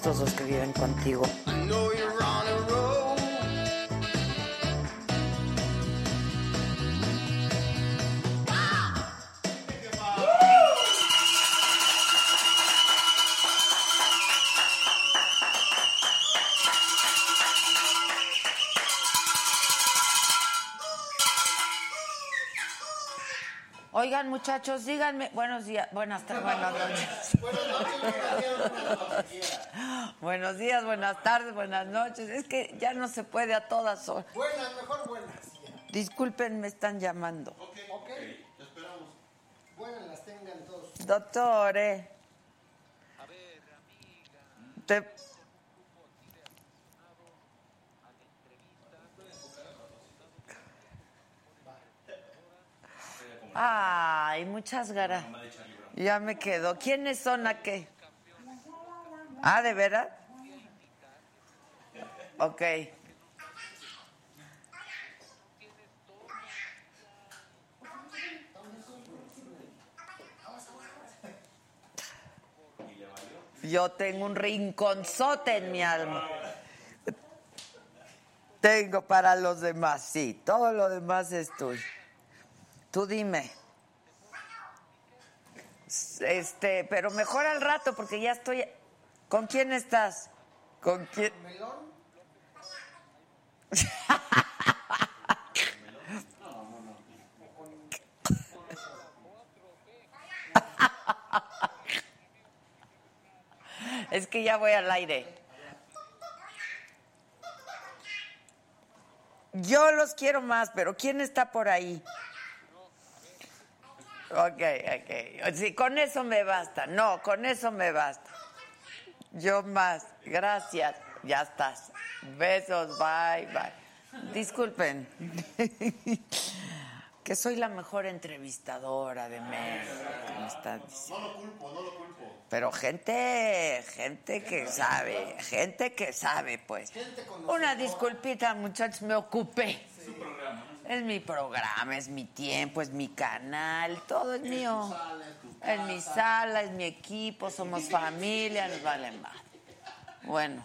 Estos dos que viven contigo. Oigan, muchachos, díganme. Buenos días, buenas tardes, buenas noches. Buenos días, buenas tardes, buenas noches. Es que ya no se puede a todas horas. Buenas, mejor buenas. Disculpen, me están llamando. Ok, esperamos. Buenas las tengan todos. Doctor, eh. Te- Ay, muchas gracias. Ya me quedo. ¿Quiénes son a qué? Ah, ¿de veras? Ok. Yo tengo un rinconzote en mi alma. Tengo para los demás, sí. Todo lo demás es tuyo. Tú dime. Este, pero mejor al rato porque ya estoy. ¿Con quién estás? ¿Con quién? Es que ya voy al aire. Yo los quiero más, pero ¿quién está por ahí? Ok, ok. Sí, con eso me basta. No, con eso me basta. Yo más. Gracias. Ya estás. Besos. Bye, bye. Disculpen. que soy la mejor entrevistadora de México. que me están diciendo. No lo culpo, no lo culpo. Pero gente, gente que sabe, gente que sabe, pues. Una disculpita, muchachos, me ocupé. Es mi programa, es mi tiempo, es mi canal, todo es mío. Es mi sala, es mi equipo, somos familia, nos valen más. Bueno,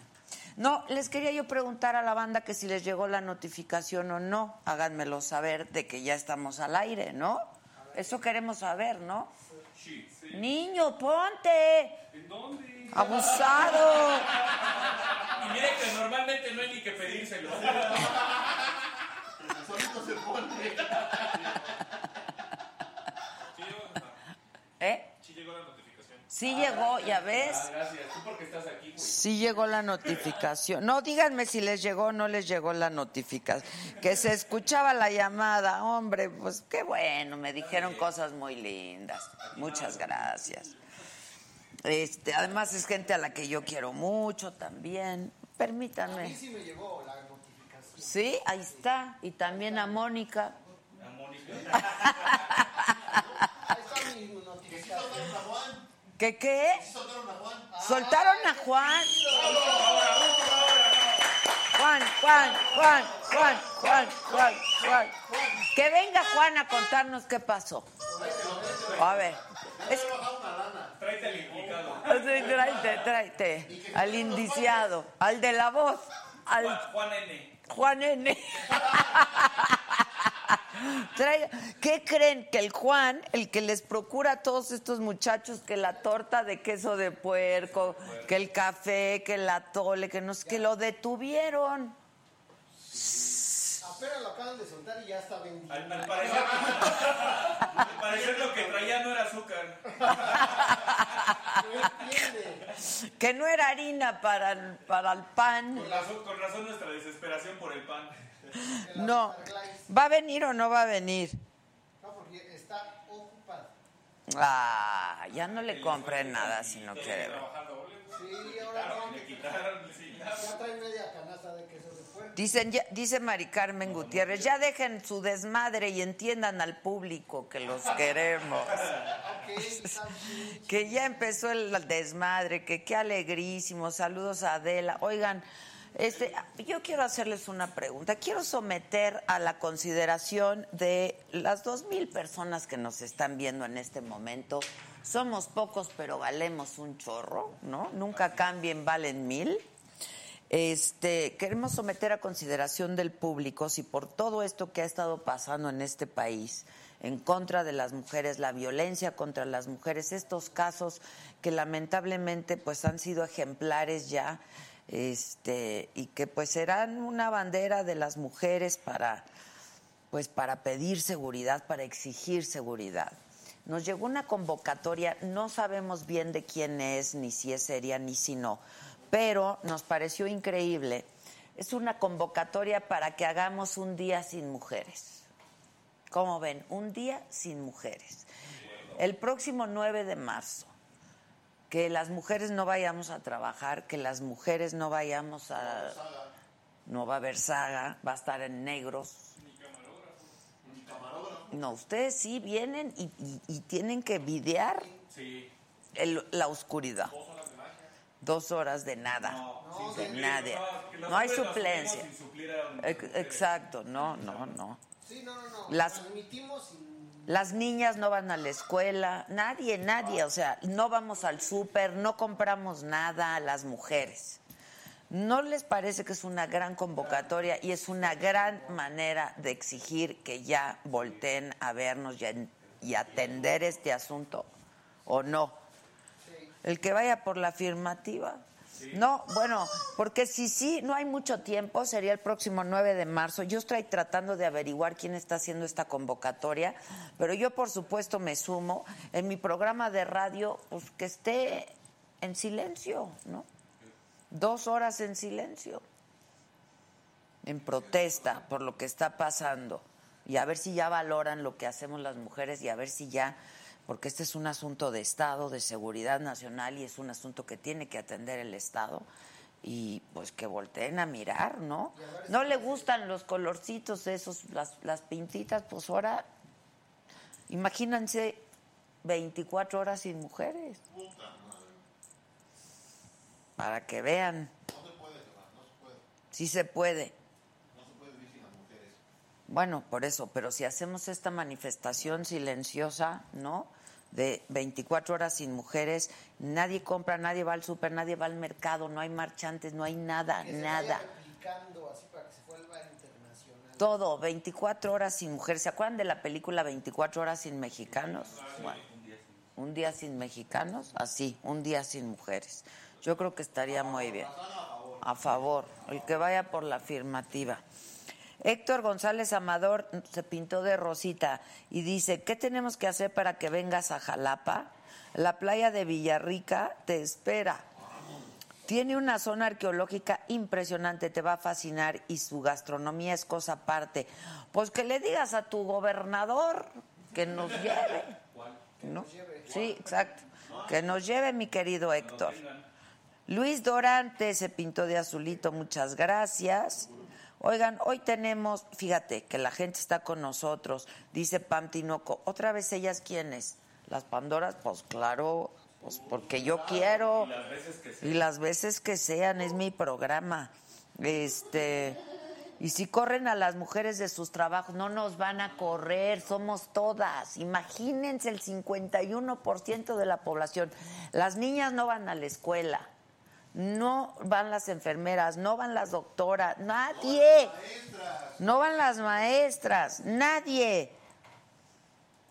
no, les quería yo preguntar a la banda que si les llegó la notificación o no. Háganmelo saber de que ya estamos al aire, ¿no? Eso queremos saber, ¿no? Niño, ponte. ¿En dónde? Abusado. Y mire que normalmente no hay ni que pedírselo. Solito se pone. Sí llegó, ¿Eh? sí llegó la notificación. Sí llegó, ya Ah, ves. gracias. Tú porque estás aquí, güey. Sí llegó la notificación. No, díganme si les llegó o no les llegó la notificación. Que se escuchaba la llamada. Hombre, pues qué bueno, me dijeron cosas muy lindas. Muchas gracias. Este, además es gente a la que yo quiero mucho también. A mí Permítanme. sí me llegó la notificación. Sí, ahí está. Y también a Mónica. ¿Qué qué? Soltaron a Juan. Juan, Juan, Juan, Juan, Juan, Juan, Juan. Que venga Juan a contarnos qué pasó. A ver. Es- Tráete al implicado. Tráete, tráete. Al indiciado, al de la voz, al Juan N. Juan N. ¿Qué creen? Que el Juan, el que les procura a todos estos muchachos que la torta de queso de puerco, que el café, que el atole, que no sé, que lo detuvieron. Apenas lo acaban de soltar y ya está vendiendo. Al, al parecer, al parecer lo que traía no era azúcar. Que no era harina para, el- para el pan. Con razón, con razón nuestra desesperación por el pan. No. ¿Va a venir o no va a venir? No, porque está ocupado. Ah, ya no le compren nada si no quiere. ver. Sí, ahora no. Le quitaron, sí. Ya trae media canasta de queso de puerco. Dicen, ya- dice Mari Carmen Gutiérrez, ya dejen su desmadre y entiendan al público que los queremos. Que ya empezó el desmadre, que qué alegrísimo. Saludos a Adela. Oigan, este, yo quiero hacerles una pregunta. Quiero someter a la consideración de las dos mil personas que nos están viendo en este momento. Somos pocos, pero valemos un chorro, ¿no? Nunca cambien, valen mil. Este, queremos someter a consideración del público si por todo esto que ha estado pasando en este país, en contra de las mujeres, la violencia contra las mujeres, estos casos que lamentablemente pues han sido ejemplares ya, este, y que pues serán una bandera de las mujeres para pues para pedir seguridad, para exigir seguridad. Nos llegó una convocatoria, no sabemos bien de quién es, ni si es seria, ni si no, pero nos pareció increíble. Es una convocatoria para que hagamos un día sin mujeres. ¿Cómo ven? Un día sin mujeres. El próximo 9 de marzo, que las mujeres no vayamos a trabajar, que las mujeres no vayamos a... No va a haber saga, va a estar en negros. No, ustedes sí vienen y, y- y tienen que videar el- la oscuridad. Dos horas de nada. de nada. que los No hay suplencia. unimos sin suplir a- Ex- Exacto, no, no, no. Sí, no, no, no. Las- niñas no van a la escuela, nadie, nadie, o sea, no vamos al súper, no compramos nada, las mujeres. ¿No les parece que es una gran convocatoria y es una gran manera de exigir que ya volteen a vernos y, a- y atender este asunto? ¿O no? El que vaya por la afirmativa. No, bueno, porque si sí, no hay mucho tiempo, sería el próximo 9 de marzo. Yo estoy tratando de averiguar quién está haciendo esta convocatoria, pero yo por supuesto me sumo en mi programa de radio, pues que esté en silencio, ¿no? Dos horas en silencio, en protesta por lo que está pasando y a ver si ya valoran lo que hacemos las mujeres y a ver si ya, porque este es un asunto de Estado, de seguridad nacional y es un asunto que tiene que atender el Estado y pues que volteen a mirar, ¿no? No le gustan los colorcitos esos, las, las pintitas, pues ahora, imagínense 24 horas sin mujeres. Para que vean. Sí se puede. Bueno, por eso, pero si hacemos esta manifestación silenciosa, ¿no? De 24 horas sin mujeres, nadie compra, nadie va al súper, nadie va al mercado, no hay marchantes, no hay nada, que nada. así para que se vuelva internacional. Todo, 24 horas sin mujeres. ¿Se acuerdan de la película 24 horas sin mexicanos? Bueno, un día sin mexicanos, así, un día sin mujeres. Yo creo que estaría muy bien. A favor, el que vaya por la afirmativa. Héctor González Amador se pintó de rosita y dice, ¿qué tenemos que hacer para que vengas a Jalapa? La playa de Villarrica te espera. Tiene una zona arqueológica impresionante, te va a fascinar y su gastronomía es cosa aparte. Pues que le digas a tu gobernador que nos lleve. ¿No? Sí, exacto. Que nos lleve, mi querido Héctor. Luis Dorante se pintó de azulito, muchas gracias. Oigan, hoy tenemos, fíjate que la gente está con nosotros, dice Pam Tinoco. ¿Otra vez ellas quiénes? Las Pandoras, pues claro, pues porque yo quiero. Y las veces que sean. es mi programa. Este, Y si corren a las mujeres de sus trabajos, no nos van a correr, somos todas. Imagínense el 51% de la población. Las niñas no van a la escuela, no van las enfermeras, no van las doctoras, nadie. No van las maestras, nadie.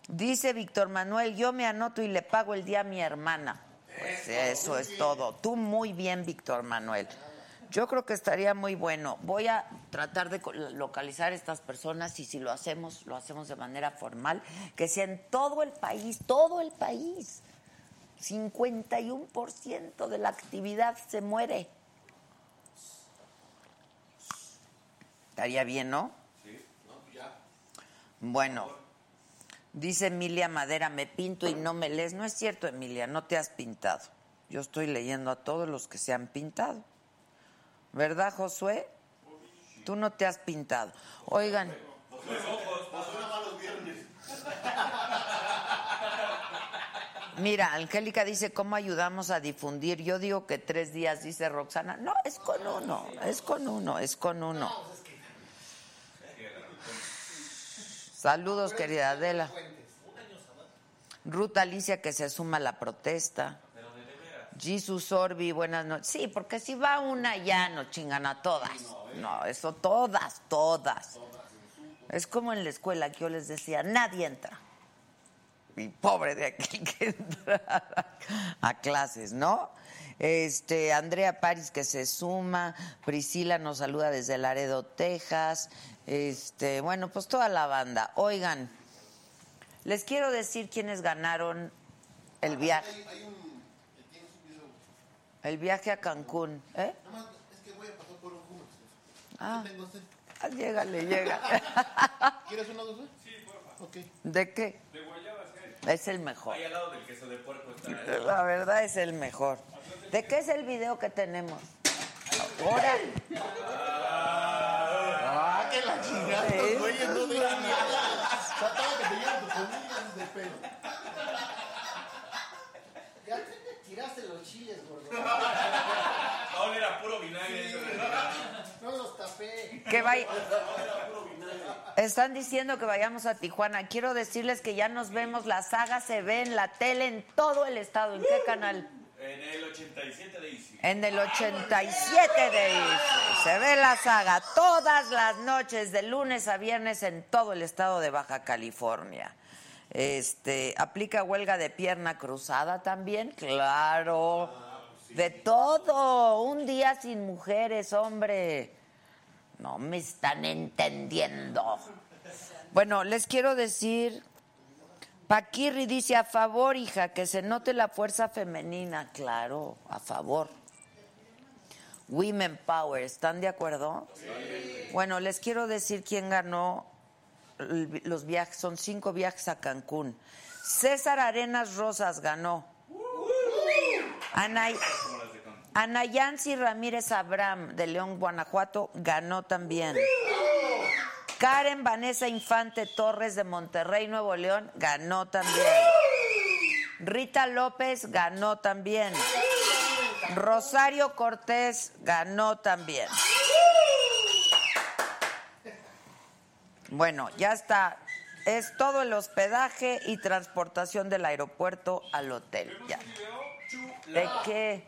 Dice Víctor Manuel, yo me anoto y le pago el día a mi hermana. Pues eso es todo. Tú muy bien, Víctor Manuel. Yo creo que estaría muy bueno. Voy a tratar de localizar estas personas y si lo hacemos, lo hacemos de manera formal, que sea en todo el país, todo el país. 51% de la actividad se muere. Estaría bien, ¿no? Bueno, dice Emilia Madera, me pinto y no me lees. No es cierto, Emilia, no te has pintado. Yo estoy leyendo a todos los que se han pintado. ¿Verdad, Josué? Tú no te has pintado. Oigan. Mira, Angélica dice, ¿cómo ayudamos a difundir? Yo digo que tres días, dice Roxana. No, es con uno, es con uno, es con uno. Saludos, querida Adela. Ruth Alicia que se suma a la protesta. Jesus Orbi, buenas noches. Sí, porque si va una ya nos chingan a todas. No, eso todas, todas. Es como en la escuela que yo les decía, nadie entra. Y pobre de aquel que entra a clases, ¿no? Este, Andrea Paris que se suma, Priscila nos saluda desde Laredo, Texas. Este, bueno, pues toda la banda. Oigan, les quiero decir quiénes ganaron el viaje. El viaje a Cancún, ¿eh? Nada más, es que voy a pasar por un jugo. Ah. ¿Qué tengo usted? Ah, Llégale, llega. ¿Quieres una dulce? Sí, por favor. Ok. ¿De qué? De. Es el mejor. Ahí al lado del queso de puerco está. La verdad es el mejor. ¿De qué es el video que tenemos? Ahora. Ah, que la chingada, güeyes no dejan nada. Trataba que te lleven tu comida de pedo. Ya te tiraste los chiles, gordo. Ahora era puro vinagre. No los tapé. Que vaya. Están diciendo que vayamos a Tijuana. Quiero decirles que ya nos vemos. La saga se ve en la tele en todo el estado. ¿En qué canal? En el 87 de Easy. En el 87 de Easy. Se ve la saga todas las noches, de lunes a viernes, en todo el estado de Baja California. Este, ¿Aplica huelga de pierna cruzada también? Claro. De todo. Un día sin mujeres, hombre. No me están entendiendo. Bueno, les quiero decir, Paquirri dice a favor, hija, que se note la fuerza femenina. Claro, a favor. Women Power, ¿están de acuerdo? Bueno, les quiero decir quién ganó los viajes. Son cinco viajes a Cancún. César Arenas Rosas ganó. Anay, Anayansi Ramírez Abraham de León, Guanajuato, ganó también. Karen Vanessa Infante Torres de Monterrey, Nuevo León, ganó también. Rita López ganó también. Rosario Cortés ganó también. Bueno, ya está. Es todo el hospedaje y transportación del aeropuerto al hotel. Ya. ¿De qué?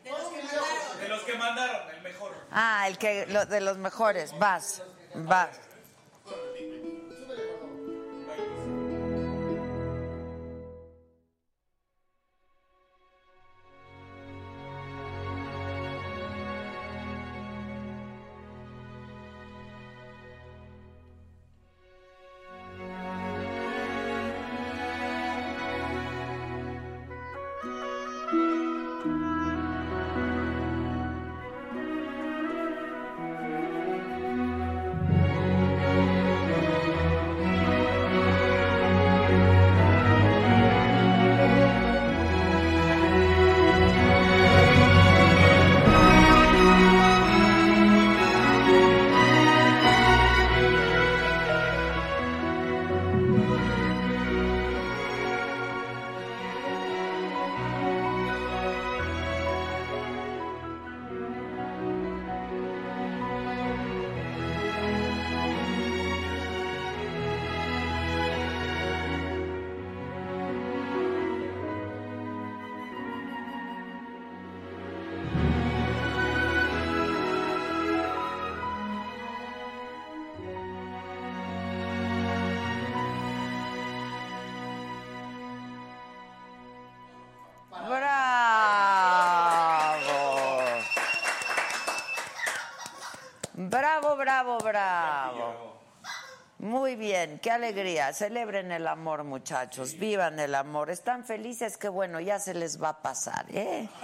De los que mandaron, el mejor. Ah, el que lo- de los mejores. Vas, vas. Qué alegría. Celebren el amor, muchachos. Vivan el amor. Están felices que bueno, ya se les va a pasar, ¿eh?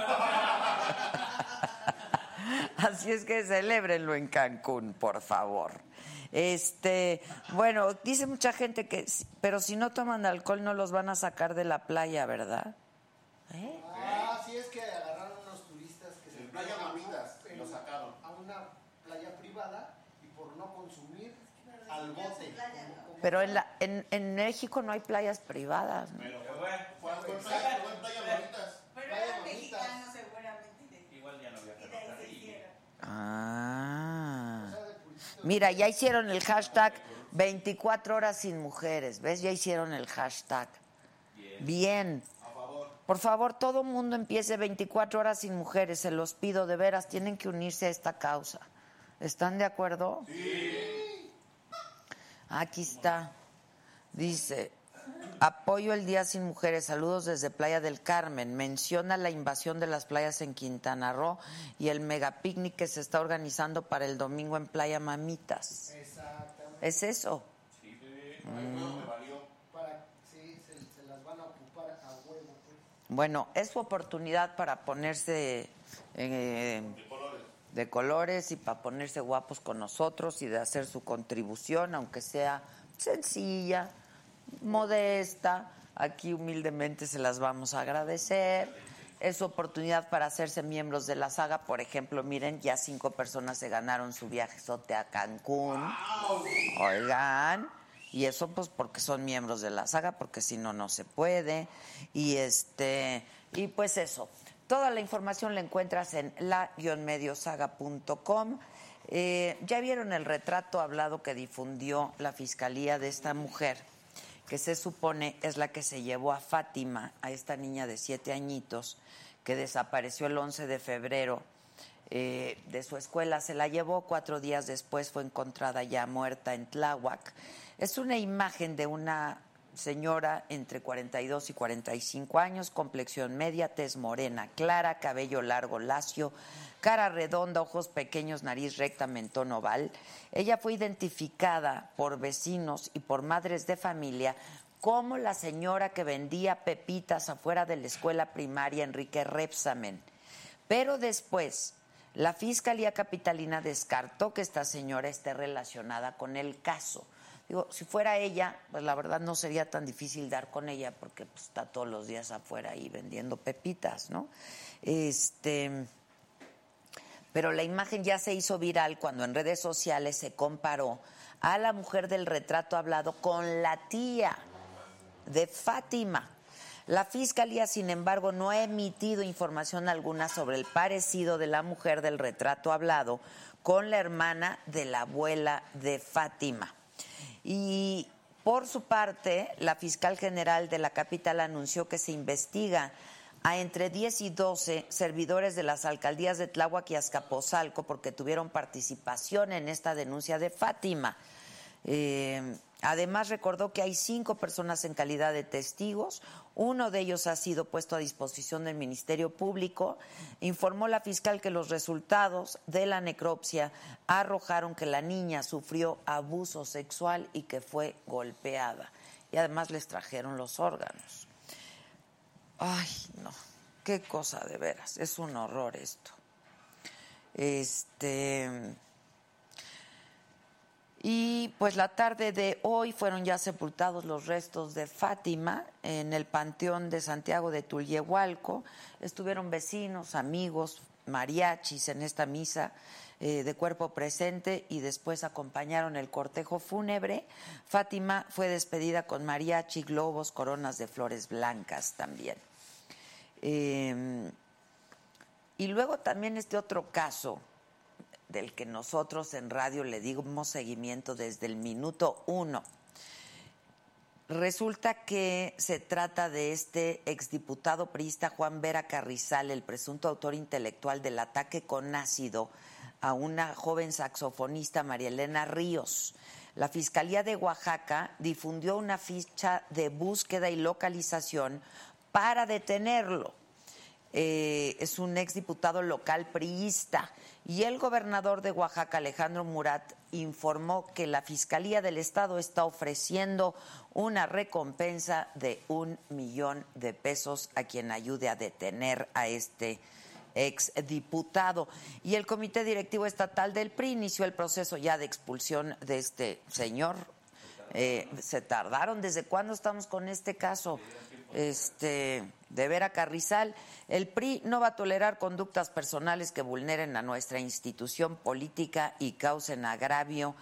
Así es que celébrenlo en Cancún, por favor. Este, bueno, dice mucha gente que, pero si no toman alcohol no los van a sacar de la playa, ¿verdad? ¿Eh? Ah, sí es que agarraron unos turistas que se Playa fueron a- Mamitas, en- lo sacaron. a una playa privada y por no consumir al bote. Pero en, la, en, en México no hay playas privadas. ¿no? Pero bueno, Fue fue fue en playa Mamitas. Pero eran bonitas. mexicanos seguramente. igual ya no voy a Y de ahí se trabajar. hicieron. Ah. Mira, ya hicieron el hashtag 24 horas sin mujeres, ¿ves? Ya hicieron el hashtag. Bien. Por favor, todo mundo empiece 24 horas sin mujeres, se los pido de veras, tienen que unirse a esta causa. ¿Están de acuerdo? Sí. Aquí está. Dice, apoyo el Día Sin Mujeres, saludos desde Playa del Carmen. Menciona la invasión de las playas en Quintana Roo y el megapicnic que se está organizando para el domingo en Playa Mamitas. Exactamente. ¿Es eso? Para, sí, se, se las van a ocupar a huevo. pues. Bueno, es su oportunidad para ponerse eh, de colores y para ponerse guapos con nosotros y de hacer su contribución, aunque sea sencilla, modesta. Aquí humildemente se las vamos a agradecer. Es oportunidad para hacerse miembros de la saga. Por ejemplo, miren, ya cinco personas se ganaron su viajezote a Cancún. Oigan. Y eso pues porque son miembros de la saga, porque si no, no se puede. Y este, y pues eso. Toda la información la encuentras en la-mediosaga.com. Eh, ya vieron el retrato hablado que difundió la fiscalía de esta mujer, que se supone es la que se llevó a Fátima, a esta niña de siete añitos, que desapareció el 11 de febrero eh, de su escuela. Se la llevó cuatro días después, fue encontrada ya muerta en Tláhuac. Es una imagen de una señora entre 42 y 45 años, complexión media, tez morena clara, cabello largo, lacio, cara redonda, ojos pequeños, nariz recta, mentón oval. Ella fue identificada por vecinos y por madres de familia como la señora que vendía pepitas afuera de la escuela primaria Enrique Repsamen. Pero después, la Fiscalía Capitalina descartó que esta señora esté relacionada con el caso. Digo, si fuera ella, pues la verdad no sería tan difícil dar con ella porque pues, está todos los días afuera ahí vendiendo pepitas, ¿no? Este, pero la imagen ya se hizo viral cuando en redes sociales se comparó a la mujer del retrato hablado con la tía de Fátima. La fiscalía, sin embargo, no ha emitido información alguna sobre el parecido de la mujer del retrato hablado con la hermana de la abuela de Fátima. Y por su parte, la fiscal general de la capital anunció que se investiga a entre 10 y 12 servidores de las alcaldías de Tláhuac y Azcapotzalco porque tuvieron participación en esta denuncia de Fátima. Eh, además, recordó que hay cinco personas en calidad de testigos. Uno de ellos ha sido puesto a disposición del Ministerio Público. Informó la fiscal que los resultados de la necropsia arrojaron que la niña sufrió abuso sexual y que fue golpeada. Y además les trajeron los órganos. Ay, no, qué cosa de veras, es un horror esto. Este. Y pues la tarde de hoy fueron ya sepultados los restos de Fátima en el Panteón de Santiago de Tulyehualco. Estuvieron vecinos, amigos, mariachis en esta misa eh, de cuerpo presente y después acompañaron el cortejo fúnebre. Fátima fue despedida con mariachi, globos, coronas de flores blancas también. Eh, y luego también este otro caso del que nosotros en radio le dimos seguimiento desde el minuto uno. Resulta que se trata de este exdiputado priista Juan Vera Carrizal, el presunto autor intelectual del ataque con ácido a una joven saxofonista, María Elena Ríos. La Fiscalía de Oaxaca difundió una ficha de búsqueda y localización para detenerlo. Eh, es un exdiputado local priista. Y el gobernador de Oaxaca, Alejandro Murat, informó que la Fiscalía del Estado está ofreciendo una recompensa de un millón de pesos a quien ayude a detener a este exdiputado. Y el Comité Directivo Estatal del PRI inició el proceso ya de expulsión de este señor. Eh, se tardaron. ¿Desde cuándo estamos con este caso? Este, de Vera Carrizal. El PRI no va a tolerar conductas personales que vulneren a nuestra institución política y causen agravio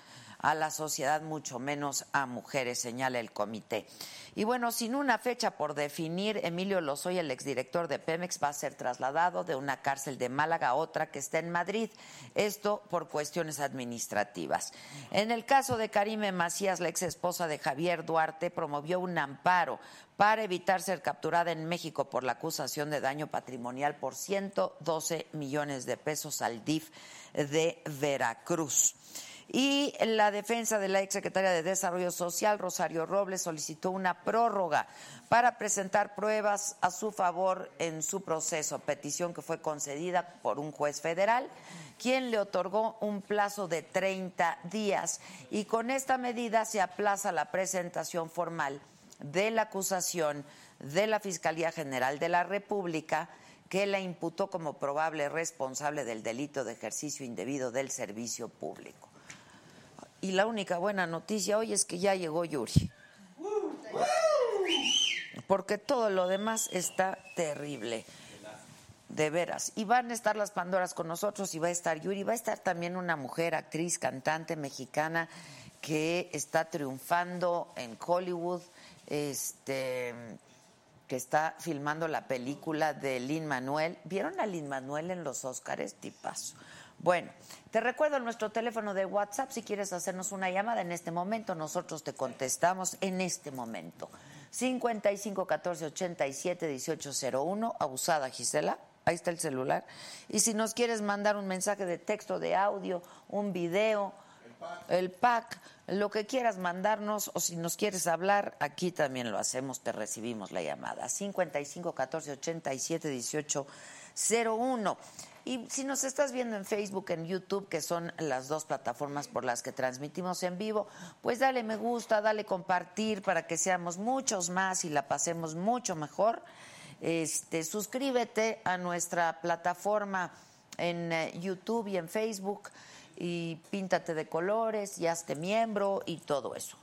a la sociedad, mucho menos a mujeres, señala el comité. Y bueno, sin una fecha por definir, Emilio Lozoya, el exdirector de Pemex, va a ser trasladado de una cárcel de Málaga a otra que está en Madrid. Esto por cuestiones administrativas. En el caso de Karime Macías, la ex esposa de Javier Duarte, promovió un amparo para evitar ser capturada en México por la acusación de daño patrimonial por 112 millones de pesos al DIF de Veracruz. Y la defensa de la exsecretaria de Desarrollo Social, Rosario Robles, solicitó una prórroga para presentar pruebas a su favor en su proceso, petición que fue concedida por un juez federal, quien le otorgó un plazo de 30 días. Y con esta medida se aplaza la presentación formal de la acusación de la Fiscalía General de la República que la imputó como probable responsable del delito de ejercicio indebido del servicio público. Y la única buena noticia hoy es que ya llegó Yuri. Porque todo lo demás está terrible. De veras. Y van a estar las Pandoras con nosotros y va a estar Yuri. Va a estar también una mujer, actriz, cantante mexicana que está triunfando en Hollywood, este, que está filmando la película de Lin Manuel. ¿Vieron a Lin Manuel en los Óscares? Tipazo. Bueno, te recuerdo nuestro teléfono de WhatsApp si quieres hacernos una llamada en este momento, nosotros te contestamos en este momento. 55 14 87 18 01, abusada Gisela, ahí está el celular. Y si nos quieres mandar un mensaje de texto, de audio, un video, el pack, lo que quieras mandarnos o si nos quieres hablar, aquí también lo hacemos, te recibimos la llamada. 55 14 87 18 01. Y si nos estás viendo en Facebook, en YouTube, que son las dos plataformas por las que transmitimos en vivo, pues dale me gusta, dale compartir para que seamos muchos más y la pasemos mucho mejor. Este, suscríbete a nuestra plataforma en eh, YouTube y en Facebook y píntate de colores y hazte miembro y todo eso.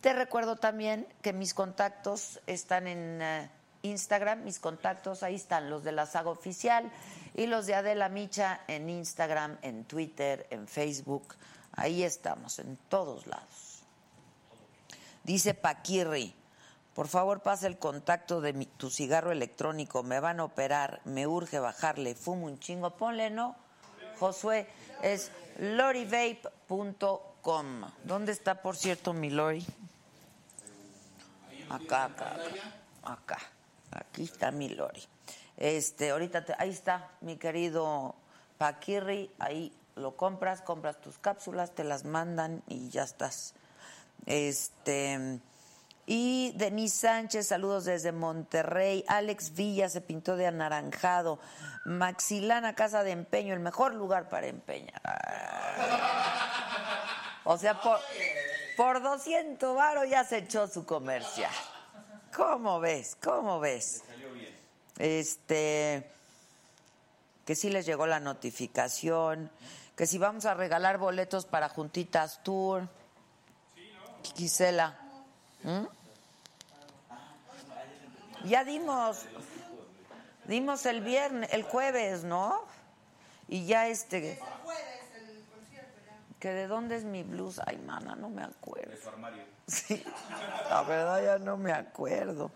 Te recuerdo también que mis contactos están en eh, Instagram, mis contactos ahí están, los de la saga oficial y los de Adela Micha en Instagram, en Twitter, en Facebook. Ahí estamos, en todos lados. Dice Paquirri, por favor pasa el contacto de tu cigarro electrónico, me van a operar, me urge bajarle, fumo un chingo, ponle, ¿no? Josué, es lorivape.com. ¿Dónde está, por cierto, mi Lori? Acá, acá, acá. Aquí está mi Lori. Este, ahorita ahí está mi querido Paquirri, ahí lo compras, compras tus cápsulas, te las mandan y ya estás. Este y Denise Sánchez, saludos desde Monterrey. Alex Villa se pintó de anaranjado. Maxilana Casa de Empeño, el mejor lugar para empeñar. O sea, por, por 200 varos ya se echó su comercial. ¿Cómo ves? ¿Cómo ves? Este, que sí les llegó la notificación, que si vamos a regalar boletos para Juntitas Tour. Gisela. ¿Mm? Ya dimos, dimos el viernes, el jueves, ¿no? Y ya este. Que de dónde es mi blues, ay mana, no me acuerdo. De su armario. Sí, la verdad ya no me acuerdo.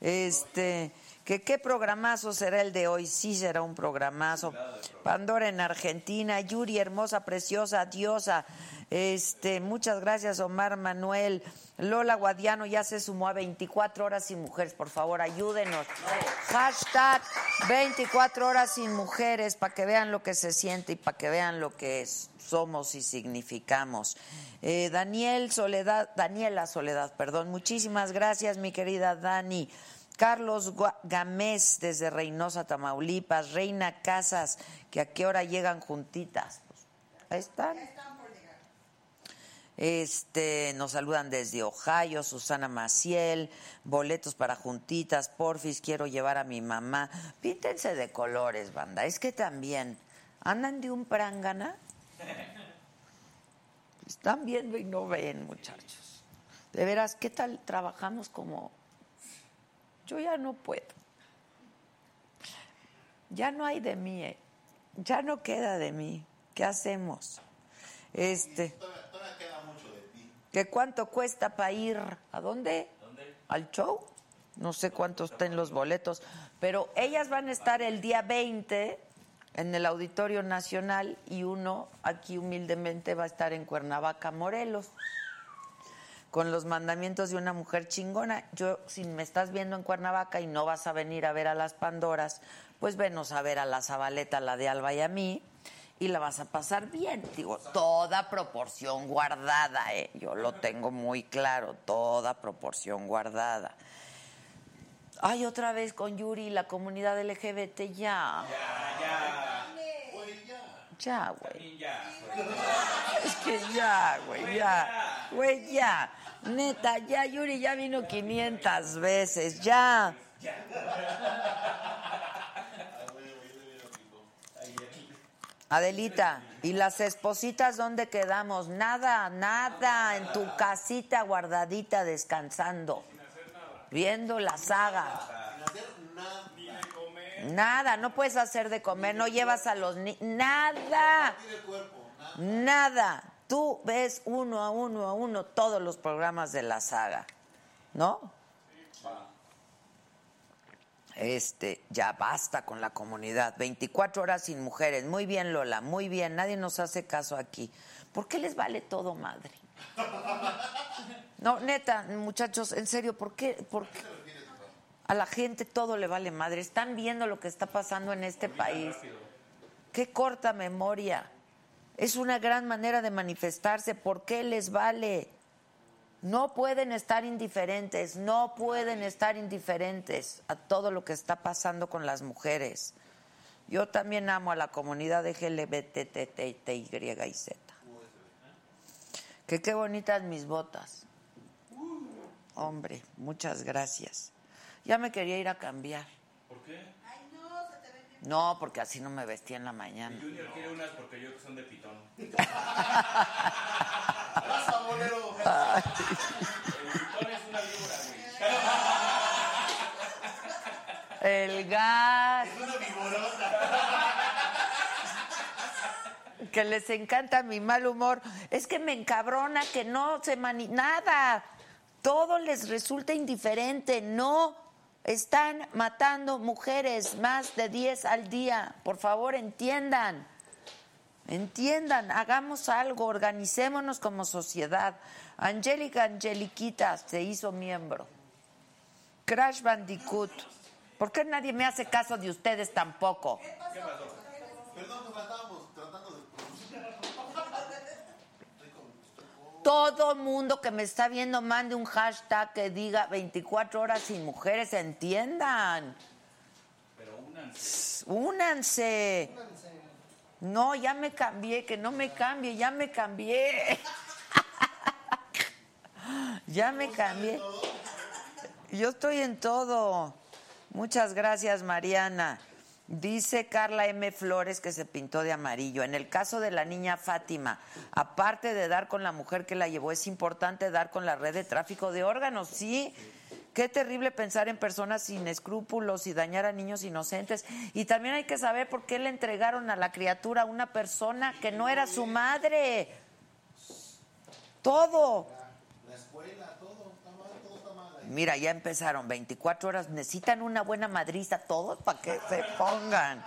Este, que qué programazo será el de hoy, sí será un programazo. Pandora en Argentina, Yuri hermosa, preciosa, diosa. Este, muchas gracias Omar Manuel. Lola Guadiano ya se sumó a 24 horas sin mujeres, por favor, ayúdenos. Hashtag 24 horas sin mujeres para que vean lo que se siente y para que vean lo que somos y significamos. Eh, Daniel Soledad, Daniela Soledad, perdón, muchísimas gracias, mi querida Dani. Carlos Gamés desde Reynosa, Tamaulipas. Reina Casas, que a qué hora llegan juntitas. Ahí están. Este, nos saludan desde Ohio, Susana Maciel, boletos para juntitas, porfis, quiero llevar a mi mamá. Píntense de colores, banda. Es que también andan de un prangana. Están viendo y no ven, muchachos. De veras, ¿qué tal trabajamos como yo ya no puedo. Ya no hay de mí, eh. ya no queda de mí. ¿Qué hacemos? Este. ¿Qué cuánto cuesta para ir? ¿A dónde? ¿Al show? No sé cuánto estén los boletos, pero ellas van a estar el día 20 en el Auditorio Nacional y uno aquí humildemente va a estar en Cuernavaca, Morelos con los mandamientos de una mujer chingona. Yo, si me estás viendo en Cuernavaca y no vas a venir a ver a las Pandoras, pues venos a ver a la Zabaleta, la de Alba y a mí, y la vas a pasar bien. Digo, toda proporción guardada, ¿eh? Yo lo tengo muy claro, toda proporción guardada. Ay, otra vez con Yuri y la comunidad LGBT, ya. Ya, güey. Es que ya, güey, ya. Güey, ya. Neta, ya, Yuri ya vino 500 veces, ya. Adelita, ¿y las espositas dónde quedamos? Nada, nada, en tu casita guardadita descansando, viendo la saga. Nada, no puedes hacer de comer, no llevas a los niños, nada, nada. Tú ves uno a uno a uno todos los programas de la saga, ¿no? Este, ya basta con la comunidad. 24 horas sin mujeres. Muy bien, Lola, muy bien. Nadie nos hace caso aquí. ¿Por qué les vale todo, madre? No, neta, muchachos, en serio, ¿por qué? ¿Por qué? A la gente todo le vale madre. Están viendo lo que está pasando en este país. Qué corta memoria. Es una gran manera de manifestarse. ¿Por qué les vale? No pueden estar indiferentes, no pueden estar indiferentes a todo lo que está pasando con las mujeres. Yo también amo a la comunidad de LGBTTY y Z. Que qué bonitas mis botas. Hombre, muchas gracias. Ya me quería ir a cambiar. ¿Por qué? No, porque así no me vestía en la mañana. Junior quiere unas porque yo que son de pitón. El pitón es una víbora, güey. El gas. Que les encanta mi mal humor. Es que me encabrona que no se mani... Nada. Todo les resulta indiferente. No. Están matando mujeres más de 10 al día. Por favor, entiendan. Entiendan, hagamos algo, organicémonos como sociedad. Angélica Angeliquita se hizo miembro. Crash Bandicoot. ¿Por qué nadie me hace caso de ustedes tampoco? Perdón, nos estábamos tratando de. Todo mundo que me está viendo mande un hashtag que diga 24 horas sin mujeres, entiendan. Pero únanse. Únanse. No, ya me cambié, que no me cambie, ya me cambié. ya me cambié. Yo estoy en todo. Muchas gracias, Mariana. Dice Carla M. Flores que se pintó de amarillo. En el caso de la niña Fátima, aparte de dar con la mujer que la llevó, es importante dar con la red de tráfico de órganos. Sí, qué terrible pensar en personas sin escrúpulos y dañar a niños inocentes. Y también hay que saber por qué le entregaron a la criatura a una persona que no era su madre. Todo. La escuela, todo está mal, todo está mal. ahí. Mira, ya empezaron 24 horas. Necesitan una buena madriza todos para que se pongan.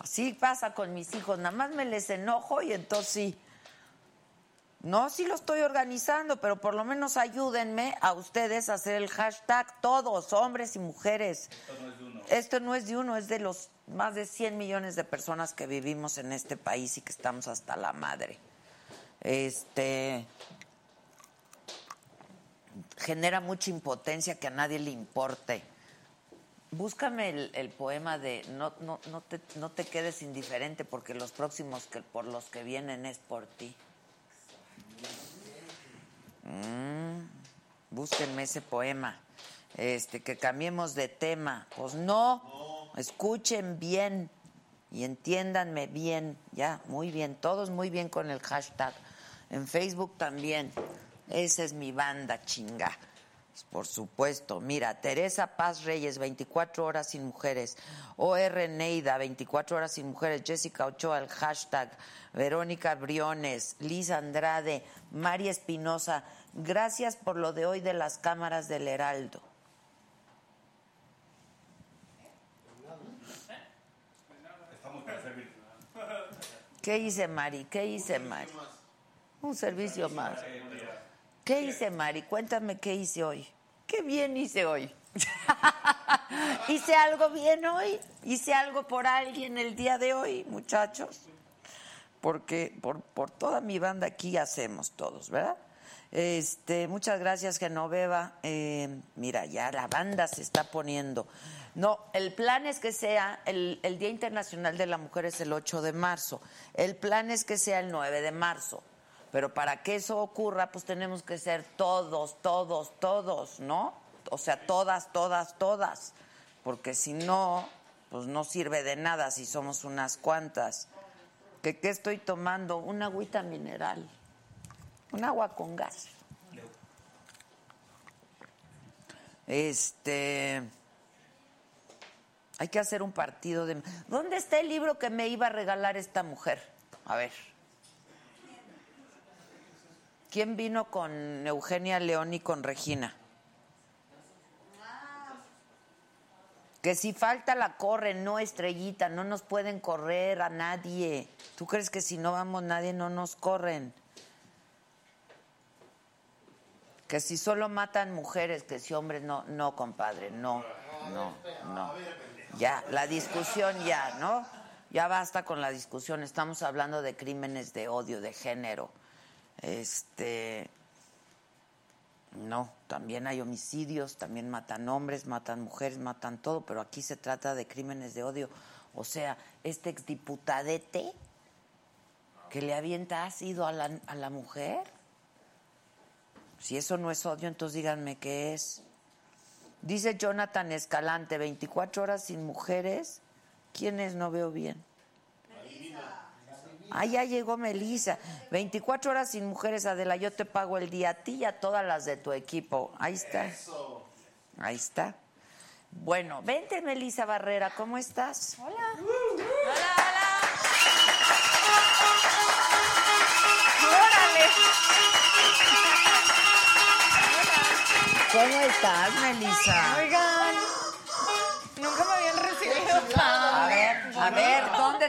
Así pasa con mis hijos. Nada más me les enojo y entonces sí. No, sí lo estoy organizando, pero por lo menos ayúdenme a ustedes a hacer el hashtag todos, hombres y mujeres. Esto no es de uno. Esto no es de uno, es de los más de 100 millones de personas que vivimos en este país y que estamos hasta la madre. Este genera mucha impotencia que a nadie le importe. Búscame el, el poema de no, no, no, te, no te quedes indiferente porque los próximos que por los que vienen es por ti. Mm, búsquenme ese poema. Este, que cambiemos de tema. Pues no, escuchen bien y entiéndanme bien. Ya, muy bien, todos muy bien con el hashtag. En Facebook también. Esa es mi banda, chinga. Por supuesto. Mira, Teresa Paz Reyes, 24 horas sin mujeres. OR Neida, 24 horas sin mujeres. Jessica Ochoa, el hashtag. Verónica Briones, Liz Andrade, María Espinosa. Gracias por lo de hoy de las cámaras del Heraldo. ¿Qué hice, Mari? ¿Qué hice, Mari? Un servicio más. ¿Qué hice, Mari? Cuéntame qué hice hoy. Qué bien hice hoy. hice algo bien hoy. Hice algo por alguien el día de hoy, muchachos. Porque por, por toda mi banda aquí hacemos todos, ¿verdad? Este, muchas gracias, Genoveva. Eh, mira, ya la banda se está poniendo. No, el plan es que sea, el, el Día Internacional de la Mujer es el 8 de marzo. El plan es que sea el 9 de marzo. Pero para que eso ocurra, pues tenemos que ser todos, todos, todos, ¿no? O sea, todas, todas, todas. Porque si no, pues no sirve de nada si somos unas cuantas. ¿Qué, qué estoy tomando? Una agüita mineral. Un agua con gas. Este. Hay que hacer un partido de. ¿Dónde está el libro que me iba a regalar esta mujer? A ver. ¿Quién vino con Eugenia León y con Regina? Que si falta la corren, no estrellita, no nos pueden correr a nadie. ¿Tú crees que si no vamos nadie no nos corren? Que si solo matan mujeres, que si hombres no, no, compadre, no, no, no. Ya, la discusión ya, ¿no? Ya basta con la discusión, estamos hablando de crímenes de odio, de género. Este, no, también hay homicidios, también matan hombres, matan mujeres, matan todo, pero aquí se trata de crímenes de odio. O sea, este exdiputadete que le avienta ácido a la, a la mujer. Si eso no es odio, entonces díganme qué es. Dice Jonathan Escalante, 24 horas sin mujeres. ¿Quiénes no veo bien? Ah, ya llegó Melisa. 24 horas sin mujeres, Adela. Yo te pago el día a ti y a todas las de tu equipo. Ahí está. Ahí está. Bueno, vente, Melisa Barrera. ¿Cómo estás? Hola. Hola, hola. Órale. ¿Cómo estás, Melisa? Oigan,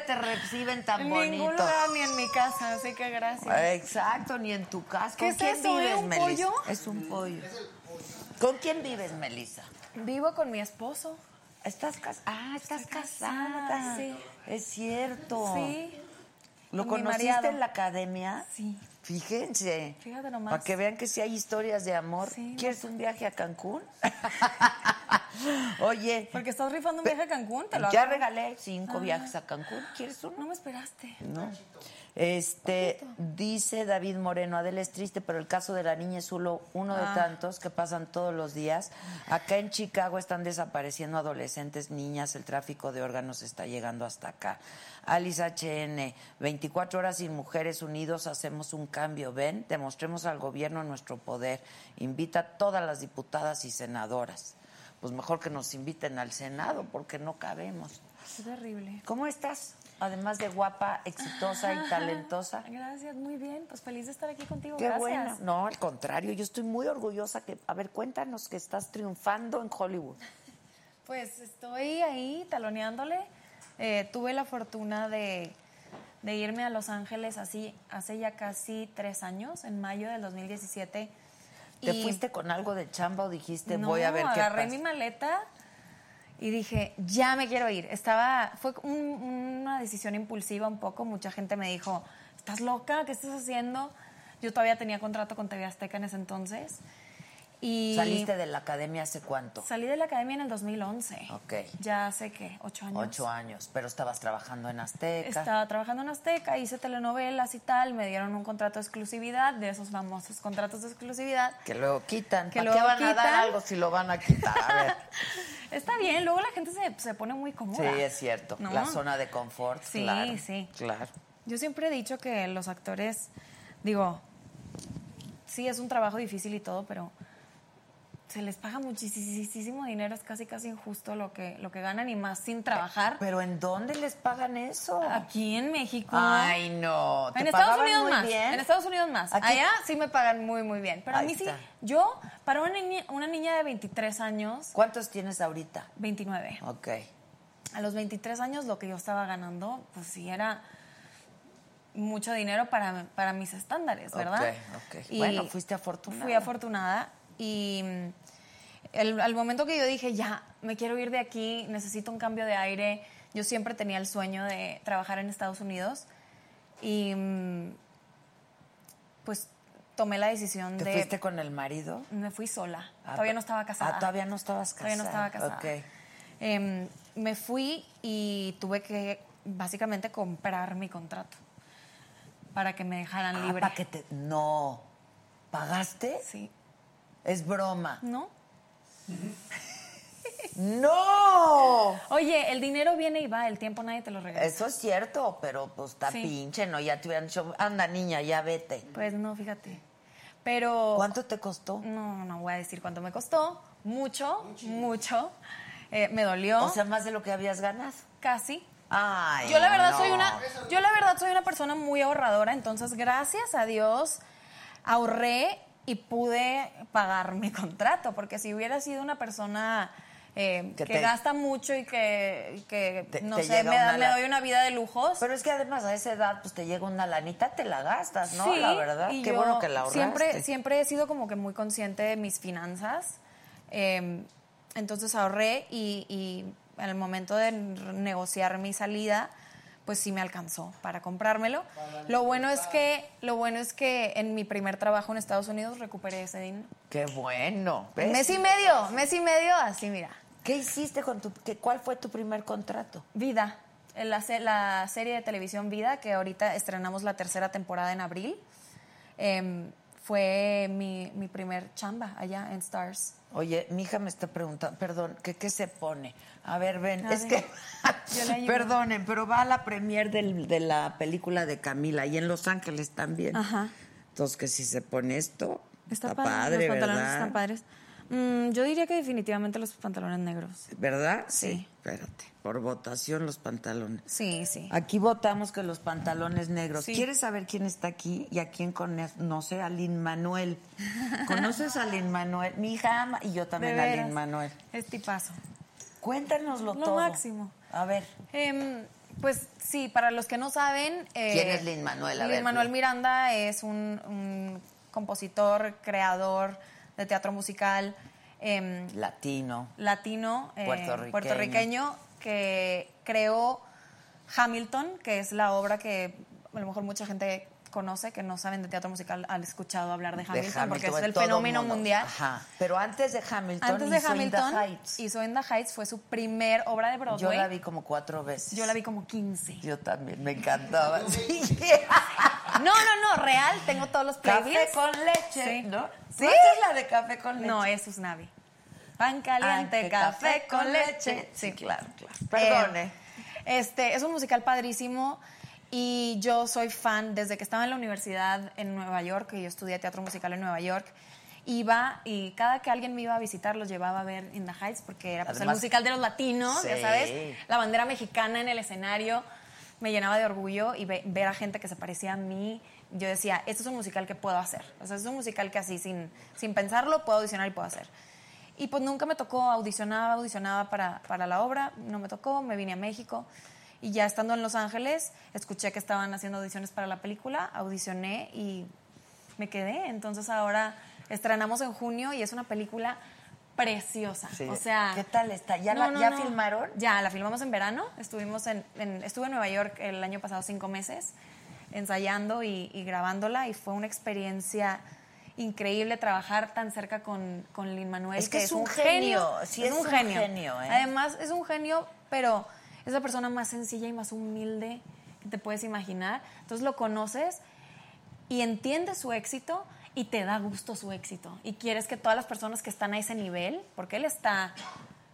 te reciben tan En bonito? ningún lugar ni en mi casa, así que gracias. Exacto, ni en tu casa. ¿Qué ¿Con es quién eso, vives, ¿Un Melisa? pollo? Es un pollo. ¿Con quién vives, Melisa? Vivo con mi esposo. ¿Estás casada? Ah, estás Estoy casada. casada, sí. Es cierto. Sí. ¿Lo conociste en la academia? Sí. Fíjense. Fíjate nomás. Para que vean que sí hay historias de amor. Sí, ¿Quieres un viaje a Cancún? Oye, Porque estás rifando un viaje a Cancún, te lo ya hago. regalé cinco Ah. viajes a Cancún. ¿Quieres uno? No me esperaste. No. Este, dice David Moreno, Adela es triste, pero el caso de la niña es solo uno de Ah. tantos que pasan todos los días. Acá en Chicago están desapareciendo adolescentes, niñas, el tráfico de órganos está llegando hasta acá. Alice HN, 24 horas sin mujeres unidos, hacemos un cambio. Ven, demostremos al gobierno nuestro poder. Invita a todas las diputadas y senadoras. Pues mejor que nos inviten al Senado, porque no cabemos. Qué terrible. ¿Cómo estás? Además de guapa, exitosa y talentosa. Gracias, muy bien. Pues feliz de estar aquí contigo. Qué Gracias. bueno. No, al contrario, yo estoy muy orgullosa que, a ver, cuéntanos que estás triunfando en Hollywood. Pues estoy ahí taloneándole. Eh, tuve la fortuna de, de irme a Los Ángeles así hace ya casi tres años, en mayo del 2017. ¿Te Y- fuiste con algo de chamba o dijiste no, voy a ver qué agarré pasa? mi maleta y dije, ya me quiero ir. Estaba, fue un- una decisión impulsiva un poco. Mucha gente me dijo, ¿estás loca? ¿Qué estás haciendo? Yo todavía tenía contrato con TV Azteca en ese entonces. Y ¿Saliste de la academia hace cuánto? salí de la academia en el 2011. Ok. Ya hace, ¿qué? ¿Ocho años? Ocho años, pero estabas trabajando en Azteca. Estaba trabajando en Azteca, hice telenovelas y tal, me dieron un contrato de exclusividad, de esos famosos contratos de exclusividad. Que luego quitan. Que ¿Para luego qué van a dar algo si lo van a quitar? A ver. Está bien, luego la gente se, se pone muy cómoda. Sí, es cierto. ¿No? La zona de confort, Sí, claro. sí. Claro. Yo siempre he dicho que los actores, digo, sí es un trabajo difícil y todo, pero se les paga muchísimo dinero, es casi casi injusto lo que, lo que ganan y más sin trabajar. ¿Pero en dónde les pagan eso? Aquí en México. Ay, no. ¿Te En Estados Unidos muy más. bien? En Estados Unidos más. Aquí- Allá sí me pagan muy, muy bien. Pero Ahí a mí sí, yo, para una niña, una niña de 23 años, ¿Cuántos tienes ahorita? 29. Ok. A los 23 años lo que yo estaba ganando, pues sí era mucho dinero para, para mis estándares, ¿verdad? Ok, ok. Bueno, fuiste afortunada. Fui afortunada y mm, el- al momento que yo dije, ya, me quiero ir de aquí, necesito un cambio de aire, yo siempre tenía el sueño de trabajar en Estados Unidos y mm, pues tomé la decisión ¿Te de... fuiste con el marido? Me fui sola. Ah, todavía pa- no estaba casada. Ah, todavía no estabas casada. Todavía no estaba casada. Ok. Em, me fui y tuve que básicamente comprar mi contrato para que me dejaran Ah, libre. pa' que te... No. ¿Pagaste? Sí. Es broma. ¿No? ¡No! Oye, el dinero viene y va, el tiempo nadie te lo regresa. Eso es cierto, pero pues está Sí. pinche, ¿no? Ya te hubieran dicho, anda niña, ya vete. Pues no, fíjate. Pero. ¿Cuánto te costó? No, no voy a decir cuánto me costó. Mucho, mucho. Eh, me dolió. O sea, más de lo que habías ganado. casi. Ay, Yo la verdad no. soy una, yo la verdad soy una persona muy ahorradora, entonces gracias a Dios ahorré y pude pagar mi contrato, porque si hubiera sido una persona eh, Que que, te- gasta mucho y que, que, Te- no te sé, me, da- doy una vida de lujos. Pero es que además a esa edad, pues te llega una lanita, te la gastas, ¿no? Sí, la verdad. y Qué yo bueno que la ahorraste. Siempre, siempre he sido como que muy consciente de mis finanzas. eh, entonces ahorré y, y en el momento de negociar mi salida, pues sí me alcanzó para comprármelo. Lo bueno es que, lo bueno es que en mi primer trabajo en Estados Unidos recuperé ese dinero. Qué bueno. ¿ves? Mes y medio, mes y medio, así mira. ¿Qué hiciste con tu... qué- ¿Cuál fue tu primer contrato? Vida, la, la serie de televisión Vida, que ahorita estrenamos la tercera temporada en abril, em, fue mi, mi primer chamba allá en Stars. Oye, mi hija me está preguntando, perdón, ¿qué, qué se pone? A ver, ven, A es ver, que, perdonen, pero va a la premier del- de la película de Camila y en Los Ángeles también. Ajá. Entonces, que si se pone esto, está, Está, padre, padre, los pantalones ¿verdad? están padres. Mm, yo diría que definitivamente los pantalones negros. ¿Verdad? Sí. Espérate, por votación los pantalones. Sí, sí. Aquí votamos que los pantalones negros. Sí. ¿Quieres saber quién está aquí y a quién conoce? A Lin Manuel. ¿Conoces a Lin Manuel? Mi hija ama y yo también a. Lin Manuel. Es tipazo. Cuéntanoslo Lo todo. máximo. A ver. Em, pues sí, para los que no saben... eh, ¿Quién es Lin-Manuel? A ver, Lin-Manuel di. Miranda es un, un compositor, creador de teatro musical em, Latino. latino, eh, Puertorriqueño. puertorriqueño, que creó Hamilton, que es la obra que a lo mejor mucha gente conoce, que no saben de teatro musical, han escuchado hablar de de Hamilton, porque es Hamilton, el fenómeno mundo. mundial. Ajá. Pero antes de Hamilton, Antes de hizo In the Hamilton Heights. hizo In the Heights, fue su primer obra de Broadway. Yo la vi como cuatro veces. Yo la vi como 15. Yo también, me encantaba. Sí. No, no, no, real, tengo todos los Café playlists. con leche, Sí. ¿no? ¿Sí? ¿No esa es la de café con leche? No, es Usnavi. Pan caliente, Ah, café con leche. Sí, claro, claro. Perdone. Eh, este, es un musical padrísimo y yo soy fan desde que estaba en la universidad en Nueva York, que yo estudié teatro musical en Nueva York. Iba y cada que alguien me iba a visitar los llevaba a ver In the Heights porque era pues, Además- el musical de los latinos, ya Sí. sabes, la bandera mexicana en el escenario me llenaba de orgullo y ve- ver a gente que se parecía a mí. Yo decía, esto es un musical que puedo hacer. O sea, es un musical que así, sin, sin pensarlo, puedo audicionar y puedo hacer. Y pues nunca me tocó, audicionaba, audicionaba para, para la obra, no me tocó, me vine a México. Y ya estando en Los Ángeles, escuché que estaban haciendo audiciones para la película, audicioné y me quedé. Entonces ahora estrenamos en junio y es una película preciosa. Sí. O sea, ¿Qué tal está? ¿Ya la- ya filmaron? Ya, la filmamos en verano. Estuvimos en, en- estuve en Nueva York el año pasado cinco meses ensayando y, y grabándola y fue una experiencia increíble trabajar tan cerca con, con Lin Manuel. Es que es un genio, sí, es un genio, ¿eh? Además, es un genio, pero es la persona más sencilla y más humilde que te puedes imaginar. Entonces lo conoces y entiendes su éxito y te da gusto su éxito. Y quieres que todas las personas que están a ese nivel, porque él está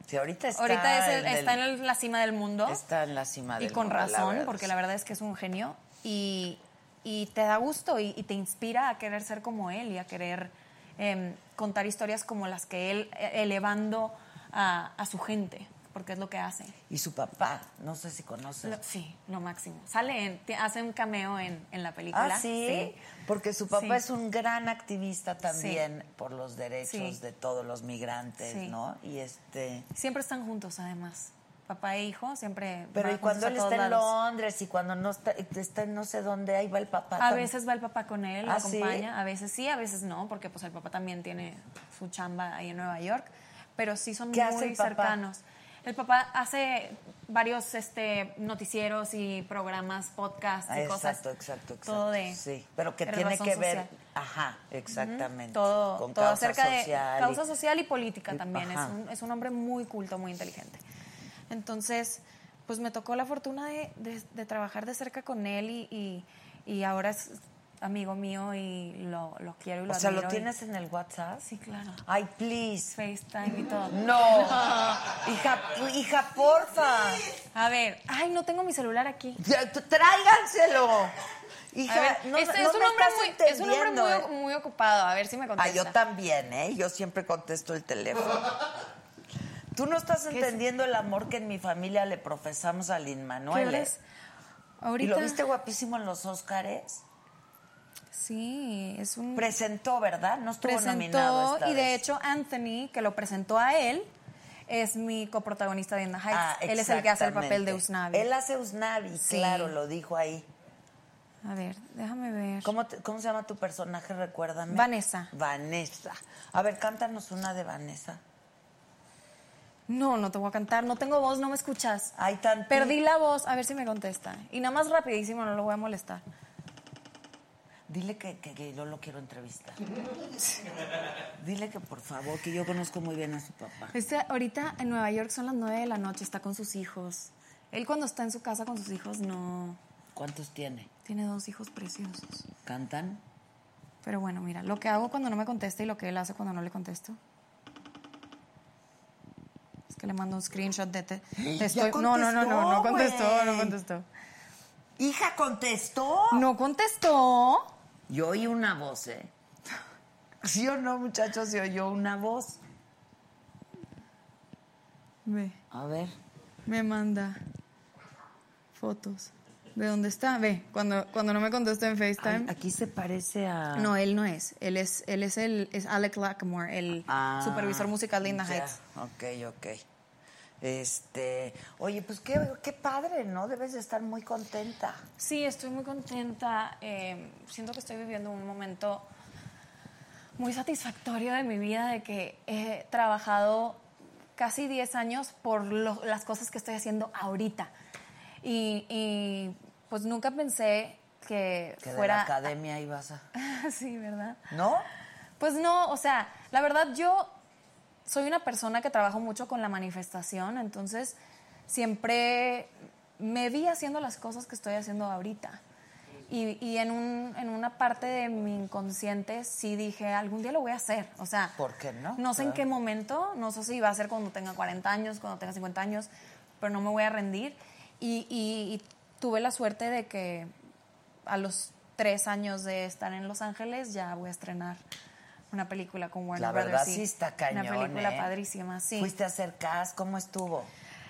Sí, ahorita está, Ahorita es el- en el- está en el- la cima del mundo. está en la cima y del con mundo, la razón, verdad, porque la verdad es que es un genio. Y, y te da gusto y, y te inspira a querer ser como él y a querer em, contar historias como las que él, eh, elevando a, a su gente, porque es lo que hace. Y su papá, no sé si conoces. Lo- sí, lo máximo. Sale, en, hace un cameo en, en la película. Ah, ¿sí? porque su papá Sí. es un gran activista también por los derechos de todos los migrantes. ¿no? Y este... Siempre están juntos, además. Papá e hijo siempre. Pero y cuando él está en lados. Londres y cuando no está, está en no sé dónde, ahí va el papá. A también. veces va el papá con él, lo ¿Ah, sí? acompaña, a veces sí, a veces no, porque pues el papá también tiene su chamba ahí en Nueva York, pero sí son ¿Qué muy el papá? El papá hace varios este, noticieros y programas, podcasts y Ah, cosas. Exacto, exacto, exacto. Todo de, Sí, pero que tiene que ver... social. Ajá, exactamente. Todo, con todo causa acerca social de y- causa social y política también. Es un, es un hombre muy culto, muy inteligente. Entonces, pues me tocó la fortuna de, de- de trabajar de cerca con él y, y- y ahora es amigo mío y lo, lo quiero y lo O sea, ¿lo y- tienes en el WhatsApp? Sí, claro. Ay, please. FaceTime y todo. No. hija, hija, porfa. A ver, ay, no tengo mi celular aquí. Ya, Tráiganselo. Hija, A ver, no, este no es, un me hombre estás muy, es un hombre entendiendo, muy, ¿eh? muy ocupado. A ver si me Ah, contesta. yo también, ¿eh? Yo siempre contesto el teléfono. Tú no estás entendiendo el amor que en mi familia le profesamos a Lin ¿Qué Manuel. hora ¿eh? es? ¿Y Ahorita. lo viste guapísimo en los Óscares? Sí, es un. Presentó, ¿verdad? No estuvo nominado esta y de vez. hecho Anthony, que lo presentó a él, es mi coprotagonista de In the Heights. Ah, él es el que hace el papel de. Usnavi. Él hace Usnavi, Sí. claro, lo dijo ahí. A ver, déjame ver. ¿Cómo, te- ¿Cómo se llama tu personaje? Recuérdame. Vanessa. Vanessa. A ver, cántanos una de Vanessa. No, no te voy a cantar, no tengo voz, no me escuchas. Ay, tan Perdí la voz, a ver si me contesta. Y nada más rapidísimo, no lo voy a molestar. Dile que, que, que yo lo quiero entrevistar. Dile que por favor, que yo conozco muy bien a su papá. Este, ahorita en Nueva York son las 9 de la noche, está con sus hijos. Él cuando está en su casa con sus hijos no... ¿Cuántos tiene? Tiene dos hijos preciosos. ¿Cantan? Pero bueno, mira, lo que hago cuando no me contesta y lo que él hace cuando no le contesto. Es que le mando un screenshot de... Te, te estoy- no, no, no, no, no contestó, no contestó. Hija, contestó. No contestó. Yo oí una voz, ¿eh? ¿Sí o no, muchachos? Se oyó una voz. Ve, A ver. me manda fotos. ¿De dónde está? Ve, cuando, cuando no me contesta en FaceTime. Ay, aquí se parece a... No, él no es. Él es, él es el es Alec Lackmore, el Ah, supervisor musical de ya. Heights. Ok, ok. Este, oye, pues qué, qué padre, ¿no? Debes de estar muy contenta. Sí, estoy muy contenta. eh, siento que estoy viviendo un momento muy satisfactorio de mi vida, de que he trabajado casi 10 años por lo- las cosas que estoy haciendo ahorita. Y, y, pues nunca pensé que, Que de fuera... la academia ibas a... sí, ¿verdad? ¿No? Pues no, o sea, la verdad yo soy una persona que trabajo mucho con la manifestación, entonces siempre me vi haciendo las cosas que estoy haciendo ahorita. Y, y en, un- en una parte de mi inconsciente sí dije, algún día lo voy a hacer. O sea, ¿Por qué no? No sé en qué momento, no sé si va a ser cuando tenga 40 años, cuando tenga 50 años, pero no me voy a rendir. Y, y- y tuve la suerte de que a los tres años de estar en Los Ángeles ya voy a estrenar una película con Warner La verdad Brothers. sí está cañón, Una película ¿eh? padrísima, sí. Fuiste a hacer cast, ¿cómo estuvo?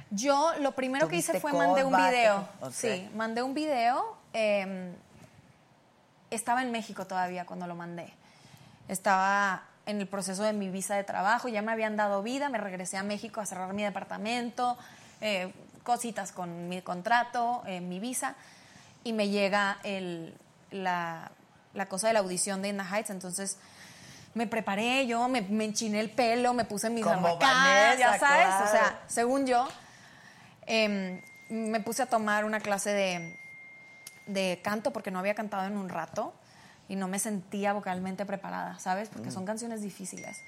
Yo lo primero que hice ¿Tuviste fue mandé un video. Sí, mandé un video. eh, estaba en México todavía cuando lo mandé. Estaba en el proceso de mi visa de trabajo, ya me habían dado vida, me regresé a México a cerrar mi departamento, eh, cositas con mi contrato, eh, mi visa, y me llega el, la, la cosa de la audición de In the Heights, entonces me preparé yo, me, me enchiné el pelo, me puse mis arracadas, ya sabes, claro. o sea, según yo, em, me puse a tomar una clase de, de canto porque no había cantado en un rato. y no me sentía vocalmente preparada, ¿sabes? Porque son canciones difíciles.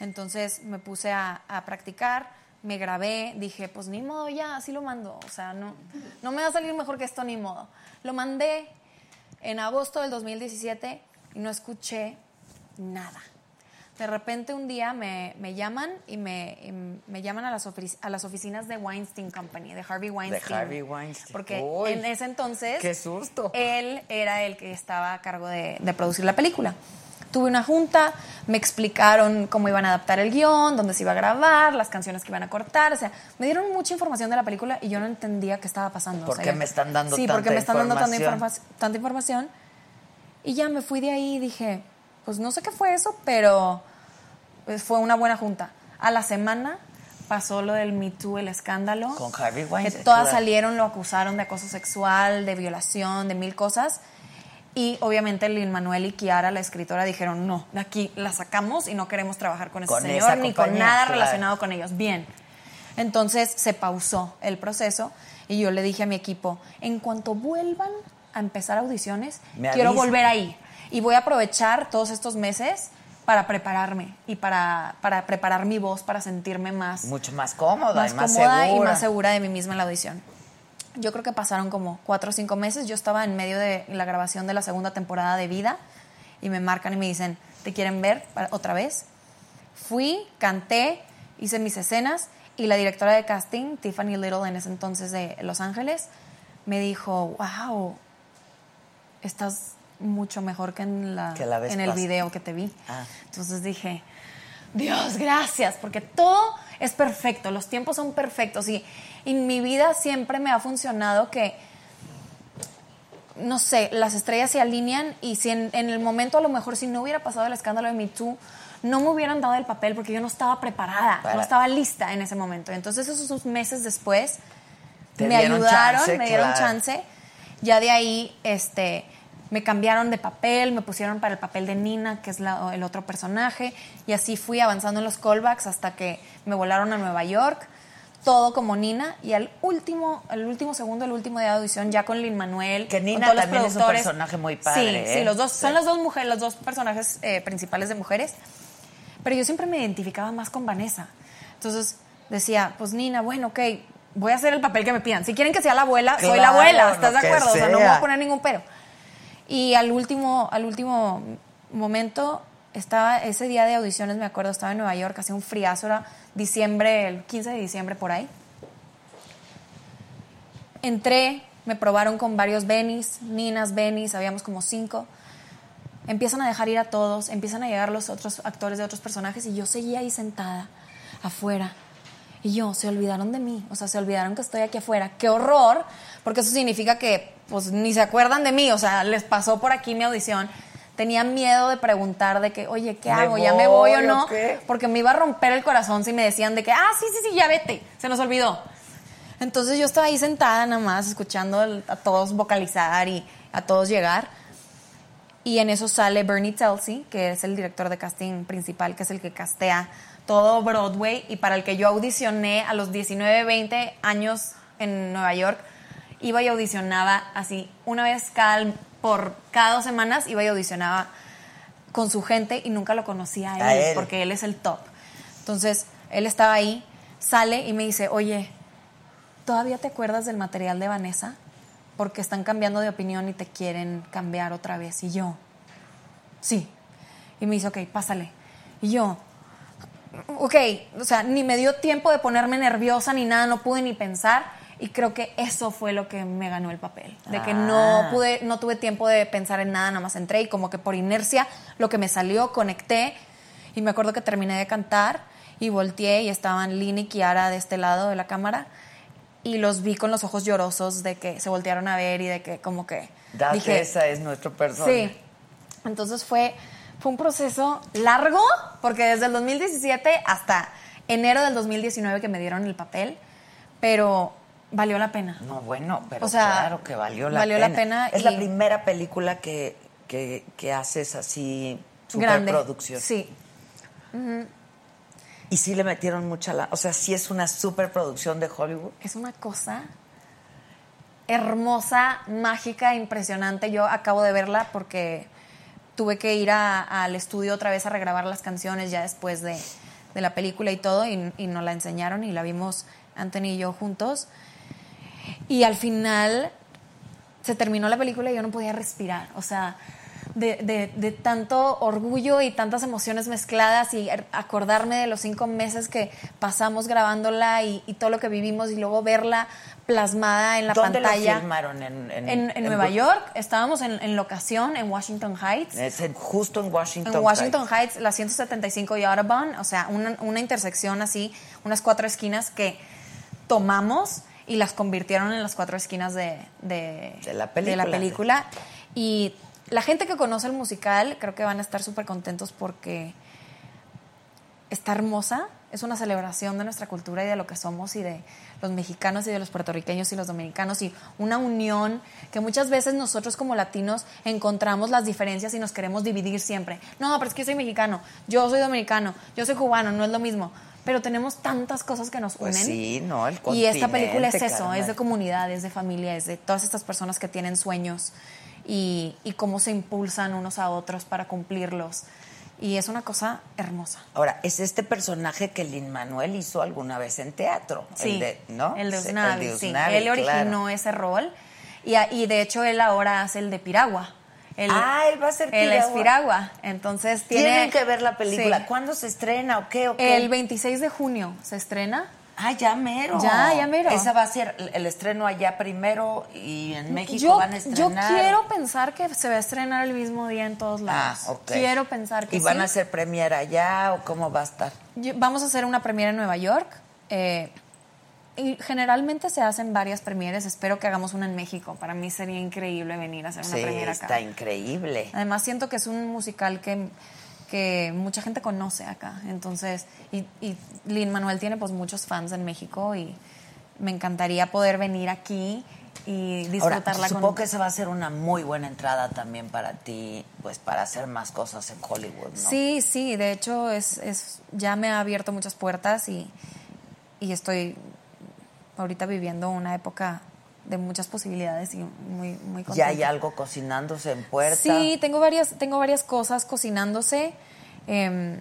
Entonces me puse a, a practicar, me grabé, dije, pues ni modo, ya, así lo mando. O sea, no, no me va a salir mejor que esto, ni modo. Lo mandé en agosto del 2017 y no escuché nada. De repente un día me, me llaman y me, y me llaman a las, a las oficinas de Weinstein Company, de Harvey Weinstein. Harvey Weinstein. Porque Uy, en ese entonces... qué susto. Él era el que estaba a cargo de, de producir la película. Tuve una junta, me explicaron cómo iban a adaptar el guion, dónde se iba a grabar, las canciones que iban a cortar. O sea, me dieron mucha información de la película y yo no entendía qué estaba pasando. ¿Por O sea, qué me están dando Sí, tanta porque me están dando tanta, información? informa- tanta información. Y ya me fui de ahí y dije, pues no sé qué fue eso, pero pues, fue una buena junta. A la semana pasó lo del Me Too, el escándalo. Con Harvey Que Weinstein, todas claro. salieron, lo acusaron de acoso sexual, de violación, de mil cosas. Y obviamente Lin Manuel y Kiara, la escritora, dijeron, no, de aquí la sacamos y no queremos trabajar con ese Con señor ni con nada claro. relacionado con ellos. Bien. Entonces se pausó el proceso y yo le dije a mi equipo, en cuanto vuelvan a empezar audiciones, Me quiero avisa. volver ahí. Y voy a aprovechar todos estos meses para prepararme y para, para preparar mi voz, para sentirme más, Mucho más cómoda más y más cómoda segura. y más segura de mí misma en la audición. Yo creo que pasaron como cuatro o cinco meses. Yo estaba en medio de la grabación de la segunda temporada de Vida y me marcan y me dicen, ¿te quieren ver otra vez? Fui, canté, hice mis escenas y la directora de casting, Tiffany Little, en ese entonces de Los Ángeles, me dijo, wow, estás mucho mejor que en, la, Que la en el video que te vi. Ah. Entonces dije, Dios, gracias, porque todo es perfecto, los tiempos son perfectos y en mi vida siempre me ha funcionado que, no sé, las estrellas se alinean y si en, en el momento a lo mejor si no hubiera pasado el escándalo de Me Too, no me hubieran dado el papel porque yo no estaba preparada, Para- no estaba lista en ese momento. Entonces esos meses después me ayudaron, chance, me dieron claro. chance. Ya de ahí, este, me cambiaron de papel, me pusieron para el papel de Nina, que es la- el otro personaje, y así fui avanzando en los callbacks hasta que me volaron a Nueva York, todo como Nina, y al último, al último segundo, el último día de audición, ya con Lin Manuel, Que con Nina todos los también es un productores. personaje muy padre, Sí, ¿eh? sí, los dos, son las dos mujeres, los dos personajes eh, principales de mujeres, pero yo siempre me identificaba más con Vanessa. Entonces decía, pues Nina, bueno, ok, voy a hacer el papel que me pidan. Si quieren que sea la abuela, soy la abuela, ¿estás de acuerdo? O sea, no me voy a poner ningún pero. Y al último, al último momento, estaba ese día de audiciones, me acuerdo, estaba en Nueva York, hacía un friazo, era diciembre, el 15 de diciembre por ahí. Entré, me probaron con varios Bennys, Ninas, Bennys, habíamos como cinco. Empiezan a dejar ir a todos, empiezan a llegar los otros actores de otros personajes y yo seguía ahí sentada, afuera. Y yo, se olvidaron de mí, o sea, se olvidaron que estoy aquí afuera. ¡Qué horror! Porque eso significa que, pues, ni se acuerdan de mí, o sea, les pasó por aquí mi audición. Tenía miedo de preguntar de que, oye, ¿qué ¿Me hago? ¿Ya me voy o voy o no? qué? Porque me iba a romper el corazón si me decían de que, ah, sí, sí, sí, ya vete, se nos olvidó. Entonces yo estaba ahí sentada nada más, escuchando el- a todos vocalizar y a todos llegar. Y en eso sale Bernie Telsey, que es el director de casting principal, que es el que castea todo Broadway y para el que yo audicioné a los 19, 20 años en Nueva York. Iba y audicionaba así, una vez cada, por cada dos semanas, iba y audicionaba con su gente y nunca lo conocía a él, A él. porque él es el top. Entonces, él estaba ahí, sale y me dice, oye, ¿todavía te acuerdas del material de Vanessa? Porque están cambiando de opinión y te quieren cambiar otra vez. Y yo, sí. Y me dice, ok, pásale. Y yo, ok, o sea, ni me dio tiempo de ponerme nerviosa ni nada, no pude ni pensar. Y creo que eso fue lo que me ganó el papel. De que Ah. no pude, no tuve tiempo de pensar en nada, nada más entré y como que por inercia lo que me salió, conecté. Y me acuerdo que terminé de cantar y volteé y estaban Lini y Kiara de este lado de la cámara. Y los vi con los ojos llorosos de que se voltearon a ver y de que como que Date, dije, esa es nuestro personaje. Sí. Entonces fue, fue un proceso largo, porque desde el 2017 hasta enero del 2019 que me dieron el papel, pero valió la pena. No, bueno, pero O sea, claro que valió la valió pena. la pena Es y- la primera película que, que, que haces así, superproducción. Sí. Y sí le metieron mucha la... O sea, sí es una superproducción de Hollywood. Es una cosa hermosa, mágica, impresionante. Yo acabo de verla porque tuve que ir a- al estudio otra vez a regrabar las canciones ya después de, de la película y todo, y, y nos la enseñaron y la vimos Anthony y yo juntos. Y al final se terminó la película y yo no podía respirar. O sea, de, de- de tanto orgullo y tantas emociones mezcladas y ar- acordarme de los cinco meses que pasamos grabándola y, y todo lo que vivimos y luego verla plasmada en la ¿Dónde pantalla. lo filmaron? En, en, En, en Nueva York, estábamos en, en locación en Washington Heights. Es justo en Washington. En Washington Heights. Heights, la 175 y Audubon, o sea, una, una intersección así, unas cuatro esquinas que tomamos y las convirtieron en las cuatro esquinas de, de, De la película. película. Y la gente que conoce el musical creo que van a estar súper contentos porque está hermosa, es una celebración de nuestra cultura y de lo que somos y de los mexicanos y de los puertorriqueños y los dominicanos y una unión que muchas veces nosotros como latinos encontramos las diferencias y nos queremos dividir siempre. No, pero es que yo soy mexicano, yo soy dominicano, yo soy cubano, no es lo mismo. Pero tenemos tantas cosas que nos Pues unen. sí, ¿no? El y esta película es eso, carnal. es de comunidad, es de familia, es de todas estas personas que tienen sueños y, y cómo se impulsan unos a otros para cumplirlos. Y es una cosa hermosa. Ahora, es este personaje que Lin Manuel hizo alguna vez en teatro. Sí, El de, ¿no? El de Usnavi, el de sí. Él originó claro. ese rol y, y de hecho él ahora hace el de Piragua. Ah, él va a ser Él es Piragua. Piragua. Entonces tiene... Tienen que ver la película. Sí. ¿Cuándo se estrena o qué? o qué? El 26 de junio se estrena. Ah, ya mero. Ya, ya mero. Esa va a ser el- el estreno allá primero y en México yo, van a yo estrenar. quiero pensar que se va a estrenar el mismo día en todos Ah, lados. ok. Quiero pensar que ¿Y van sí. a hacer premiera allá o cómo va a estar? Yo- vamos a hacer una premiere en Nueva York. eh, y generalmente se hacen varias premieres. Espero que hagamos una en México. Para mí sería increíble venir a hacer una Sí, premiere acá. está increíble. Además, siento que es un musical que, que mucha gente conoce acá. Entonces, y, y Lin Manuel tiene pues muchos fans en México y me encantaría poder venir aquí y Ahora, disfrutarla supongo con que esa va a ser una muy buena entrada también para ti, pues para hacer más cosas en Hollywood, ¿no? Sí, sí, de hecho es, es ya me ha abierto muchas puertas y, y estoy ahorita viviendo una época de muchas posibilidades y muy muy contenta. ¿Ya hay algo cocinándose en puerta? Sí, tengo varias, tengo varias cosas cocinándose. Em,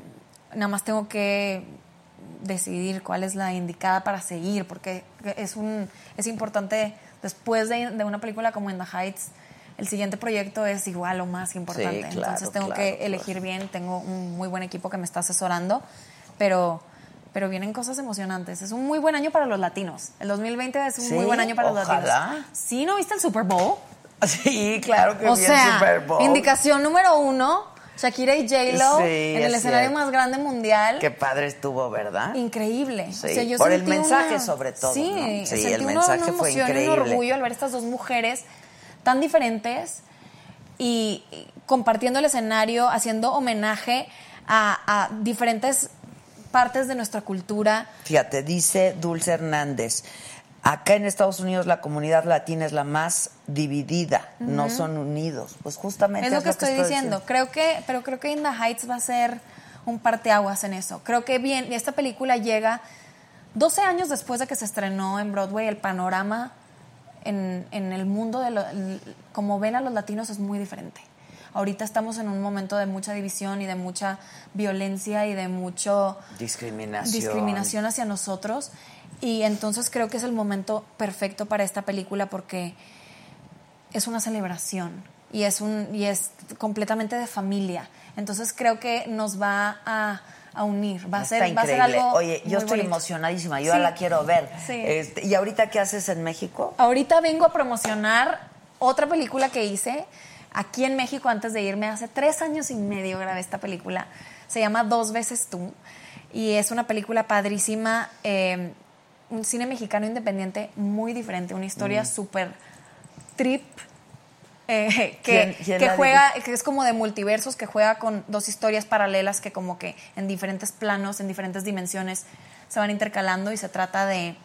nada más tengo que decidir cuál es la indicada para seguir, porque es un es importante después de, de una película como In the Heights, el siguiente proyecto es igual o más importante. Sí, claro, Entonces tengo claro, que claro. elegir bien. Tengo un muy buen equipo que me está asesorando, pero pero vienen cosas emocionantes. Es un muy buen año para los latinos. El 2020 es un Sí, muy buen año para los latinos. ¿Sí no viste el Super Bowl? Sí, claro que O vi el sea, Super Bowl. indicación número uno, Shakira y J-Lo Sí, en el es escenario cierto. más grande mundial. Qué padre estuvo, ¿verdad? Increíble. Sí, o sea, yo por el mensaje una- sobre todo, Sí, ¿no? Sí, sentí el una- mensaje una fue emoción y un orgullo al ver estas dos mujeres tan diferentes y, y compartiendo el escenario, haciendo homenaje a, a diferentes partes de nuestra cultura. Fíjate, dice Dulce Hernández, acá en Estados Unidos la comunidad latina es la más dividida, no son unidos. Pues justamente Es lo que estoy diciendo. Creo que, pero creo que In the Heights va a ser un parteaguas en eso. Creo que bien, esta película llega 12 años después de que se estrenó en Broadway, el panorama en, en el mundo de lo, como ven a los latinos es muy diferente. Ahorita estamos en un momento de mucha división y de mucha violencia y de mucho Discriminación. discriminación hacia nosotros. Y entonces creo que es el momento perfecto para esta película porque es una celebración y es, un, y es completamente de familia. Entonces creo que nos va a, a unir, va a, Está ser, va a ser algo. Oye, yo muy estoy bonito. emocionadísima, yo Sí. la quiero ver. Sí. Este, ¿Y ahorita qué haces en México? Ahorita vengo a promocionar otra película que hice aquí en México antes de irme. Hace tres años y medio grabé esta película. Se llama Dos veces tú. Y es una película padrísima. eh, un cine mexicano independiente muy diferente. Una historia súper trip. eh, ¿Quién- que, quién que juega, que es como de multiversos, que juega con dos historias paralelas que como que en diferentes planos, en diferentes dimensiones se van intercalando y se trata de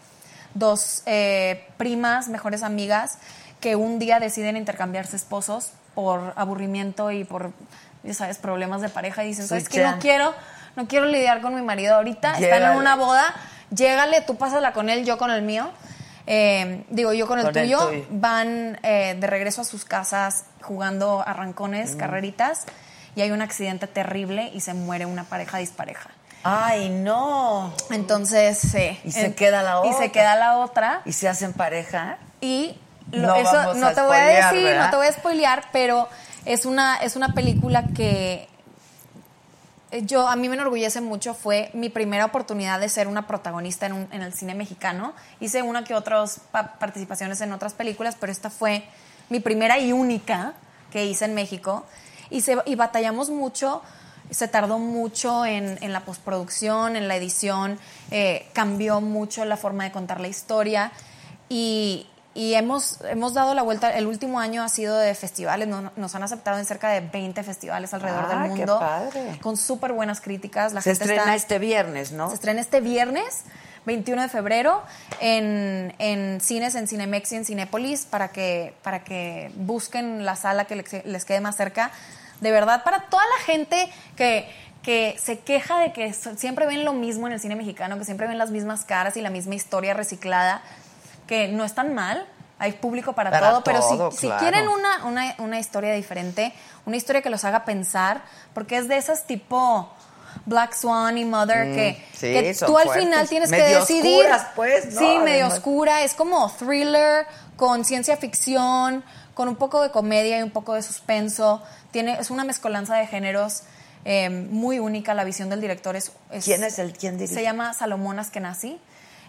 dos eh, primas, mejores amigas, que un día deciden intercambiarse esposos por aburrimiento y por, ya sabes, problemas de pareja y dicen, ¿sabes? Switchean. No quiero, no quiero lidiar con mi marido ahorita, están en una boda, llégale, tú pásala con él, yo con el mío. Eh, digo, yo con el Con el tuyo, van eh, de regreso a sus casas jugando arrancones, carreritas, y hay un accidente terrible y se muere una pareja dispareja. Ay, no. Entonces, sí. Y se En- queda la Y otra. se queda la otra. ¿Y se hacen pareja? Y lo- No eso vamos no a te voy a decir, ¿verdad? no te voy a spoilear, pero es una, es una película que eh, yo a mí me enorgullece mucho. Fue mi primera oportunidad de ser una protagonista en, un- en el cine mexicano. Hice una que otras pa- participaciones en otras películas, pero esta fue mi primera y única que hice en México. Y, se, y batallamos mucho, se tardó mucho en, en la postproducción, en la edición, eh, cambió mucho la forma de contar la historia. Y, y hemos, hemos dado la vuelta, el último año ha sido de festivales, no- nos han aceptado en cerca de 20 festivales alrededor Ah, del qué mundo. padre. Con súper buenas críticas. La Se gente estrena está- este viernes, ¿no? se estrena este viernes, 21 de febrero, en, en cines, en Cinemex y en Cinépolis, para que, para que busquen la sala que les, les quede más cerca. De verdad, para toda la gente que, que se queja de que siempre ven lo mismo en el cine mexicano, que siempre ven las mismas caras y la misma historia reciclada, que no es tan mal. Hay público para, Para todo, pero si- si, quieren una, una, una historia diferente, una historia que los haga pensar, porque es de esas tipo Black Swan y Mother que, Mm, sí, que tú al final tienes que Medio decidir. oscuras, pues, ¿no? Sí, medio Además. oscura. Es como thriller con ciencia ficción, con un poco de comedia y un poco de suspenso. Tiene, es una mezcolanza de géneros eh, muy única. La visión del director es, es- ¿Quién es el quién dirige? se llama Salomón Askenazi.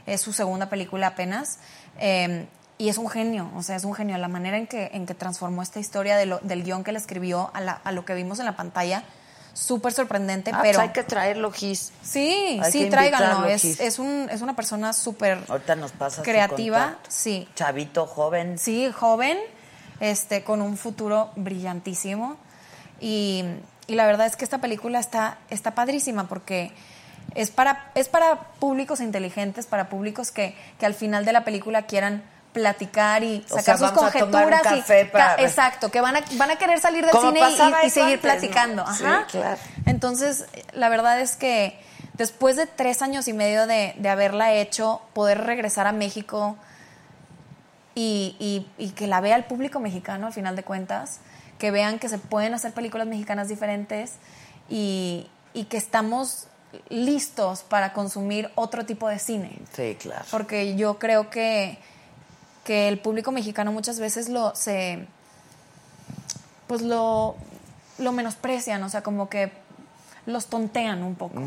Es su segunda película apenas. Eh, y es un genio, o sea, es un genio. La manera en que, en que transformó esta historia de lo- del guion que le escribió a, la- a lo que vimos en la pantalla, súper sorprendente, Ah, pero... pues hay que traerlo, Gis. Sí, Hay sí, tráiganlo. Es, un, es una persona súper creativa. Sí, Chavito, joven. sí, joven, este, con un futuro brillantísimo. Y, y la verdad es que esta película está, está padrísima porque es para, es para públicos inteligentes, para públicos que, que al final de la película quieran platicar y O sacar sea, sus conjeturas y para- exacto que van a van a querer salir del Como cine y- seguir antes, ¿no? platicando Sí, Ajá. claro. Entonces, la verdad es que después de tres años y medio de, de haberla hecho, poder regresar a México y, y- y que la vea el público mexicano, al final de cuentas, que vean que se pueden hacer películas mexicanas diferentes y, y que estamos listos para consumir otro tipo de cine. Sí, claro. Porque yo creo que, que el público mexicano muchas veces lo se pues lo, lo menosprecian, o sea, como que los tontean un poco.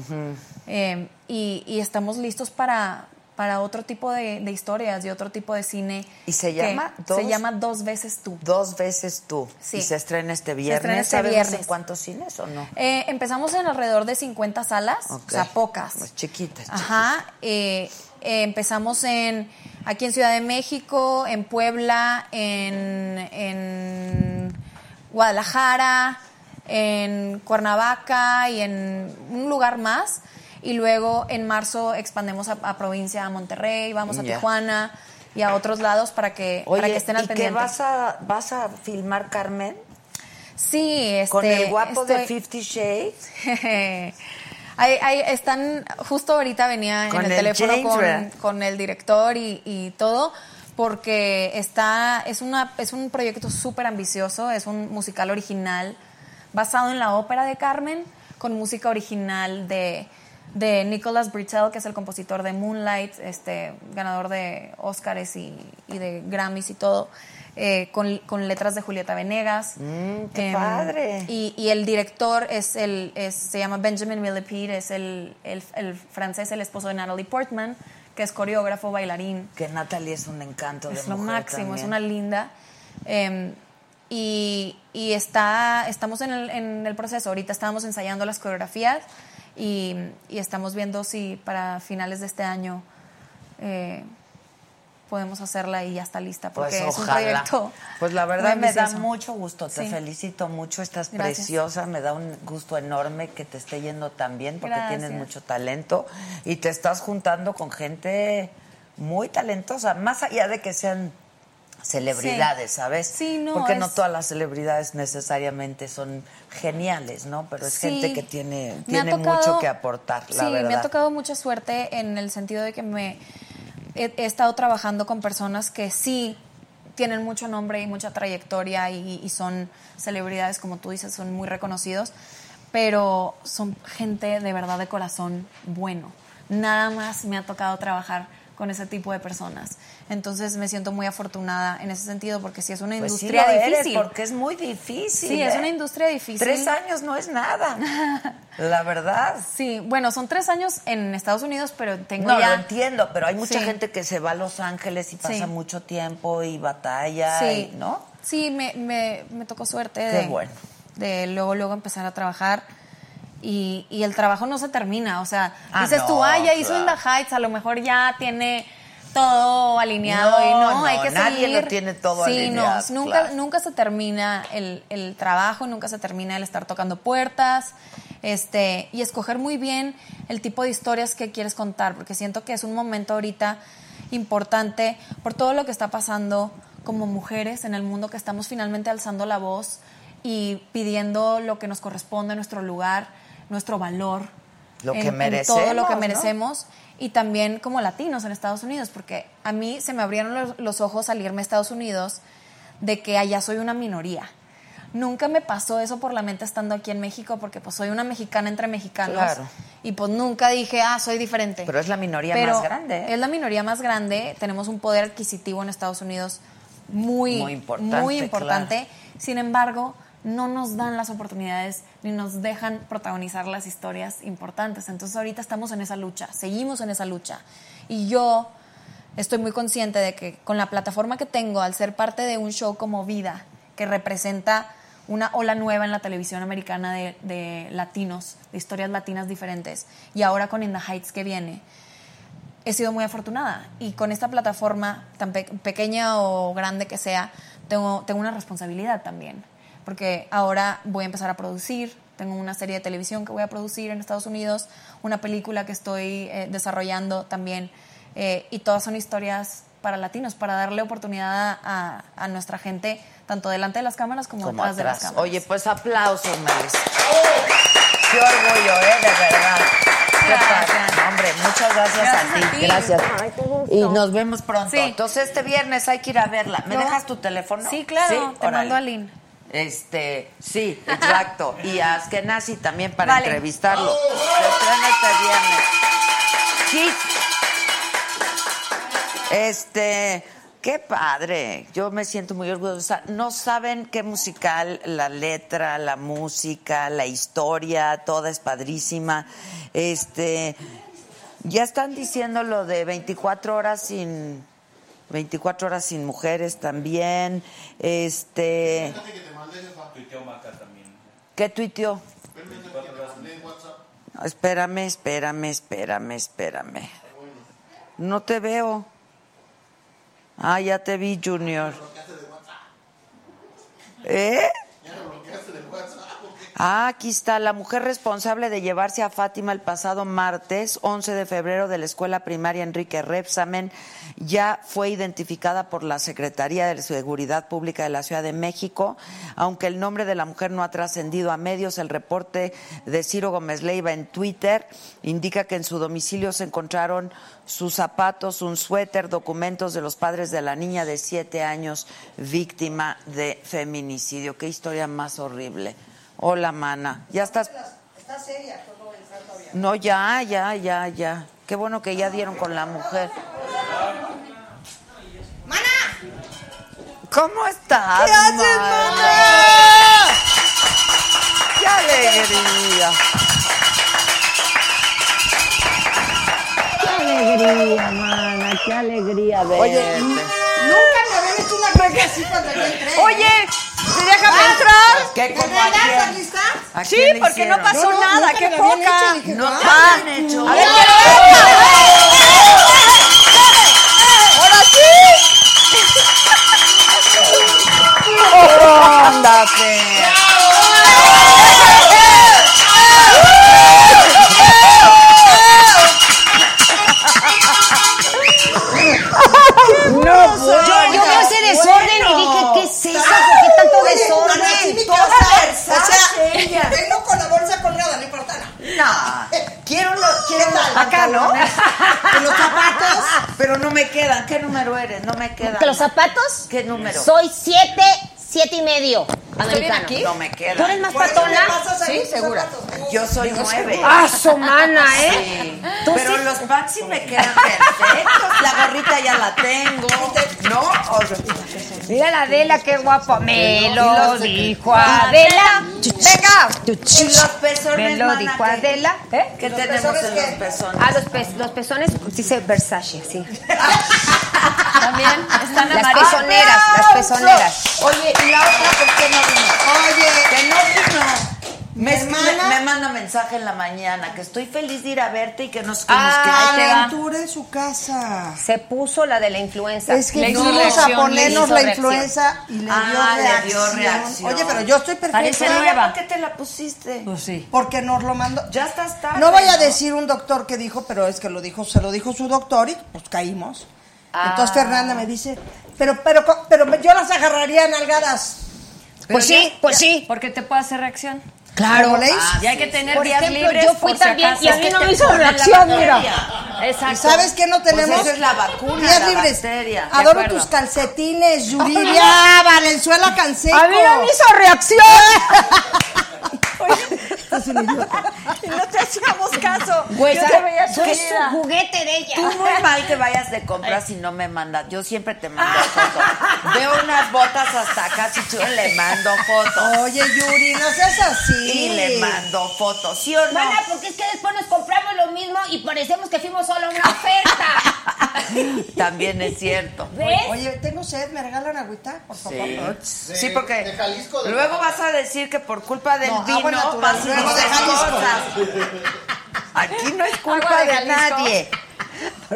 Eh, y, y estamos listos para, para otro tipo de, de historias y otro tipo de cine. ¿Y se llama Dos- Se llama Dos veces tú. Dos veces tú. Sí. Y se estrena este Se viernes. estrena este ¿Sabemos viernes. en cuántos cines o no? Eh, empezamos en alrededor de 50 salas, o sea, pocas. Pues chiquitas, Ajá. eh, eh, empezamos en aquí en Ciudad de México, en Puebla, en, en Guadalajara, en Cuernavaca y en un lugar más. Y luego en marzo expandemos a, a provincia, a Monterrey, vamos a. Tijuana y a otros lados para que, Oye, para que estén al ¿y qué pendiente. vas a, vas a filmar, Carmen? Sí, este, ¿Con el guapo de Fifty Shades? Ahí- ahí están, justo ahorita venía Con en el, el teléfono con el director y, y todo, porque está, es, una, es un proyecto súper ambicioso, es un musical original basado en la ópera de Carmen, con música original de, de Nicholas Britell, que es el compositor de Moonlight, este, ganador de Oscars y, y de Grammys y todo. eh, con, con letras de Julieta Venegas. Mm, qué Em, padre. y, y el director es el, es- se llama Benjamin Millepied, es el, el, el francés, el esposo de Natalie Portman, que es coreógrafo, bailarín. Que Natalie es un encanto de Es lo mujer máximo, es una linda. Em, y y está, estamos en el, en el proceso. Ahorita estábamos ensayando las coreografías y, y estamos viendo si para finales de este año eh, podemos hacerla y ya está lista. Porque Pues es un proyecto. Pues la verdad me da mucho gusto, te Sí. felicito mucho, estás Gracias. preciosa, me da un gusto enorme que te esté yendo tan bien porque Gracias. tienes mucho talento y te estás juntando con gente muy talentosa, más allá de que sean celebridades, Sí. ¿sabes? Sí, no, Porque no todas las celebridades necesariamente son geniales, ¿no? Pero es Sí. gente que tiene, tiene tocado- mucho que aportar, la sí, verdad. me ha tocado mucha suerte en el sentido de que me he, he estado trabajando con personas que sí tienen mucho nombre y mucha trayectoria y, y son celebridades, como tú dices, son muy reconocidos, pero son gente de verdad de corazón bueno. Nada más me ha tocado trabajar con ese tipo de personas. Entonces me siento muy afortunada en ese sentido porque sí es una Pues sí industria eres, difícil. porque es muy difícil. Sí, es ¿eh? una industria difícil. Tres años no es nada. La verdad. Sí, bueno, son tres años en Estados Unidos, pero tengo No, ya... lo entiendo, pero hay mucha Sí. gente que se va a Los Ángeles y pasa Sí. mucho tiempo y batalla, Sí, y- ¿no? Sí, me, me, me tocó suerte Qué de, bueno. de luego, luego empezar a trabajar. Y, y el trabajo no se termina. O sea, Ah, dices no, tú, ah, ya hizo claro. In the Heights, a lo mejor ya tiene todo alineado y No, no, hay no, que nadie seguir. lo tiene todo sí, alineado, no, nunca, claro. nunca se termina el, el trabajo, nunca se termina el estar tocando puertas. Este, y escoger muy bien el tipo de historias que quieres contar, porque siento que es un momento ahorita importante por todo lo que está pasando como mujeres en el mundo, que estamos finalmente alzando la voz y pidiendo lo que nos corresponde, nuestro lugar, nuestro valor. Lo que en merecemos, todo lo que ¿no? merecemos y también como latinos en Estados Unidos, porque a mí se me abrieron los, los ojos al irme a Estados Unidos de que allá soy una minoría. Nunca me pasó eso por la mente estando aquí en México, porque pues soy una mexicana entre mexicanos. Claro. Y pues nunca dije, ah, soy diferente. Pero es la minoría Pero más grande. ¿eh? Es la minoría más grande. Tenemos un poder adquisitivo en Estados Unidos muy, Muy importante, muy importante. Sin embargo, no nos dan las oportunidades ni nos dejan protagonizar las historias importantes. Entonces ahorita estamos en esa lucha, seguimos en esa lucha. Y yo estoy muy consciente de que con la plataforma que tengo, al ser parte de un show como Vida, que representa una ola nueva en la televisión americana de, de latinos, de historias latinas diferentes, y ahora con In the Heights que viene, he sido muy afortunada. Y con esta plataforma, tan pe- pequeña o grande que sea, tengo, tengo una responsabilidad también. Porque ahora voy a empezar a producir, tengo una serie de televisión que voy a producir en Estados Unidos, una película que estoy eh, desarrollando también, eh, y todas son historias para latinos, para darle oportunidad a, a nuestra gente, tanto delante de las cámaras como, Como detrás de las cámaras. Oye, pues aplausos, Melissa. Qué orgullo, ¿eh? De verdad. Qué Gracias. No, Hombre, muchas gracias, Gracias a a ti. Gracias. Y nos vemos pronto. Sí. Entonces, este viernes hay que ir a verla. ¿Me Yo- dejas tu teléfono? Sí, claro, te órale. mando a Lynn. Este, sí, exacto. Y a Askenazi también para Vale. entrevistarlo. Se estrena este viernes. Hit. Este, qué padre. Yo me siento muy orgullosa. No saben qué musical, la letra, la música, la historia, toda es padrísima. Este, ya están diciendo lo de 24 horas sin 24 horas sin mujeres también. Este, Tuiteó Maca también. ¿qué tuiteó? Espérame, espérame, espérame, espérame. No te veo. Ah, ya te vi, Junior. ¿Eh? Ah, aquí está. La mujer responsable de llevarse a Fátima el pasado martes, 11 de febrero, de la escuela primaria Enrique Repsamen, ya fue identificada por la Secretaría de Seguridad Pública de la Ciudad de México. Aunque el nombre de la mujer no ha trascendido a medios, el reporte de Ciro Gómez Leiva en Twitter indica que en su domicilio se encontraron sus zapatos, un suéter, documentos de los padres de la niña de siete años víctima de feminicidio. Qué historia más horrible. Hola, mana. ¿Ya estás? Está seria todo el todavía. No, ya, ya, ya, ya. Qué bueno que ya dieron con la mujer. ¡Mana! ¿Cómo estás? ¿Qué haces, mana? ¡Qué alegría! Qué alegría, mana, qué alegría verte. Oye, Nunca me habían hecho una cosa así cuando yo entré. Oye, déjame entrar. ¿qué. ¿A Sí, quién le porque no hicieron? pasó No, no, nada, nunca qué me habían poca. hecho, dije, No ah, han hecho. A ver, quiero ¡Ahora sí! ¡Onda, con la bolsa colgada, no importa nada. No, quiero, lo- quiero quiero los Acá, ¿no? los zapatos, pero no me quedan. ¿Qué número eres? No me quedan. ¿Que los zapatos? ¿Qué número? Soy siete, siete y medio. Americano. aquí? No me quedan. ¿Tú eres más patona? Sí, segura. zapatos. Yo soy nueve. ¡Ah, su mana, eh! Sí. Tú Pero sí- los pants sí me quedan perfectos. La gorrita ya la tengo. ¿No? O sea, Mira la Adela, qué guapa. Me lo dijo Adela. Venga. y los pezones, Me lo dijo. Adela. ¿Eh? ¿Qué ¿Los tenemos en los pezones? Ah, los, pe- los pezones, dice Versace, sí. También están Las amarillas. pezoneras, las pezoneras. Oye, ¿y la otra por qué no vino? Oye, Que no vino. Me, hermana- me- me manda mensaje en la mañana que estoy feliz de ir a verte y que nos que Ah, nos que- aventura en su casa. Se puso la de la influenza. Es que fuimos a ponernos la influenza y le dio, Ah, le reacción. dio reacción. Oye, pero yo estoy perfecta. Parece Pero nueva. ¿por qué te la pusiste? Pues sí. Porque nos lo mandó. Ya estás tarde. No voy a decir un doctor que dijo, pero es que lo dijo, se lo dijo su doctor y pues caímos. Entonces Fernanda me dice, pero, pero, pero yo las agarraría en algadas. Pues sí, pues sí. Porque te puede hacer reacción. Claro. ¿Leis? y hay que tener Por días ejemplo, libres yo fui por si también acaso. y a mí no me hizo reacción, mira. Exacto. ¿Y sabes qué no tenemos? eso es la vacuna, Días la libres. bacteria. Adoro tus calcetines, Yuridia, Valenzuela Canseco. A mí no me hizo reacción. Y no te hacíamos caso. Güey, Yo te veía Soy su juguete de ella. Tú muy mal que vayas de compras y no me mandas. Yo siempre te mando fotos. Veo unas botas hasta acá, si tú le mando fotos. Oye, Yuri, no seas así. Y le mando fotos, ¿sí o no? Mana, porque es que después nos compramos lo mismo y parecemos que fuimos solo a una oferta. También es cierto. ¿Ves? Oye, tengo sed, ¿me regalan agüita? Por favor. Sí, sí porque de Jalisco, de luego vas a decir que por culpa del No, vino vas luego de dices Jalisco. cosas. Aquí no es culpa de nadie.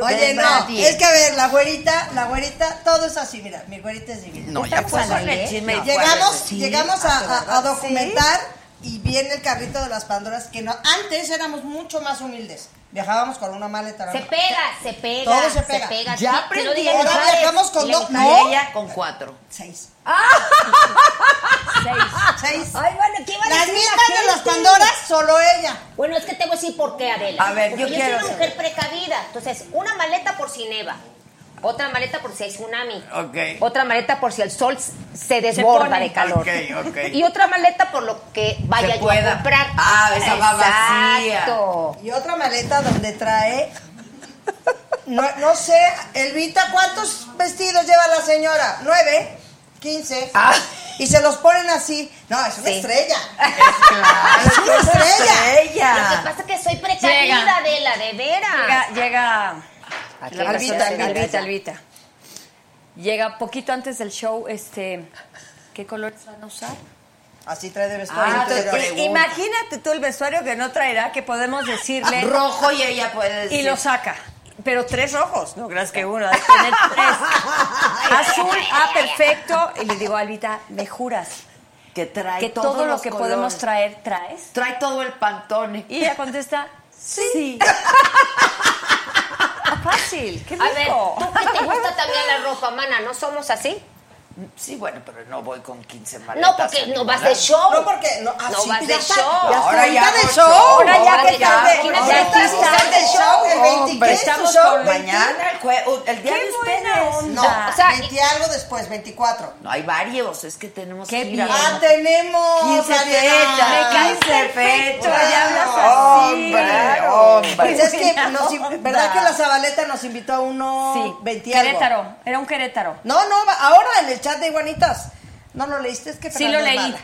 Oye, no, nadie. es que a ver, la güerita, la güerita, todo es así, mira, mi güerita es divina. No, ya al el chisme. y Llegamos, llegamos a, a- a ¿Sí? documentar y viene el carrito de las Pandoras que no, antes éramos mucho más humildes. Viajábamos con una maleta. Se pega, se pega. Todo se pega. Ya Sí, que lo aprendí. Ahora viajamos con dos- no. ella con cuatro. Seis. Seis. Seis. Ay, bueno, ¿qué iba a Las decir mismas la de las? Pandoras, solo ella. Bueno, es que te voy a decir por qué, Adela. A ver, Porque yo yo quiero soy una mujer precavida. Entonces, una maleta por si neva. Otra maleta por si hay tsunami. Ok. Otra maleta por si el sol se desborda de calor. Ok, ok. Y otra maleta por lo que vaya yo pueda. a comprar. Ah, esa va vacía. Exacto. Y otra maleta donde trae. No, no sé, Elvita, ¿cuántos vestidos lleva la señora? ¿Nueve? ¿Quince? Y se los ponen así. No, es una Sí. estrella. Claro, Es una estrella. Lo que Estrella. pasa es que soy precavida, Llega. Adela, de veras. Llega, llega Aquí la la Albita, persona- Albita. Albita, Albita. Llega poquito antes del show, este, ¿qué colores van a usar? Así trae de vestuario. Ah. Imagínate tú el vestuario que no traerá, que podemos decirle Rojo y ella puede decir. y lo saca. Pero tres rojos, no creas que uno, hay que tener tres. Azul, ah, perfecto. Y le digo, Albita, ¿me juras que trae que todo lo que colores. podemos traer, traes? Trae todo el pantone. Y ella contesta, sí. Fácil, qué rico. A ver, ¿tú que te gusta también la ropa, mana? ¿No somos así? Sí, bueno, pero no voy con 15 maletas. No, porque no vas de show. No, porque no, ah, No sí, vas de está, show. Está, Ahora ya ahorita de show. Ahora ya que ya, imagínate, ahora ya que estás estás de show, el 20, Hombre, ¿qué es tu estamos show? con- Mañana, el, jue- el día Qué de ustedes. No, O sea, 20 algo después, 24. No, hay varios, es que tenemos Qué que ir. Ah, tenemos. 15 Adela. fechas. Me caes 15 perfecto, fechas. ya hablas así. Hombre, hombre. Pues es que. ¿verdad que la Zabaleta nos invitó a uno Sí, 20 algo? Querétaro, era un Querétaro. No, no, ahora en el chat de Iguanitas. ¿No lo leíste? Es que Sí Fernando lo es leí, mala.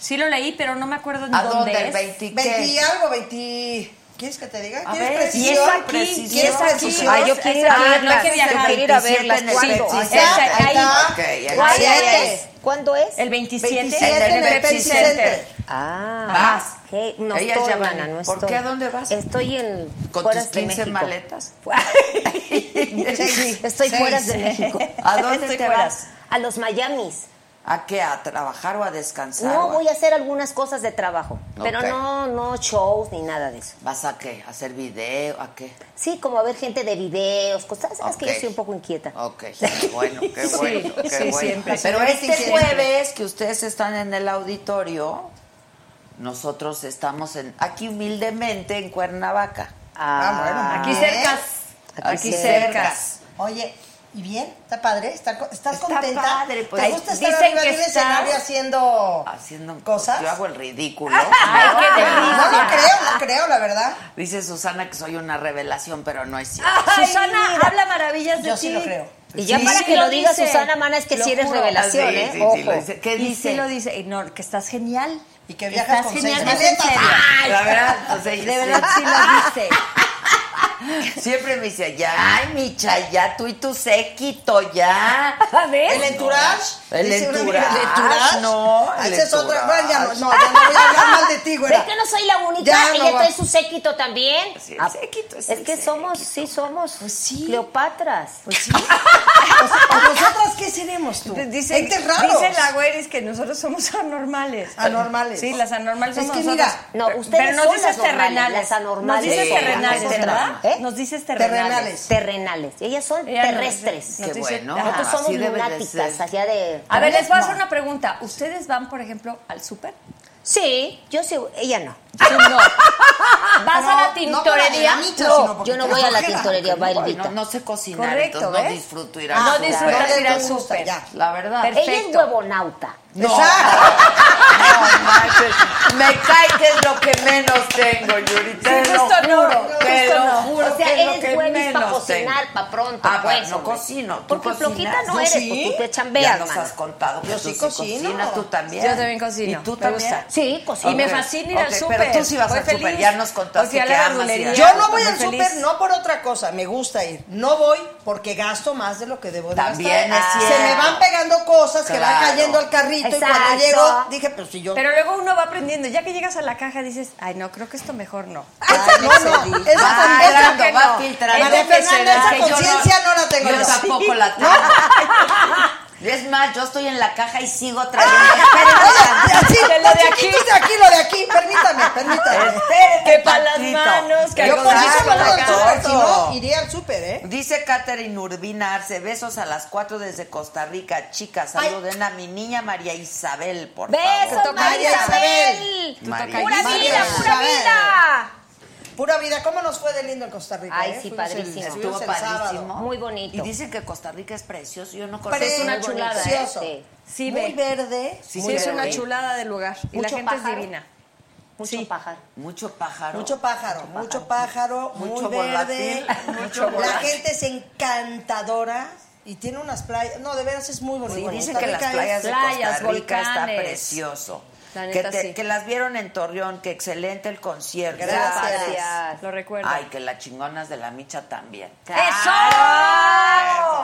sí lo leí, pero no me acuerdo en ¿A dónde dónde? ¿El es. 20 20 qué? algo, 20... ¿Quieres que te diga? ¿Quieres ver, precisión? y es aquí, ¿Quieres precisión? Ay, yo quiero ir a Ah, no hay verlas. que viajar. Yo quiero ir a verlas. 27 ¿Cuándo? en el Sí, ahí ¿Cuándo es? ¿Cuándo es? El 27, 27 en el Pepsi Center. Ah, Vas. hey, no Ella estoy, mana, no ¿Por estoy. qué? ¿A dónde vas? Estoy en ¿Con tus de 15 México. maletas? Sí, estoy fuera de México. ¿A dónde Estoy te fuera. vas? A los Miamis. ¿A qué? ¿A trabajar o a descansar? No, voy a hacer algunas cosas de trabajo, pero no, no shows ni nada de eso. ¿Vas a qué? ¿A hacer video? ¿A qué? Sí, como a ver gente de videos, cosas. Sabes que yo soy un poco inquieta. Ok, bueno, qué bueno, qué sí, bueno. siempre. Pero este Siempre. jueves que ustedes están en el auditorio, nosotros estamos en aquí humildemente en Cuernavaca. Ah, bueno. Aquí cercas. Aquí cercas. Oye, ¿y bien? ¿Está padre? ¿Está co- ¿Estás Está contenta? padre, pues. ¿Te gusta estar Dicen arriba que de un está- escenario haciendo, Haciendo cosas? Yo hago el ridículo. Ay, qué delicia. No, no creo, no creo, la verdad. Dice Susana que soy una revelación, pero no es cierto. Susana habla maravillas de Yo ti. sí lo creo. Y ya Sí, para sí que lo lo diga dice. Susana Mana es que Lo si eres juro. revelación, sí, ¿eh? sí, Ojo. sí, lo dice. ¿Qué Y dice? sí lo dice. Y no, que estás genial. Y que viajas Estás con genial, seis maletas. ¡Ay! La verdad, o sea, De sí. verdad sí lo dice. Siempre me dice, ya, ay, Micha, ya, tú y tu séquito, ya. A ver. ¿El entourage? El Dice una amiga, entourage, ¿El entourage? no, Ah, el Esa es otra. Bueno, ya no, no, ya no voy a hablar mal de ti, güera. ¿Ves que no soy la única? Ya no Ella trae su séquito también. Sí, el Ah, séquito es es el que somos, sí somos Cleopatras. Pues sí. ¿O nosotras qué seremos tú? Dice, raros. dice la güeris que nosotros somos anormales. Anormales. Sí, las anormales Es somos que nosotros. mira, No, ustedes pero nos son dices las terrenales. las anormales Nos dices terrenales, ¿verdad? terrenales. ¿Eh? Nos dices terrenales. Terrenales. Terrenales. Y ellas son terrestres. Qué bueno. Nosotros somos lunáticas, allá de... A ver, les voy a hacer No. una pregunta. ¿Ustedes van, por ejemplo, al súper? Sí, yo sí, ella no. No. ¿Vas No, a la no tintorería? No, porque yo no voy a la tintorería, va No, no, no sé cocinar, Correcto, entonces no ¿ves? disfruto ir Ah, al no súper. disfrutas no ir al súper. La verdad. Perfecto. Ella es huevonauta. Exacto. No manches, me cae que es lo que menos tengo, Yuri. Te Sí, lo justo no, juro, te lo no. juro O sea, que es lo eres que huevis para menos cocinar, tengo. para pronto, Ah, pues. pa- no hombre. cocino. ¿Tú Porque cocinas? flojita no Yo eres, sí. pues tú te Ya chambeas, nos has contado que Yo tú sí cocino. cocinas, tú también. Yo también cocino. ¿Y tú Me también? gusta. Sí, cocino. Y me Ok, fascina ir al ok, súper. pero tú sí vas Voy al súper, feliz. ya nos contaste a que la amas verdulería. ir. Yo no voy Muy al feliz. súper no por otra cosa, me gusta ir. No voy porque gasto más de lo que debo de También gastar. es Se me cierto. van pegando cosas que van Claro. cayendo al carrito y Exacto. cuando llego dije, pero si yo Pero luego uno va aprendiendo. Ya que llegas a la caja dices, ay, no, creo que esto mejor no. Esa- no, no, esa Va con- filtrando, va filtrando. María Fernanda, esa conciencia no la tengo Yo yo. tampoco la tengo. Es más, yo estoy en la caja y sigo trayendo. Así, Que lo de aquí. de aquí, lo de aquí, permítame, permítame. Que para las manos, que Yo de eso no al súper, si no, iría al súper, ¿eh? Dice Catherine Urbina Arce, besos a las cuatro desde Costa Rica. Chicas, saluden a mi niña María Isabel, por Besos, favor. María María Isabel. María Pura Isabel. vida, pura vida. Pura vida, ¿cómo nos fue de lindo en Costa Rica? Ay, eh? sí, Fuimos padrísimo. Estuvo padrísimo. Muy bonito. Y dicen que Costa Rica es precioso. Yo no conozco. es una chulada, ¿eh? precioso. Sí. Sí, Muy ve. verde. Sí, Sí, es una chulada de lugar. Y la gente es divina. Mucho Sí. pájaro. Mucho pájaro. Mucho pájaro, mucho pájaro, Mucho muy verde. Mucho La gente es encantadora y tiene unas playas. No, de veras es muy bonito. Sí, dicen que las playas de Costa Rica está volcanes. precioso. La que, neta, te- sí. que las vieron en Torreón, que excelente el concierto. Gracias. Gracias. Lo recuerdo. Ay, que las chingonas de la micha también. ¡Eso!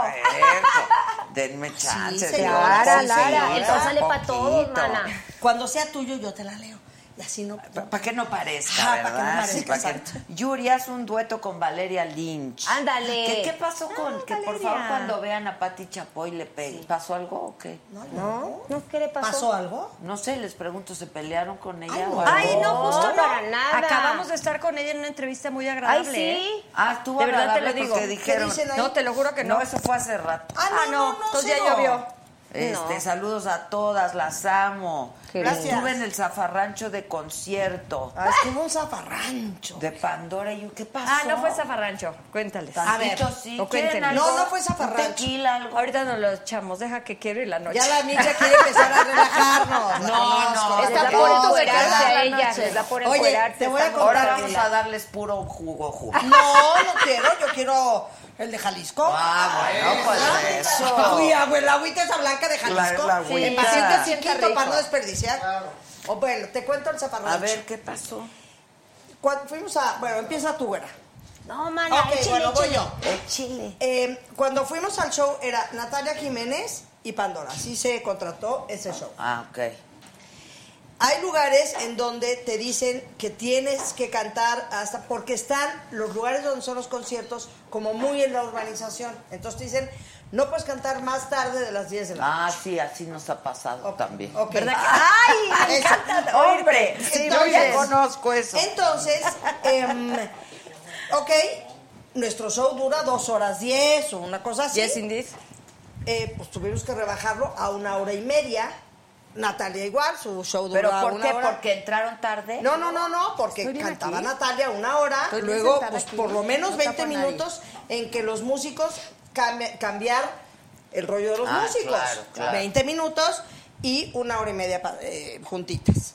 Eso. Denme chance. señora, Lara, Lara, sol sale para todos, poquito. mana. Cuando sea tuyo, yo te la leo. Y así no. Para que no parezca, Ajá, pa' que no parezca, Sí, pa' que- exacto. Yuri, haz un dueto con Valeria Lynch. Ándale. ¿Qué, qué pasó con que por favor cuando vean a Pati Chapoy le peguen? ¿Pasó algo o qué? ¿No? ¿No? ¿Qué le pasó? ¿Pasó algo? No sé, les pregunto, ¿se pelearon con ella Ay, o no. algo? Ay, no, justo No, no. para nada. Acabamos de estar con ella en una entrevista muy agradable. Ay, ¿eh? sí. Ah, estuvo De verdad te lo digo. porque ¿Qué dijeron... dicen ahí? No, te lo juro que no. No, eso fue hace rato. Ah, no, Ah, no, no, no. entonces ya no. llovió. Este, saludos a todas, las amo. Qué Gracias. Estuve en el zafarrancho de concierto Ah, estuvo un zafarrancho. de Pandora y ¿qué pasó? Ah, no fue Zafarrancho. Cuéntales. A ver, sí, o ¿quieren cuéntenme. algo? No, no fue zafarrancho. Tequila, algo. Ahorita nos lo echamos. Deja que quiero ir la noche. Ya la micha quiere empezar a relajarnos. la No, no, no, por encuerarse a ellas, les da por Oye, te voy a estamos Ahora contar vamos a darles puro jugo, jugo. No, no quiero, yo quiero el de Jalisco. Ah, bueno, pues eso. Uy, abuela, agüita esa blanca de Jalisco. La- la. En paciente chiquito para no desperdiciar. O bueno, te cuento el zafarrancho. A ver, ¿qué pasó? Cuando fuimos a, bueno, empieza tu güera. No, mana, Ok, échale, bueno, voy yo. El chile. Eh, cuando fuimos al show era Natalia Jiménez y Pandora. Así se contrató ese show. Ah, ok. Hay lugares en donde te dicen que tienes que cantar hasta porque están los lugares donde son los conciertos como muy en la urbanización. Entonces te dicen, no puedes cantar más tarde de las 10 de la noche. Ah, sí, así nos ha pasado también. ¿Verdad que- ¡Ay! Me encanta oírte. Sí, yo Entonces- ya conozco eso. Entonces, em, ok, nuestro show dura dos horas 10 o una cosa así. Yes, indeed. Eh, pues tuvimos que rebajarlo a una hora y media Natalia igual, su show ¿Pero duraba por una qué? hora. ¿Porque entraron tarde? No, no, no, no, porque cantaba aquí. Natalia una hora, Estoy luego pues aquí. por lo menos No 20 tapo a nadie. minutos en que los músicos cambiar el rollo de los Ah, músicos. claro, claro. 20 minutos y una hora y media eh, juntitas.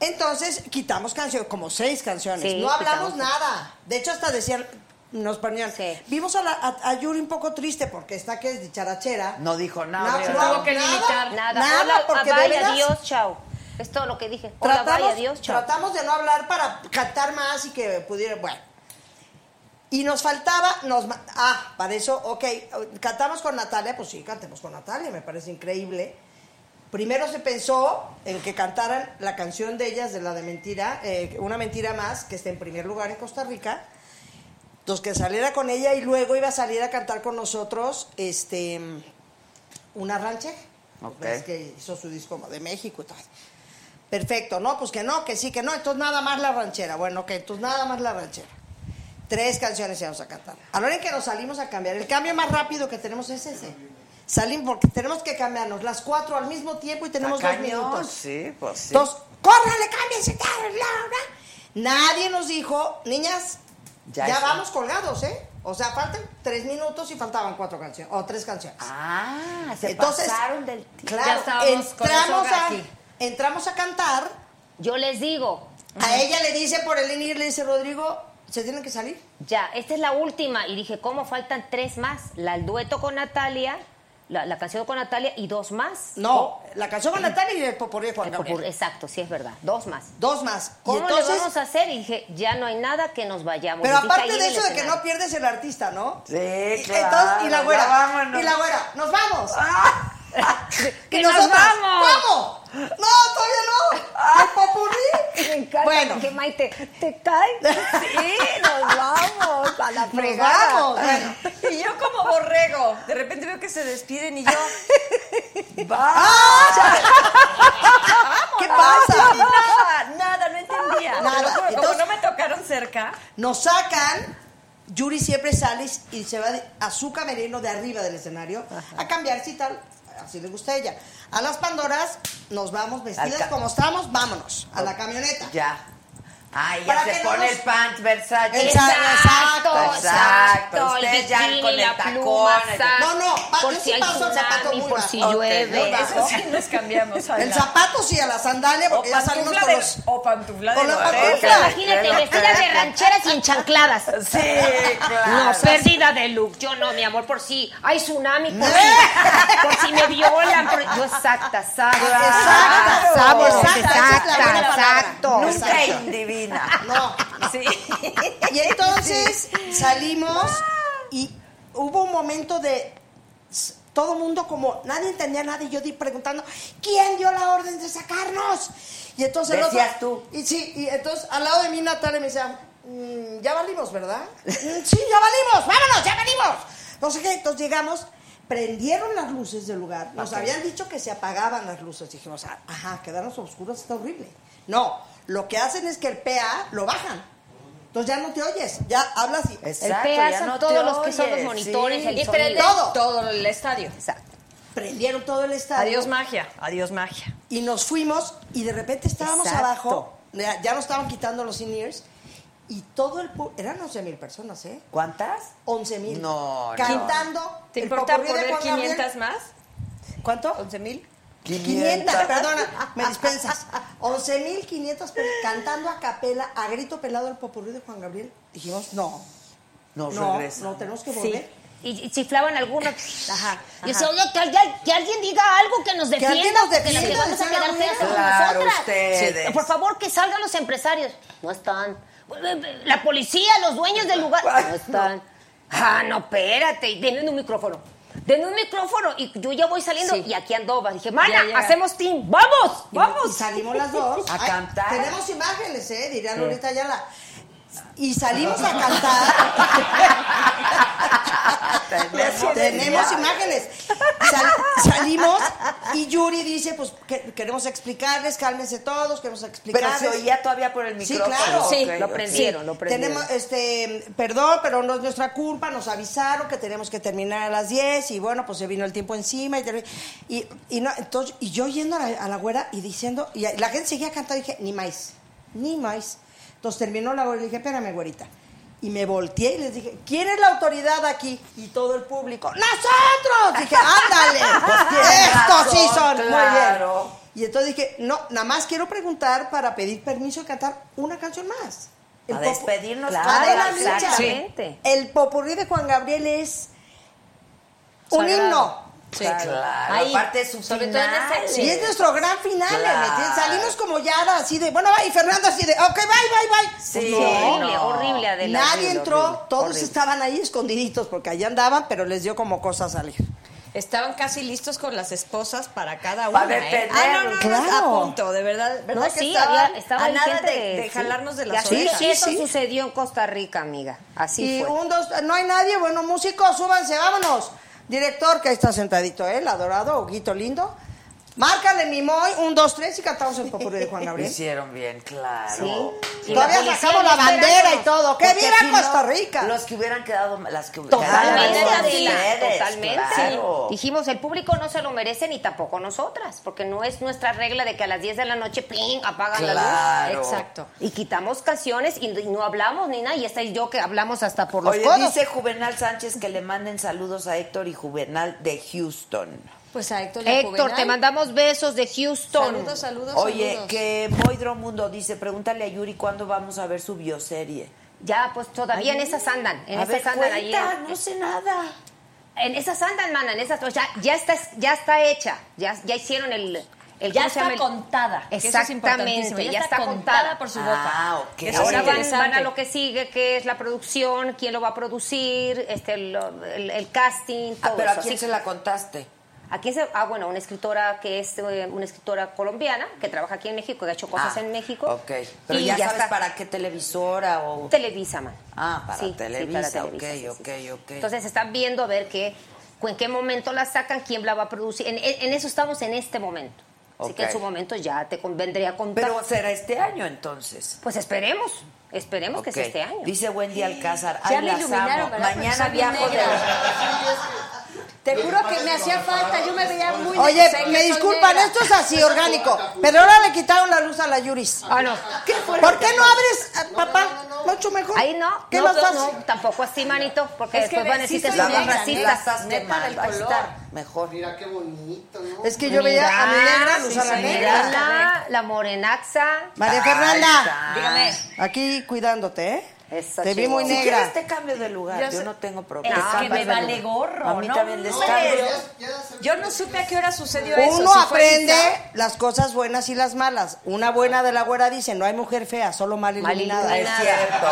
Entonces quitamos canciones, como seis canciones. Sí, no hablamos quitamos. nada. De hecho, hasta decían, nos ponían. Sí. Vimos a, la- a- a Yuri un poco triste porque está que es dicharachera. No dijo nada. No, no, Tuvo que nada, limitar. Nada. Nada, Hola, porque de bye, veras- adiós, chao. Es todo lo que dije. Hola, tratamos, bye, adiós, chao. tratamos de no hablar para cantar más y que pudiera, bueno. Y nos faltaba, nos, ah, para eso, ok, cantamos con Natalia, pues sí, cantemos con Natalia, me parece increíble. Primero se pensó en que cantaran la canción de ellas, de la de mentira, eh, una mentira más, que está en primer lugar en Costa Rica. Entonces que saliera con ella y luego iba a salir a cantar con nosotros, este, una ranchera. Ok. Ves que hizo su disco de México y todo. Perfecto, no, pues que no, que sí, que no, entonces nada más la ranchera. Bueno, que entonces nada más la ranchera. Tres canciones íbamos a cantar. A la hora en que nos salimos a cambiar, el cambio más rápido que tenemos es ese. Salimos porque tenemos que cambiarnos las cuatro al mismo tiempo y tenemos dos minutos. Sí, pues sí. Entonces, córrale, cámbiense, bla, bla. Nadie nos dijo, niñas, Ya vamos colgados, ¿eh? O sea, faltan tres minutos y faltaban cuatro canciones, o tres canciones. Ah, se Entonces, pasaron del... Claro, Ya entramos, a, aquí. entramos a cantar, Yo les digo, a ella le dice por el INIR, le dice Rodrigo, ¿se tienen que salir? ya, esta es la última. Y dije, ¿cómo faltan tres más? La, el dueto con Natalia, la, la canción con Natalia y dos más. No, la canción con Natalia y el popurrí de Juan El Gabriel. popurrí, exacto, sí es verdad. Dos más. Dos más. ¿Cómo entonces, le vamos a hacer? Y dije, ya no hay nada que nos vayamos. Pero aparte de eso de que no pierdes el artista, ¿no? Sí, Y- claro, Entonces, y la ya güera, vámonos. y la güera, nos vamos. ¡Que y nos nosotras, vamos! ¿Cómo? No, todavía no. El popurrí. Me encanta Bueno. que Maite, ¿te cae? Sí, nos vamos a la Nos vamos. Bueno. Y yo como borrego, de repente veo que se despiden y yo... ¿Qué pasa? Nada, nada, no entendía. Nada. Como Entonces- no me tocaron cerca, Nos sacan, Yuri siempre sale y se va a su camerino de arriba del escenario a cambiarse y tal. Así le gusta a ella. A las Pandoras nos vamos vestidas como estamos, vámonos a la camioneta. ya. Ay, ya Para se que no pone nos- el pants Versace. Exacto, Exacto, exacto. El Ustedes ya con el tacón, pluma, No, no, pa- por yo si sí paso el zapato tsunami, muy por si llueve. bajo. Eso sí nos cambiamos. El zapato sí, a la sandalia, O porque ya salimos con de, los... o pantufla con de la. Imagínate, vestidas de rancheras y en chancladas. Sí, claro. No, pérdida de look. Yo no, mi amor, por si hay tsunami, por si, por si me violan. por- Yo exacta, exacta. Exacto, exacta, exacta, exacto. Nunca Exacto. No, Sí. Y entonces salimos y hubo un momento de todo mundo como nadie entendía nada y yo di preguntando quién dio la orden de sacarnos y entonces Decías otro- tú. y sí y entonces al lado de mí Natalia me decía "Mm, ya valimos verdad "Mm, sí ya valimos vámonos ya valimos no sé qué entonces llegamos prendieron las luces del lugar nos habían dicho que se apagaban las luces dijimos "Ah, ajá quedarnos oscuros está horrible no lo que hacen es que el PA lo bajan entonces ya no te oyes, ya hablas y... Exacto, el PA son no todos los que son los oyes, monitores, sí. el Y sonido. todo. Todo el estadio. Exacto. Prendieron todo el estadio. Adiós magia, adiós magia. Y nos fuimos y de repente estábamos Exacto. abajo, ya, ya nos estaban quitando los in-ears y todo el... Eran 11 mil personas, ¿eh? ¿Cuántas? 11 mil. No, no. Cantando. ¿Te importa poner Juan Gabriel. 500 más? ¿Cuánto? ¿11 mil? 500, perdona, me dispensas. 11.500 cantando a capela, a grito pelado el popurrí de Juan Gabriel. Dijimos, no, Nos no, regresa. no, tenemos que Sí. volver. Y, y chiflaban algunos. Ajá, Y ajá. se oye que alguien, que alguien diga algo que nos Que defienda, nos porque las que defienda, vamos a quedar feas Claro, nosotras. ustedes. Sí, Por favor, que salgan los empresarios. No están. La policía, los dueños del lugar. No están. Ah, no, espérate. y Denme un micrófono. Denme un micrófono. Y yo ya voy saliendo. Sí. Y aquí ando. Dije, mana, Ya hacemos team. ¡Vamos! Y- ¡Vamos! Y salimos las dos. A cantar. Tenemos imágenes, ¿eh? Diría Lolita Ayala. Y salimos a cantar. Tenemos Tenemos imágenes. Sal- salimos y Yuri dice, pues que- queremos explicarles, cálmense todos, queremos Pero explicarles. se oía todavía por el Sí, micrófono. claro. Sí, lo prendieron, lo prendieron. Tenemos, este, perdón, pero no es nuestra culpa, nos avisaron que tenemos que terminar a las 10 y bueno, pues se vino el tiempo encima y, y, y no, entonces, y yo yendo a la, a la güera y diciendo, y la gente seguía cantando y dije, ni más, ni más. Entonces terminó la güera y dije, espérame, güerita. Y me volteé y les dije, ¿quién es la autoridad aquí? Y todo el público, ¡nosotros! Dije, ándale, tienen estos sí son, muy bien. Y entonces dije, no, nada más quiero preguntar para pedir permiso de cantar una canción más. A popu- despedirnos Claro, exactamente. El popurrí de Juan Gabriel es un Sagrado. himno. Sí. Claro, Ahí, aparte su sobre todo en final. ese- Y es nuestro gran final, Claro. ¿me entiendes? Salimos como ya así de, bueno, va, y Fernando así de, ok, bye, bye, bye. Sí, Pues no. Horrible, no. horrible, Adela. Nadie horrible, entró, horrible, todos horrible. estaban ahí escondiditos porque allá andaban, pero les dio como cosa salir. Estaban casi listos con las esposas para cada una. Para ¿eh? Ah, no, no, no, Claro. a punto, de verdad. ¿verdad No, que sí, estaban había, estaba a nada de, de sí. jalarnos de las orejas. sí, eso sí. sucedió en Costa Rica, amiga. Así y fue. un, dos, no hay nadie, bueno, músicos, súbanse, vámonos. Director, que ahí está sentadito él, adorado, Huguito lindo. Márcale mi moy, un, dos, tres y cantamos el popurrí de Juan Gabriel. Hicieron bien, claro. Sí. Y Todavía la sacamos la bandera y todo. ¡Que viva si Costa Rica! Los que hubieran quedado, las que Totalmente, quedaron Adela, ustedes, totalmente. claro. Dijimos, el público no se lo merece ni tampoco nosotras, porque no es nuestra regla de que a las 10 de la noche, ¡pling!, apagan la luz. Exacto. Y quitamos canciones y, y no hablamos ni nada, y esta y yo que hablamos hasta por los Oye, codos. dice Juvenal Sánchez que le manden saludos a Héctor y Juvenal de Houston. Pues a Héctor, a Héctor, te mandamos besos de Houston. Saludos, saludos, Oye, saludos. que Moidro Mundo dice, pregúntale a Yuri cuándo vamos a ver su bioserie. Ya, pues todavía en esas andan, en a esas ver, andan cuenta, no sé nada. En esas andan, mana, en esas, o sea, ya está, ya está hecha, ya, ya hicieron el, el Ya está El- contada. es. Exactamente, ya, ya está, está contada, contada. por su Ah, boca. ok. Que eso Ahora van, van a lo que sigue, que es la producción, quién lo va a producir, este, el, el- el casting, Ah, todo pero ¿a eso. quién Así- se la contaste? ¿A quién se- Ah, bueno, una escritora que es eh, una escritora colombiana que trabaja aquí en México, que ha hecho cosas Ah, en México. Ok, pero y ya, sabes está. para qué televisora o... Televisa, man. Ah, para Sí, sí, Televisa, para Televisa, ok, sí, ok, sí. ok. Entonces están viendo a ver qué, en qué momento la sacan, quién la va a producir. En, en- en eso estamos en este momento. Así que en Ok. su momento ya te convendría a contar. Pero será este año entonces. pues esperemos, esperemos que sea Ok. este año. Dice Wendy Alcázar, Ya ay, me las iluminaron, Mañana viajo de... Te juro que me hacía falta, yo me veía muy Oye, me disculpan, esto es así, orgánico. Pero ahora le quitaron la luz a la Yuris. Ah, no. ¿Por qué no abres, ah, papá? Mucho mejor. Ahí no, ¿Qué no, das? no, tampoco así, manito, porque Es que después van a decir que somos racistas. estás Neta del color. mejor. Mira qué bonito, ¿no? Es que yo veía a mi negra luz a la negra. la, la morenaxa. María Fernanda. Dígame. aquí cuidándote, ¿eh? Te vi muy. Si negra. quieres te cambio de lugar, Yo no tengo problema. Es que me vale gorro, A mí ¿no? también les cambio. Yo no supe a qué hora sucedió eso. Uno si aprende las cosas buenas y las malas. Una buena de la güera dice, no hay mujer fea, solo mal Mal iluminada. Es iluminada. cierto,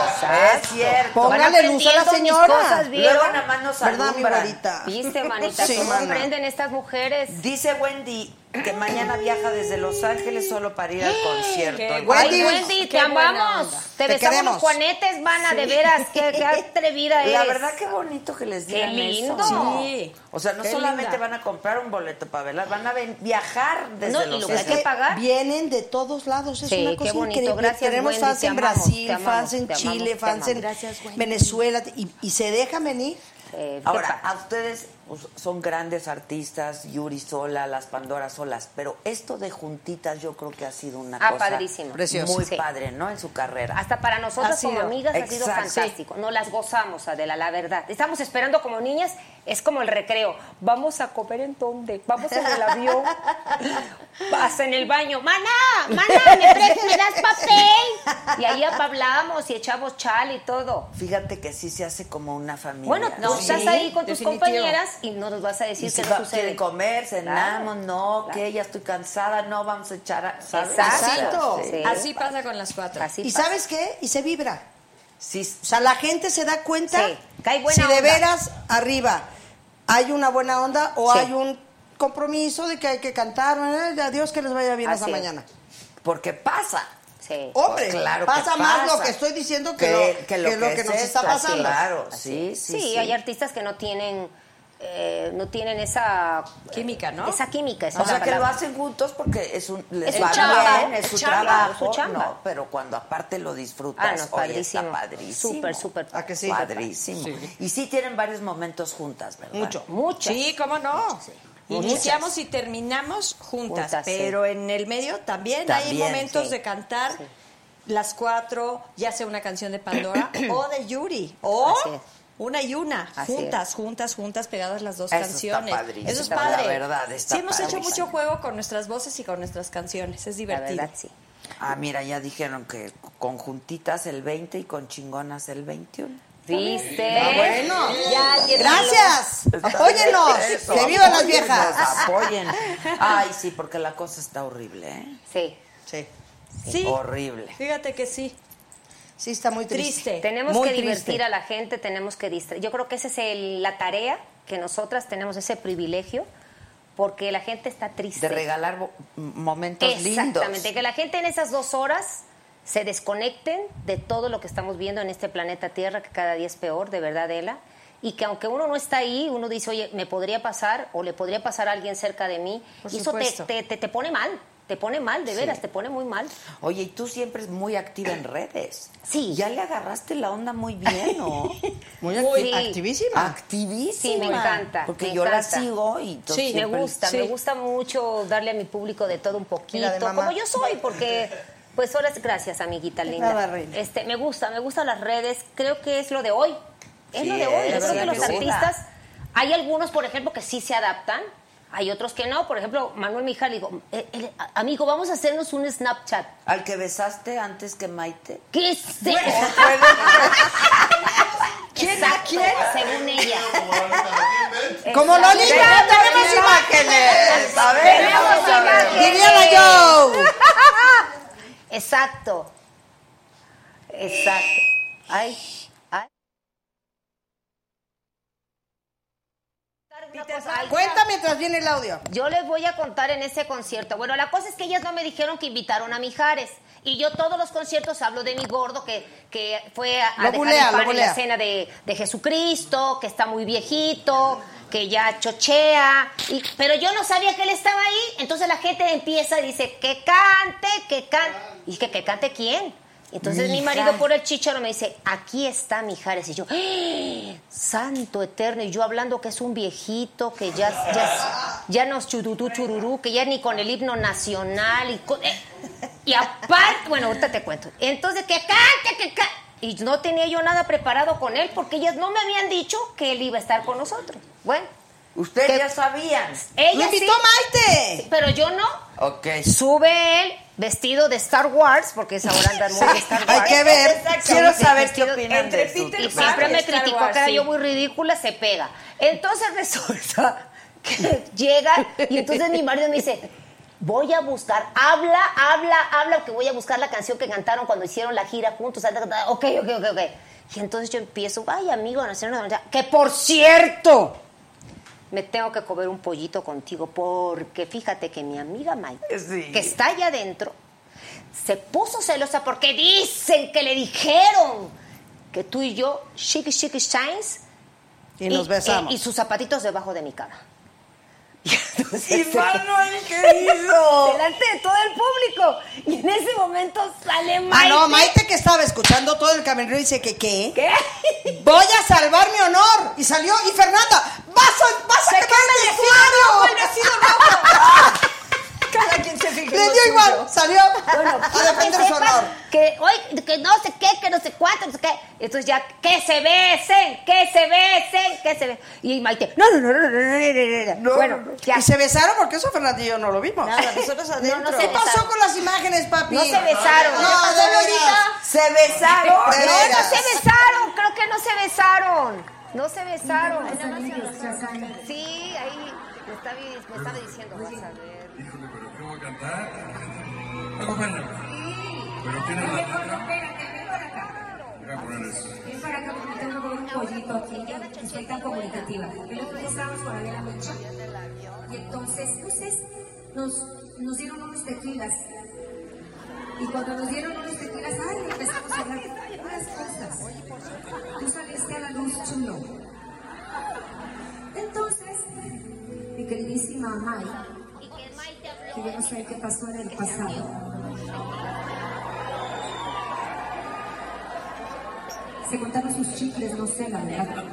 es cierto. Póngale luz a la señora. cosas. Luego nada más nos ¿Verdad, mi güerita? ¿Viste, manita? Sí, ¿Cómo aprenden estas mujeres? Dice Wendy que mañana viaja desde Los Ángeles solo para ir al concierto. Qué Wendy, te qué amamos. Te, Te besamos queremos. los juanetes, mana, de veras. Qué, qué atrevida eres. La verdad que bonito que les Qué digan lindo. eso. Sí. O sea, no Qué solamente linda. van a comprar un boleto para velar, van a viajar desde No, Los Ángeles. que pagar. Vienen de todos lados, es Sí, una qué cosa bonito. increíble. Gracias, Tenemos Wendy, fans te en amamos, Brasil, amamos, fans en amamos, Chile, fans en. Venezuela y, y se dejan venir. Eh, qué Ahora, a ustedes pues, son grandes artistas, Yuri sola, las Pandoras solas, pero esto de juntitas yo creo que ha sido una Ah, cosa padrísimo. Precioso. muy Sí. padre, ¿no? En su carrera. Hasta para nosotros Ha como amigas ha sido fantástico. No las gozamos, Adela, la verdad. Estamos esperando como niñas, es como el recreo. Vamos a comer en dónde? Vamos en el avión. Vas en el baño. Maná, maná, ¿me, pre- me das papel? Y ahí hablamos y echamos chal y todo. Fíjate que sí se hace como una familia. Bueno, No, estás sí, ahí con tus definitivo. compañeras y no nos vas a decir si que va- no sucede. quieren comer, cenamos, Claro, no, claro. que ya estoy cansada, no, vamos a echar, a- ¿sabes? Exacto. Sí. Así pasa con las cuatro. Así ¿Y pasa. sabes qué? Y se vibra. Sí, O sea, la gente se da cuenta Sí, que hay buena si de veras arriba hay una buena onda o Sí. hay un compromiso de que hay que cantar. ¿eh? A Dios que les vaya bien Así esa es. mañana. porque pasa. Sí. Hombre, Claro que pasa más pasa. lo que estoy diciendo que, Que- lo, que lo que lo que que es nos está pasando. claro. Sí, sí, Sí, sí. hay artistas que no tienen, eh, no tienen esa Química, ¿no? Esa química, esa O sea, que lo hacen juntos porque es un les Es va chamba, bien, es es su chamba, trabajo, es su chamba. no, pero cuando aparte lo disfrutas, Ah, no, es oye, padrísimo. está padrísimo. Súper, súper. ¿A que sí? Padrísimo. Y sí tienen varios momentos juntas, ¿verdad? Mucho. Muchas. Sí, cómo no. Iniciamos y terminamos juntas, Juntas, sí. pero en el medio también, hay También, momentos sí. de cantar las cuatro, ya sea una canción de Pandora o de Yuri, o Así es. Una y una, Así juntas, juntas, juntas, pegadas las dos Eso está canciones. padrísimo, Eso es la padre. verdad, está sí, hemos hecho padrísimo. mucho juego con nuestras voces y con nuestras canciones, es La divertido. verdad, sí. Ah, mira, ya dijeron que con juntitas el 20 y con chingonas el 21. ¿Viste? Ah, bueno. Ya, Gracias. Está eso, que vivan las viejas. Apoyen. Ay, sí, porque la cosa está horrible, ¿eh? Sí. Sí. Sí, Horrible. fíjate que sí. Sí, está muy triste. Triste. Tenemos Muy que triste. divertir a la gente, tenemos que distraer. Yo creo que esa es el- la tarea que nosotras tenemos, ese privilegio, porque la gente está triste. De regalar momentos lindos. Exactamente, que la gente en esas dos horas se desconecten de todo lo que estamos viendo en este planeta Tierra, que cada día es peor, de verdad, Ela. Y que aunque uno no está ahí, uno dice, oye, me podría pasar o le podría pasar a alguien cerca de mí. Por y eso te, te- te pone mal, te pone mal, de veras, te pone muy mal. Oye, y tú siempre es muy activa en redes. Sí. Ya le agarraste la onda muy bien, ¿no? Muy acti- activísima. Activísima. Sí, me encanta. Porque me yo la sigo y entonces Sí, me gusta, sí. me gusta mucho darle a mi público de todo un poquito, Mira, como yo soy, porque pues ahora es gracias, amiguita linda. nada, reina. Este, me gusta, me gustan las redes, creo que es lo de hoy. Es Sí, lo de hoy. Yo creo que los artistas, hay algunos, por ejemplo, que sí se adaptan, hay otros que no. Por ejemplo, Manuel Mija le digo, "Eh, eh, amigo, vamos a hacernos un Snapchat. Al que besaste antes que Maite. ¿Qué es eso? ¿Quién? Exacto, ¿Quién? según ella. Como. Lolita, tenemos imágenes. A ver, vamos a ver. Diría Joe. Exacto. Exacto. Ay, Una cosa, Cuenta mientras viene el audio. Yo les voy a contar en ese concierto. Bueno, la cosa es que ellas no me dijeron que invitaron a Mijares. Y yo todos los conciertos hablo de mi gordo que, que fue a, a dejar bulea, el pan en la escena de, de Jesucristo, que está muy viejito, que ya chochea. Y, pero yo no sabía que él estaba ahí. Entonces la gente empieza y dice, que cante, que cante. Y que, que cante quién. Entonces mi marido por el chicharo me dice, aquí está Mijares. Y yo, ¡Ah! santo eterno. Y yo hablando que es un viejito, que ya, ya, ya nos chururú, chururú, que ya ni con el himno nacional. Y, con- eh, y aparte, bueno, ahorita te cuento. Entonces, que cante, que cante. Y no tenía yo nada preparado con él porque ellas no me habían dicho que él iba a estar con nosotros. Bueno, Ustedes ya sabían. ella ¡Lo invitó sí, Maite! pero yo no. Ok. Sube él vestido de Star Wars, porque es ahora anda muy de Star Wars. Hay que ver. Quiero saber qué opinan entre de. Peter Y siempre me Star criticó Wars, que era sí. yo muy ridícula, se pega. Entonces resulta que llega y entonces mi marido me dice, voy a buscar, habla, habla, habla, que voy a buscar la canción que cantaron cuando hicieron la gira juntos. Ok, ok, ok, ok. Y entonces yo empiezo, ay, amigo, nacional, que por cierto, me tengo que comer un pollito contigo porque fíjate que mi amiga Mike, Sí. que está allá adentro, se puso celosa porque dicen que le dijeron que tú y yo, chiqui chiqui shines, Y nos besamos. eh, y sus zapatitos debajo de mi cara. Y entonces, ¡Y Manuel, qué hizo! delante de todo el público. Y en ese momento sale Maite. Ah, no, Maite que estaba escuchando todo el camerino dice que ¿qué? ¿Qué? Voy a salvar mi honor. Y salió, y Fernanda, vas a, vas a quemar el vestuario. Cada quien se. Le dio igual, salió bueno, a defender su honor. Que hoy, que no sé qué, que no sé cuánto, no sé qué. Entonces ya, que se besen, que se besen, que se besen. Y Maite, no, no, no, no, no, no, no. Bueno, ya. Y se besaron porque eso Fernando y yo no lo vimos. Nada, nosotros ¿Qué pasó con las imágenes, papi? No se besaron. No, de verdad. Se besaron. No, no se besaron, creo que no se besaron. No se besaron. Sí, ahí me estaba, me estaba diciendo, vas a ver. Pero ¿qué voy a cantar? Acompáñame. Pero tiene la letra. Voy a poner. Es para que me tengo un pollito aquí, soy tan comunicativa. El otro día estábamos con Adela Micha y entonces, ustedes nos, nos dieron unos tequilas. Y cuando nos dieron unos tequilas, ay, empezamos a hablar de puras cosas. Tú saliste a la luz chulo. Entonces, mi queridísima May, que yo no sé qué pasó en el pasado. Se contaron sus chicles, no sé, la verdad.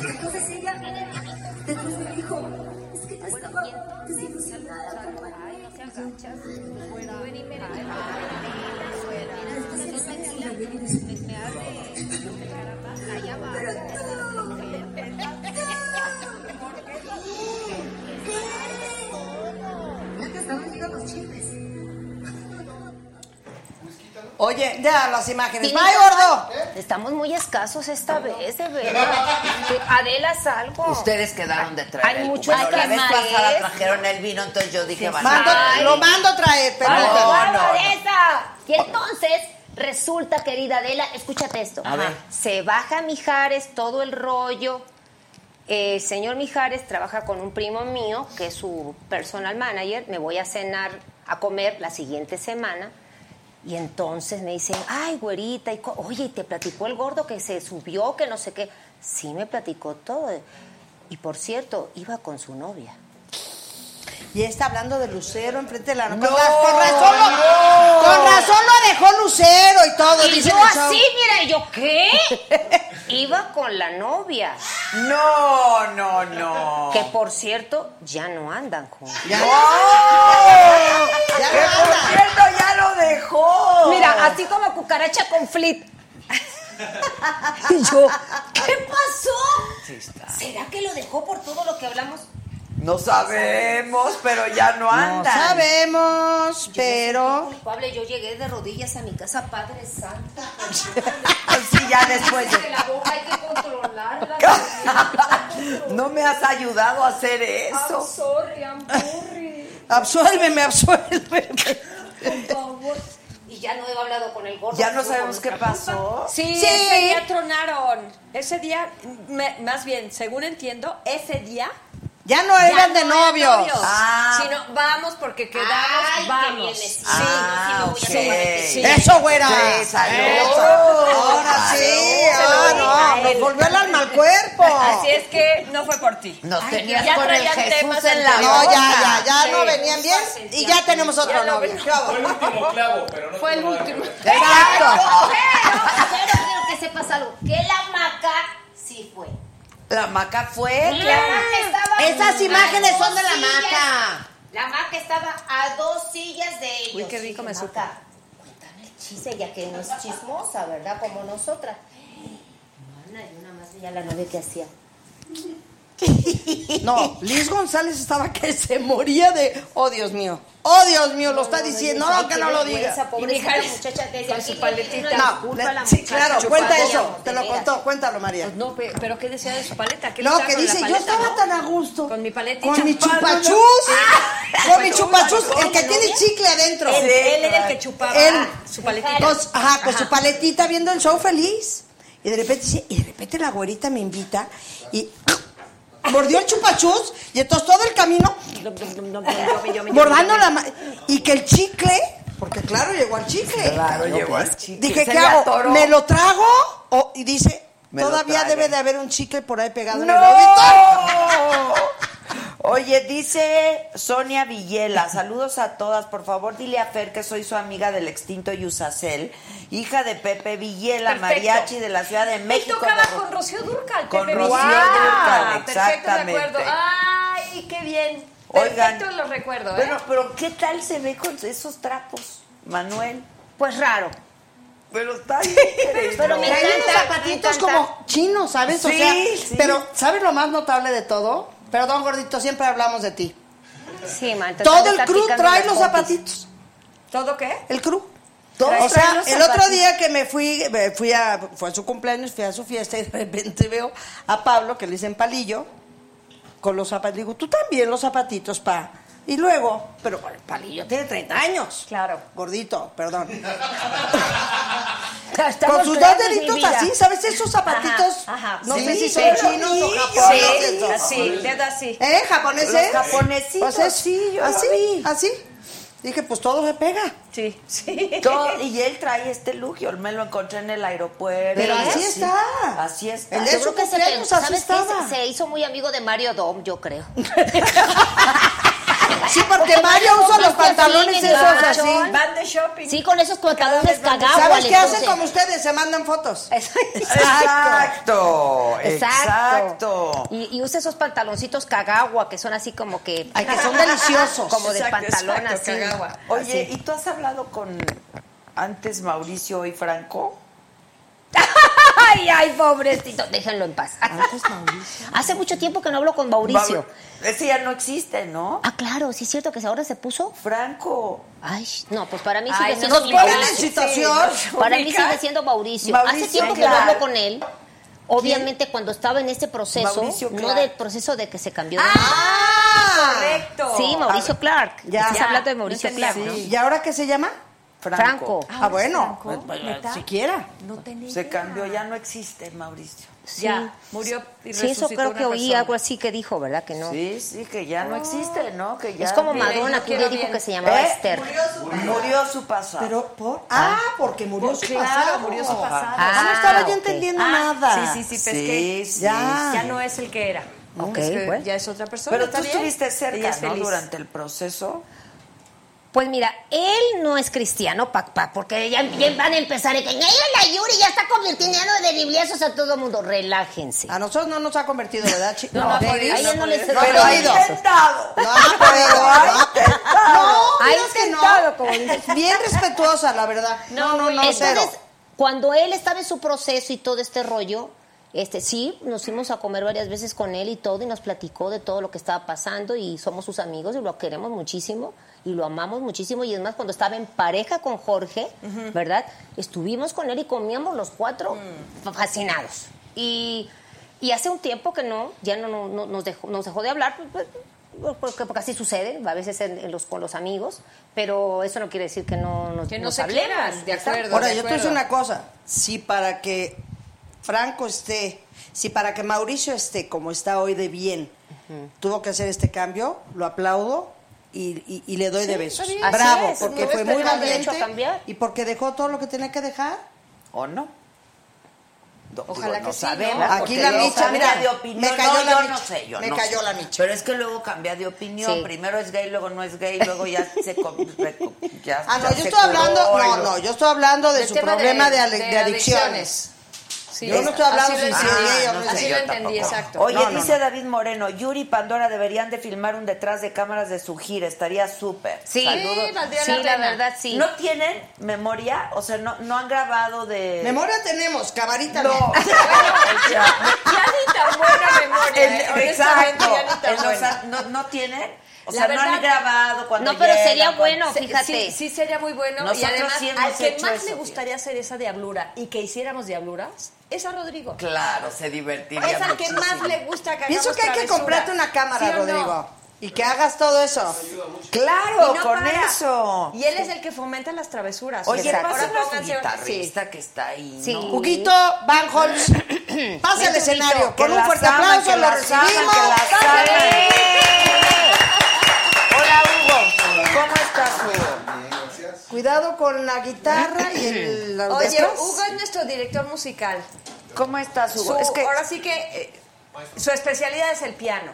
Entonces ella después me dijo, es que yo estaba desilusionada con Oye, ya las imágenes. ¡Bye, gordo! Estamos muy escasos esta vez, de verdad. Adela, salgo. Ustedes quedaron de traer. Hay muchos bueno, la vez pasada trajeron el vino, entonces yo dije, van a- Mando- Ay. lo mando a traer, pero ¡Ay, No, guarda no, no. Y entonces, resulta, querida Adela, escúchate esto. A ver. Se baja Mijares, todo el rollo. El señor Mijares trabaja con un primo mío, que es su personal manager. Me voy a cenar, a comer la siguiente semana. Y entonces me dicen, ay, güerita, y oye, ¿y te platicó el gordo que se subió, que no sé qué? Sí, me platicó todo. Y por cierto, iba con su novia. Y está hablando de Lucero enfrente de la No, con, ra- con razón lo, no. con razón lo dejó Lucero y todo. Y dice yo así, mira, y yo, ¿qué? Iba con la novia. No, no, no. Que por cierto, ya no andan juntos. Ya, ¡No! ya Que no por anda. cierto ya lo dejó. Mira, así como cucaracha con flip. y yo, ¿qué pasó? ¿Será que lo dejó por todo lo que hablamos? No sabemos, pero ya no No andan. sabemos, pero Culpable, yo llegué de rodillas a mi casa, Padre Santa. Sí, ya después De de... la boca hay que controlarla. No me has ayudado a hacer I'm eso. sorry, I'm sorry. absuélveme, absuélveme. Por favor. Y ya no he hablado con el gordo. Ya no sabemos qué pasó. Sí, Sí. ese día tronaron. Ese día, me- más bien, según entiendo, ese día Ya no ya eran de no eran novios. Ah. Sino vamos porque quedamos, Ay, vamos. Sí. Ah, sí, sí, voy a. Eso, güera. Sí. Ahora sí, ah, no, nos volvió el alma al cuerpo. Así es que no fue por ti. Nos tenías ya con el traían Jesús temas en la No, ya, ya, ya Sí. no venían bien y ya tenemos otro novio. Fue el último clavo, pero no Fue el último. Exacto. Pero, pero quiero que sepas algo. Que la maca sí fue. La maca fue. La maca Esas imágenes son de la maca. La maca estaba a dos sillas de ellos. Uy, qué rico me supo. Cuéntame el chiste, ya que no es chismosa, ¿verdad? Como nosotras. Mana, yo nada más veía a la novia que hacía. No, Liz González estaba que se moría de, oh Dios mío, oh Dios mío, lo está diciendo, no, que no lo diga. Esa pobrecita Mijares, muchacha desde con su le paletita. No, sí, claro, cuenta eso, te lo contó, cuéntalo María. Pues no, pe- pero ¿qué decía de su paleta? ¿Qué No, que dice, yo estaba no? tan a gusto. Con mi paleta Con mi chupando. chupachus. Con mi chupachus, el que tiene chicle adentro. Él, era el que chupaba Él. su paletita. Ajá, con su paletita viendo el show feliz. Y de repente dice, y de repente la güerita me invita y mordió el chupachus y entonces todo el camino mordando la ma- y que el chicle, porque claro llegó al chicle. Claro, llegó al chicle. Dije, ¿qué hago? ¿Me lo trago? O, y dice, Me todavía debe de haber un chicle por ahí pegado en el auditorio. Oye, dice Sonia Villela, saludos a todas, por favor dile a Fer que soy su amiga del extinto Yusacel, hija de Pepe Villela, Perfecto. mariachi de la Ciudad de Él México. tocaba de Ro- con Rocío Durcal. Con Pepe Rocío Villela. Dúrcal, Perfecto, de exactamente. acuerdo. Ay, qué bien. Oigan. Perfecto, lo recuerdo, ¿eh? Bueno, pero ¿qué tal se ve con esos trapos, Manuel? Pues raro. Pero está bien. Pero me Traen encanta, zapatitos me encanta. como chinos, ¿sabes? o Sí, sea, sí. pero ¿sabes lo más notable de todo? Perdón, gordito, siempre hablamos de ti. Sí, man. te Todo el crew trae los zapatitos. ¿Todo qué? El crew. Todos o sea, el otro día que me fui, me fui a, fue a su cumpleaños, fui a su fiesta y de repente veo a Pablo, que le dicen palillo, con los zapatos. Digo, tú también los zapatitos, pa. Y luego, pero bueno, el palillo tiene 30 años. Claro. Gordito, perdón. Estamos con sus dos deditos así, ¿sabes? Esos zapatitos, Ajá, ajá. no Sí, sé si son pero- chinos o Sí, japoneses. o- así, dedo así. ¿Eh? ¿Japoneses? Los japonesitos, Pues es- sí, yo lo así, vi. así. Dije, pues todo se pega. Sí, sí. Todo- y él trae este look, yo me lo encontré en el aeropuerto. Pero así está. Así está. El de su que se, así se hizo muy amigo de Mario Dom, yo creo. Sí, porque Mario usa los pantalones así, esos así. machón. Van de shopping. Sí, con esos pantalones cagados. ¿Sabes qué hacen como ustedes? Se mandan fotos. Exacto, Exacto. Y, y usa esos pantaloncitos cagagua que son así como que. Ay, que son deliciosos. Como de Exacto, pantalón exacto, así. cagagua. Oye, ¿y tú has hablado con antes Mauricio y Franco? Ay, ay, pobrecito. Déjenlo en paz. Hace mucho tiempo que no hablo con Mauricio. Mau- Ese ya no existe, ¿no? Ah, claro, sí es cierto que ahora se puso. Franco. Ay, no, pues para mí sigue siendo Nos ponen en Mauricio. situación. Para mí sigue siendo Mauricio. Mauricio Hace tiempo que no hablo con él. Obviamente cuando estaba en este proceso, Mauricio no Clark. del proceso de que se cambió de Ah, Correcto. Sí, Mauricio Clark. Ya. Estás Ya. hablando de Mauricio Clark. ¿no? ¿Y ahora qué se llama? Franco. Ah, bueno, Franco? pues, pues, siquiera. No tenía Se idea. cambió, ya no existe Mauricio. Sí. Ya, murió y Sí, eso creo que oí persona. algo así que dijo, ¿verdad? Que no. Sí, sí, que ya no existe, ¿no? Que ya Es como Madonna, yo que día dijo bien. que se llamaba ¿Eh? Esther. Murió su pasado. Pero por ah, porque murió Pues su claro, pasado. murió su pasado. Ah, no Ah, estaba yo entendiendo Ah, nada. Sí, sí, sí, pues Sí, que sí, Ya. ya no es el que era. Ok, Es que bueno. Ya es otra persona. Pero ¿está tú bien? estuviste Ella cerca, ¿no? Durante el proceso. Pues mira, él no es cristiano, pa, pa, porque ya, ya van a empezar y que "Ella, la Yuri ya está convirtiendo de bibliazos a todo mundo. Relájense. A nosotros no nos ha convertido, ¿verdad, chicos? No, no, a ella no les No ha intentado. No. No, que intentado, no. como dices. Bien respetuosa, la verdad. No, no, no, cero. Entonces, cuando él estaba en su proceso y todo este rollo, este sí, nos fuimos a comer varias veces con él y todo, y nos platicó de todo lo que estaba pasando, y somos sus amigos y lo queremos muchísimo, y lo amamos muchísimo, y es más, cuando estaba en pareja con Jorge, ¿verdad? Estuvimos con él y comíamos los cuatro fascinados. Y, y hace un tiempo que no, ya no, no- no- nos, dejó, nos dejó de hablar, pues, pues, porque, porque así sucede, a veces en- en los, con los amigos, pero eso no quiere decir que no nos, Que no nos se hablemos. quieran, de acuerdo. Ahora, de yo te acuerdo. una cosa. Si para que Franco esté, si para que Mauricio esté como está hoy de bien, tuvo que hacer este cambio, lo aplaudo y, y- y le doy de besos. bien. Bravo, es, porque muy fue muy valiente y porque dejó todo lo que tenía que dejar. ¿O no? Do- Ojalá digo, que no sí, sabemos. ¿no? Aquí la micha, cambia mira, de opinión. me cayó no, la yo micha, no sé, yo me no cayó sé. la micha. Pero es que luego cambia de opinión. Sí. Primero es gay, luego no es gay, luego ya se... ya- Ah, no, ya yo estoy hablando, curó no, no, yo estoy hablando de su problema de, de- ale- de de adicciones. adicciones. Sí, Yo no estoy hablando así lo entendí. no sé, Así lo entendí, exacto. Oye, No, no, dice no. David Moreno, Yuri y Pandora deberían de filmar un detrás de cámaras de su gira, estaría súper. Sí, sí, la verdad, sí. ¿No tienen memoria? O sea, no, no han grabado de... Memoria tenemos, camarita No. no. Ya ni tan buena memoria. ¿eh? Exacto. ya ni tan En los- buena. no, no tienen... O La sea, no han grabado cuando No, pero sería bueno, fíjate. Sí, sí sería muy bueno. y Nosotros además, sí hemos al que más eso, le gustaría hacer esa diablura y que hiciéramos diabluras es a Rodrigo. Claro, se divertiría Es al que más le gusta que Pienso que hay que comprarte una cámara, ¿Sí o no? Rodrigo. Y que hagas todo eso. Claro, Y no con para. eso. Y él es el que fomenta las travesuras. Oye, Ahora pásanos a su guitarrista que está ahí, Sí. ¿no? Huguito Van Holtz, pasa al escenario. Con un fuerte aplauso lo recibimos. que las ¡Pásale! Hola, Hugo. ¿Cómo estás, Hugo? Cuidado con la guitarra y el... Oye. Hugo es nuestro director musical. ¿Cómo estás, Hugo? Su- es que Ahora sí que eh, su especialidad es el piano.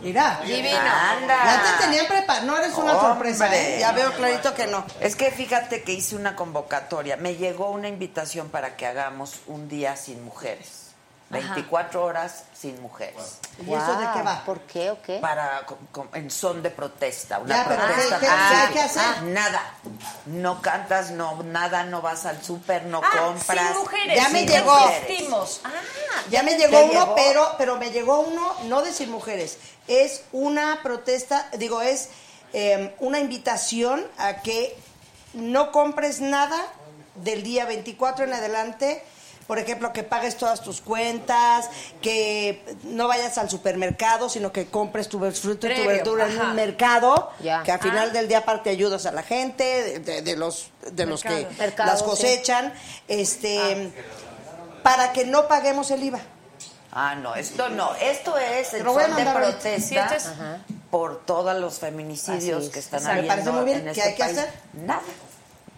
Mira. Divino. Anda. Ya te tenían preparado. No eres una Hombre. sorpresa, ¿eh? Ya veo clarito que no. Es que fíjate que hice una convocatoria. Me llegó una invitación para que hagamos un día sin mujeres. 24 horas sin mujeres. ¿Y eso de qué va? ¿Por qué o qué? Para co- co- en son de protesta, una Ya, pero protesta. ¿qué- que hacer? Ah, nada. No cantas, no nada, no vas al súper, no Ah, compras. sin mujeres. Ya me sin llegó. mujeres. Ah, Ya me ¿Te llegó uno, llegó? pero pero me llegó uno no de sin mujeres. Es una protesta, digo, es eh, una invitación a que no compres nada del día 24 en adelante. Por ejemplo, que pagues todas tus cuentas, que no vayas al supermercado, sino que compres tu fruta y tu verdura en un mercado, Ya. que al final Ah. del día aparte ayudas a la gente, de, de- de los de los que Mercado. Las sí. cosechan, este para que no paguemos el IVA. Ah, no, esto no. Esto es el son de protesta. Sí, por todos los feminicidios es. que están habiendo parece muy bien. en ¿Qué este hay que país. hacer? Nada.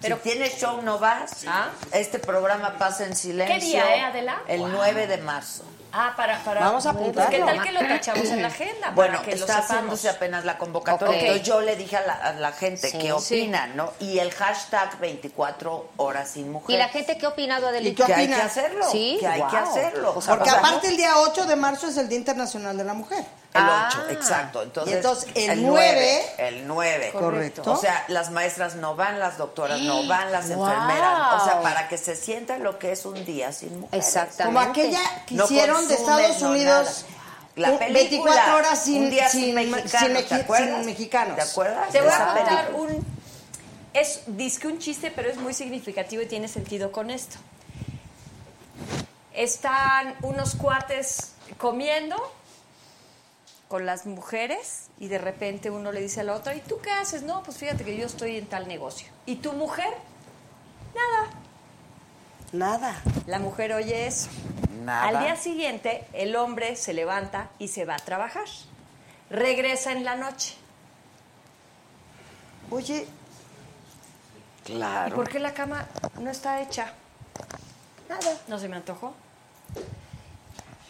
Pero si tienes show no vas. ¿Ah? Este programa pasa en silencio. ¿Qué día, eh, Adela? El 9 de marzo. Ah, para, para. Vamos a apuntarlo. ¿Qué tal que lo tachamos en la agenda? Bueno, para que lo está sepamos? haciéndose apenas la convocatoria. Entonces yo le dije a la, a la gente Sí. qué opina, ¿no? Y el hashtag 24 horas sin mujer. ¿Y la gente qué ha opinado, ¿Y Adelita? qué que hay que hacerlo. Sí, que hay que wow. hacerlo. O sea, Porque O sea, aparte el día 8 de marzo es el Día Internacional de la Mujer. El Ah. 8, exacto. Entonces, Y entonces, el 9. 9, El 9. Correcto. O sea, las maestras no van, las doctoras no van, las Wow. enfermeras. O sea, para que se sienta lo que es un día sin mujeres. Exactamente. Como aquella que No hicieron de Estados no Unidos. nada. La película, 24 horas sin, Un día sin, sin mexicanos, sin mexicanos. ¿Te acuerdas? Te voy a contar película. un. Es disque un chiste, pero es muy significativo y tiene sentido con esto. Están unos cuates comiendo con las mujeres y de repente uno le dice a la otra, ¿y tú qué haces? No, pues fíjate que yo estoy en tal negocio. ¿Y tu mujer? Nada. Nada. La mujer oye eso. Nada. Al día siguiente, el hombre se levanta y se va a trabajar. Regresa en la noche. Oye, ¿Y Claro. por qué la cama no está hecha? Nada. No se me antojó.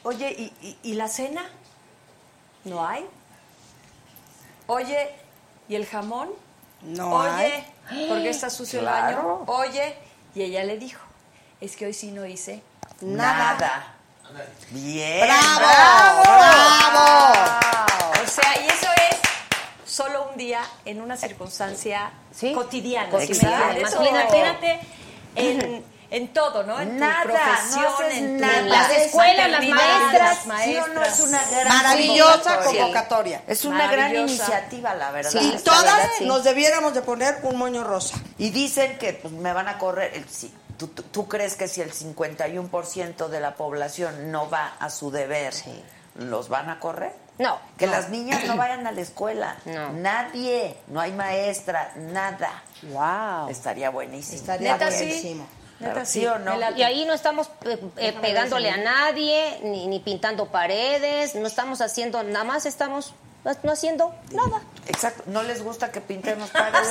Oye, ¿y, y- y la cena? ¿No hay? Oye, ¿y el jamón? No Oye, ¿por qué está sucio Claro. el baño? Oye, y ella le dijo, es que hoy sí no hice. Nada. Bien. ¡Bravo! ¡Bravo! O sea, y eso es solo un día en una circunstancia Sí. cotidiana. Imagínate en, en todo, ¿no? En Nada, tu no profesión, haces en tu nada. Las escuelas, las maestras. las ¿Sí o no es una maestras. gran Maravillosa convocatoria? convocatoria. Es una gran iniciativa, la verdad. Sí, Y todas verdad, sí. nos debiéramos de poner un moño rosa. Y dicen que pues, me van a correr. el- si- ¿tú, tú, tú crees que si el 51% de la población no va a su deber, los van a correr? No. Que no. las niñas no vayan a la escuela. No. Nadie. No hay maestra. Nada. Wow. Estaría buenísimo. Estaría Neta, sí. buenísimo. ¿Sí o no? Y ahí no estamos eh, eh, pegándole a nadie, ni, ni pintando paredes, no estamos haciendo, nada más estamos no haciendo nada. Exacto. No les gusta que pintemos paredes.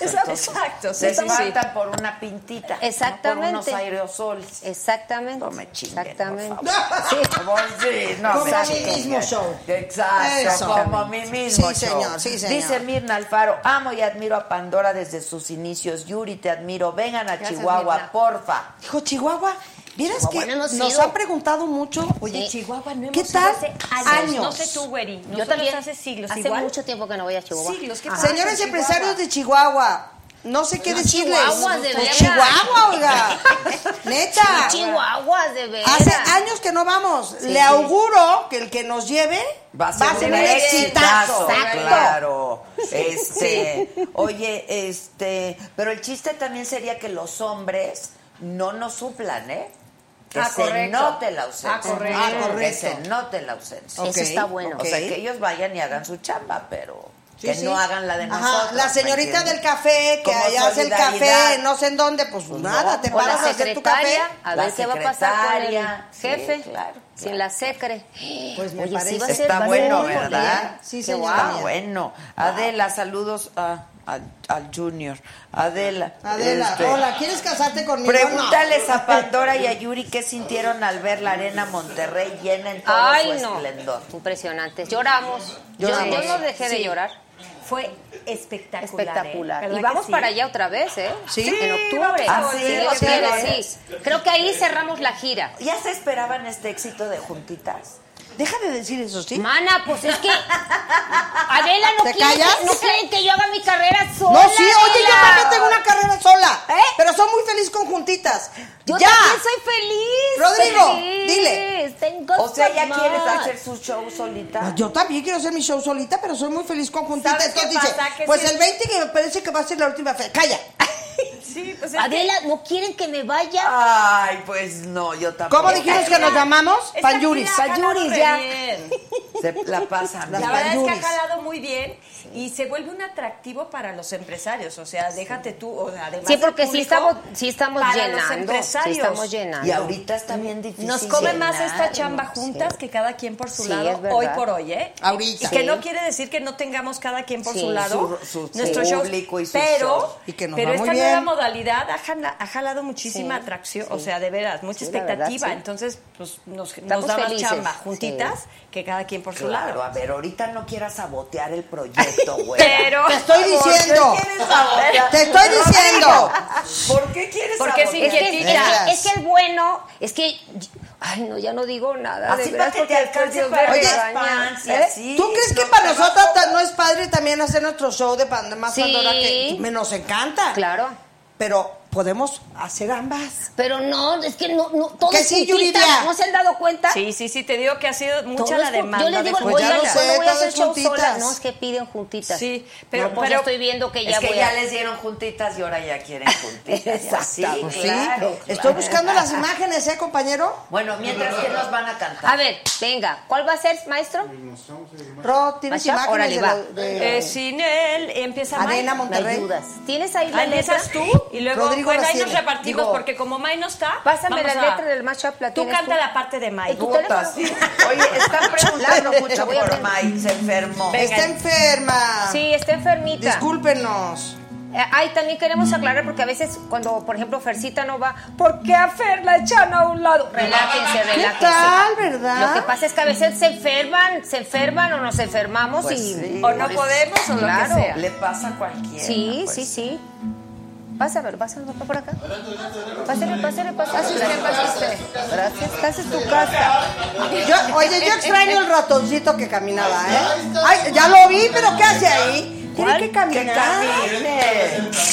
Exacto, exacto, sí, Se sí, sí. por una pintita. no Exactamente. por unos aerosoles. Exactamente. No me chinguen, Exactamente. por favor. Pues sí, no Como me mi mismo show. Exacto, Eso. como mi mismo Sí, show. señor, sí, señor. Dice Mirna Alfaro, amo y admiro a Pandora desde sus inicios. Yuri, te admiro. Vengan a Gracias, Chihuahua, Mirna. porfa. Dijo Chihuahua, vieras que nos ido. han preguntado mucho, oye. Chihuahua no hemos ¿qué tal? hace años. Años. No sé tú, güeri. Yo Nosotros también. hace siglos Hace igual. mucho tiempo que no voy a Chihuahua. Siglos, ¿qué pasa? Señores Chihuahua. empresarios de Chihuahua, no sé qué decirles. chihuahuas, de Los veras. Chihuahua, oiga. Neta. Chihuahuas, de veras. Hace años que no vamos. Sí, Le sí. auguro que el que nos lleve Va a ser, un exitazo. Exacto. claro. Este, oye, este, pero el chiste también sería que los hombres no nos suplan, ¿eh? Que Ah, se correcto. note la ausencia. Ah, correcto. Ah, Que se note la ausencia. Eso está bueno. O sea, que ellos vayan y hagan su chamba, pero Sí, que sí. no hagan la de Ajá, nosotros. La ¿me señorita del café, que allá hace el café, no sé en dónde, pues, Pues nada, te paras a hacer tu café. a La ver qué va a pasar con el sí, jefe. claro, Sin la secre. Pues me Oye, sí parece. va a ser- Está va a ser bueno, ¿verdad? bien. Sí, Qué señora Está bueno. Adela, saludos a, al Junior. Adela. Adela, este, hola, ¿quieres casarte conmigo? Pregúntales a Pandora y a Yuri qué sintieron al ver la arena Monterrey llena en todo Ay, su no. esplendor. Impresionantes. Lloramos. Yo, Lloramos. yo no dejé de llorar. Fue espectacular. Espectacular. ¿eh? ¿Verdad Y vamos sí? para allá otra vez, ¿eh? Sí. En octubre. Ah, si sí, Dios sí, quiere, sí. sí. Creo que ahí cerramos la gira. ¿Ya se esperaban este éxito de juntitas? Deja de decir eso, ¿sí? Mana, pues es que Adela no ¿Te quiere, callas? que, no quieren que yo haga mi carrera sola. No, sí, oye, yo también tengo una carrera sola. ¿Eh? Pero soy muy feliz con juntitas. Yo ¡Ya! también soy feliz. Rodrigo, feliz. dile. Tengo O sea, ya más. quieres hacer su show solita. Yo también quiero hacer mi show solita, pero soy muy feliz con juntitas. ¿Sabes qué Entonces dice, pasa? Que pues sí- el 20 que me parece que va a ser la última fecha. ¡Calla! Sí, pues que- Adela, no quieren que me vaya. Ay, pues no, yo tampoco. ¿Cómo dijimos que nos llamamos? Panyuris. Panyuris, ya. bien. Se la pasan. La verdad es que ha jalado muy bien y se vuelve un atractivo para los empresarios. O sea, déjate tú, o sea, además Sí, porque sí estamos, sí estamos para los llenando. Sí empresarios. estamos llenando. Y ahorita está bien difícil. Nos come más esta chamba juntas que cada quien por su Sí, lado, hoy por hoy, ¿eh? Ahorita. Y que no quiere decir que no tengamos cada quien por Sí. su lado Su- su- shows, público y sus pero, shows. Y que nos pero esta nueva modalidad ha, jala- ha jalado muchísima Sí, atracción, sí. o sea, de veras, mucha Sí, la verdad, expectativa. sí. Entonces, pues nos, nos Estamos da más felices, chamba sí. juntitas que cada quien por su Claro, lado. a ver, ahorita no quieras sabotear el proyecto, güey. Pero Te estoy diciendo. quieres sabotear? Te estoy diciendo. ¿Por qué quieres Porque sabotear? Es que, es, Inquietita. que, es que el bueno, es que. Ay, no, ya no digo nada. de Así veras, para que te alcance para y ¿Eh? así. ¿Tú crees que para ta- no es padre también hacer nuestro show de Pan- más Sí. Pandora que me nos encanta? Claro. Pero podemos hacer ambas. Pero no, es que no, no, todo Que es sí. ¿No se han dado cuenta? Sí, sí, sí, te digo que ha sido mucha Todo la demanda. Yo les digo, de Pues ya lo sé, voy a hacer show juntitas. sola, no, es que piden juntitas. Sí, pero- No, pues pero- estoy viendo que ya es que voy ya a... les dieron juntitas y ahora ya quieren juntitas. Sí, Exacto. Sí, claro. estoy buscando las imágenes, ¿eh, compañero? Bueno, mientras que nos van a cantar. A ver, venga, ¿cuál va a ser, maestro? Ro, ¿tienes Mashup, imágenes órale, de, va. lo- de- Eh, sin él empieza Arena Monterrey? ¿Tienes ahí la Ah, letra? tú y luego Bueno, ahí nos repartimos Digo- porque como May no está, Pásame la a- letra del mashup, la Tú canta tú. la parte de May. Oye, están preguntando mucho por ver. May, se enfermó. Venga. Está enferma. Sí, está enfermita. Discúlpenos. Eh, Ay, también queremos aclarar porque a veces cuando, por ejemplo, Fercita no va, ¿por qué a Fer la echan a un lado? Relájense, relájense. tal, verdad? Lo que pasa es que a veces se enferman, se enferman o nos enfermamos Pues y... sí. O no podemos o lo Claro. que sea. Le pasa a cualquiera. Sí, pues. sí, sí. Pásalo, pásalo por acá. Pásale, pásale, pásale. Gracias. Gracias. Estás en tu casa. Yo, oye, yo extraño el ratoncito que caminaba, ¿eh? Ay, ya lo vi, pero ¿qué hace ahí? Tiene que caminar.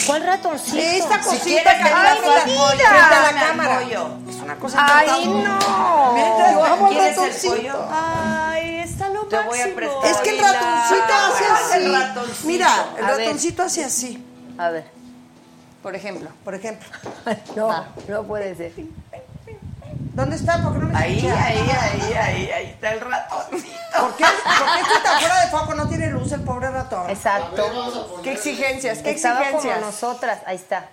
¿Cuál ratoncito? Esta Si cosita quieres que que anda hagas frente pollo, a la cámara. Es una cosa ¡Ay, no! Mientras, Yo amo el ¿quieres el ratoncito. Ay, está lo Te voy a prestar. Es que el ratoncito hace así. El ratoncito. Mira, el ratoncito hace así. A ver. Por ejemplo, por ejemplo. No, no puede ser. ¿Dónde está? ¿Por qué no me Ahí, escucha? ahí, ahí, ahí, ahí está el ratoncito. ¿Por qué, ¿Por qué fuera de foco? No tiene luz el pobre ratón. Exacto. ¿Qué exigencias? ¿Qué Estaba como exigencias? nosotras. Ahí está.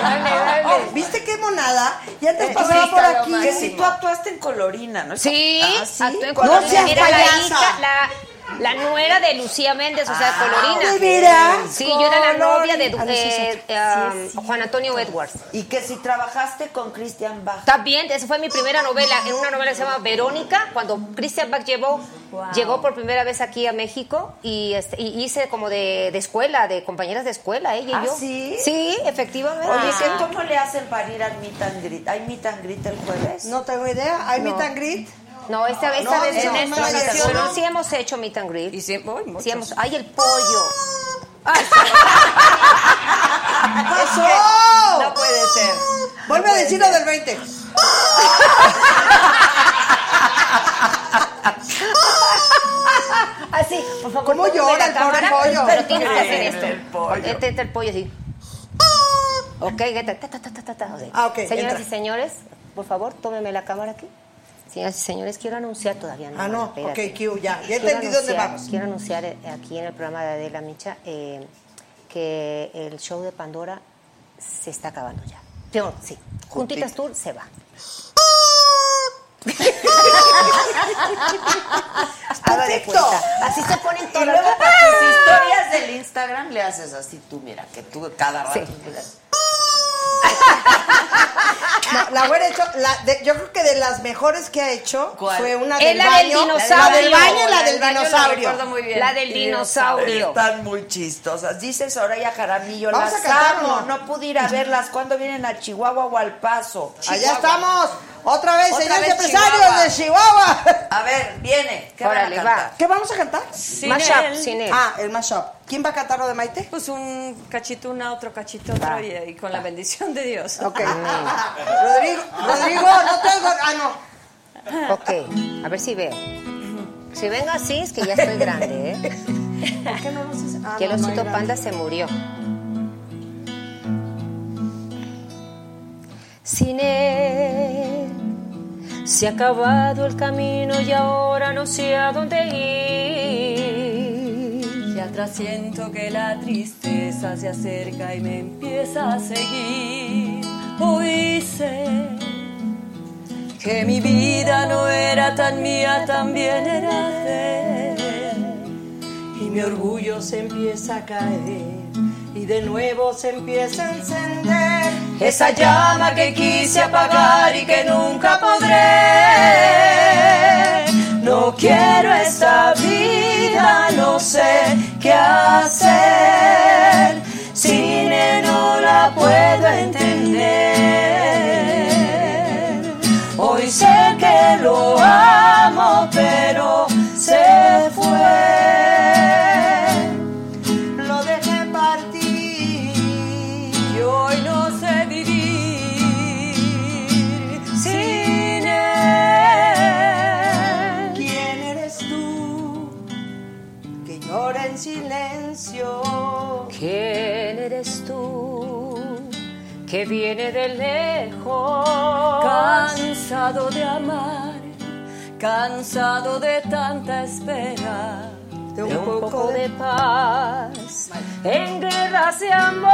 Dale, dale. Oh, ¿Viste qué monada? Ya te Eh, pasaba sí, por aquí. Que si tú actuaste en Colorina, ¿no? Sí, Ah, sí. actué en No seas Era la hija, la, la nuera de Lucía Méndez, o sea, Ah, Colorina. ¿de veras? Sí, yo era la novia de. Ah, sí, sí, eh, um, Juan Antonio Edwards. Y que si trabajaste con Christian Bach. También, esa fue mi primera novela, en una novela que se llama Verónica, cuando Christian Bach llevó, llegó por primera vez aquí a México y, este, y hice como de, de escuela, de compañeras de escuela, ella y ¿Ah, yo. sí? Sí, efectivamente. Oye, Ah. ¿qué- ¿cómo le hacen para ir al meet and greet? ¿Hay meet and greet el jueves? No tengo idea. ¿Hay No. meet and greet? No, esta vez, No, vez en no, esta no, ocasión pero no. sí hemos hecho meet and greet. Y siempre, uy, muchos. Sí hemos, ay, el pollo. ¡Pasó! No puede ser. Vuelve a decir lo del 20. Así, por favor. ¿Cómo llora el pobre pollo? Pero tienes que hacer El esto. pollo. Este entra el pollo así. Ok, ta, ta, ta, ta, ta, ta, o sea, Ah, ok, Señoras entra. y señores, por favor, tómeme la cámara aquí. Señoras y señores, quiero anunciar todavía no. Ah, no. espérate. Ok, Q, ya. Ya entendí dónde vamos. Quiero anunciar eh, aquí en el programa de Adela Micha eh, que el show de Pandora se está acabando ya. Peor, sí. Juntitas Tour se va. Haga de cuenta. Así se ponen todas luego las... historias del Instagram le haces así tú, mira, que tú cada rato. Sí. No, la hubiera hecho, la de- yo creo que de las mejores que ha hecho ¿Cuál? fue una del la del baño. dinosaurio. La del baño y la del dinosaurio. recuerdo muy bien. La del dinosaurio. Están muy chistosas. Dice Soraya Jaramillo, Vamos las a amo. ¿o No? pude ir a verlas. ¿Cuándo vienen a Chihuahua o al Paso? Allá estamos. Otra vez, Otra señores empresarios de Chihuahua. A ver, viene. ¿Qué van a Órale, cantar? va. ¿Qué vamos a cantar? Sin Mashup, él. sin él. Ah, el mashup. ¿Quién va a cantar lo de Maite? Pues un cachito una, otro cachito otro y, y con la bendición de Dios. Ok. Rodrigo, Rodrigo, no te oigo. Ah, no. Ok, a ver si veo. Si vengo así es que ya estoy grande, ¿eh? ¿Por qué no nos hace? Ah, Que el no, no hay osito panda se murió. Sin él Se ha acabado el camino y ahora no sé a dónde ir. Siento que la tristeza se acerca y me empieza a seguir. Hoy sé que mi vida no era tan mía, también era de. Y mi orgullo se empieza a caer y de nuevo se empieza a encender Esa llama que quise apagar y que nunca podré. No quiero esta vida, no sé qué hacer. Sin él no la puedo entender. Hoy sé que lo amo, pero que viene de lejos? Cansado de amar, cansado de tanta espera. De un, de un poco, poco de paz en guerras de amor.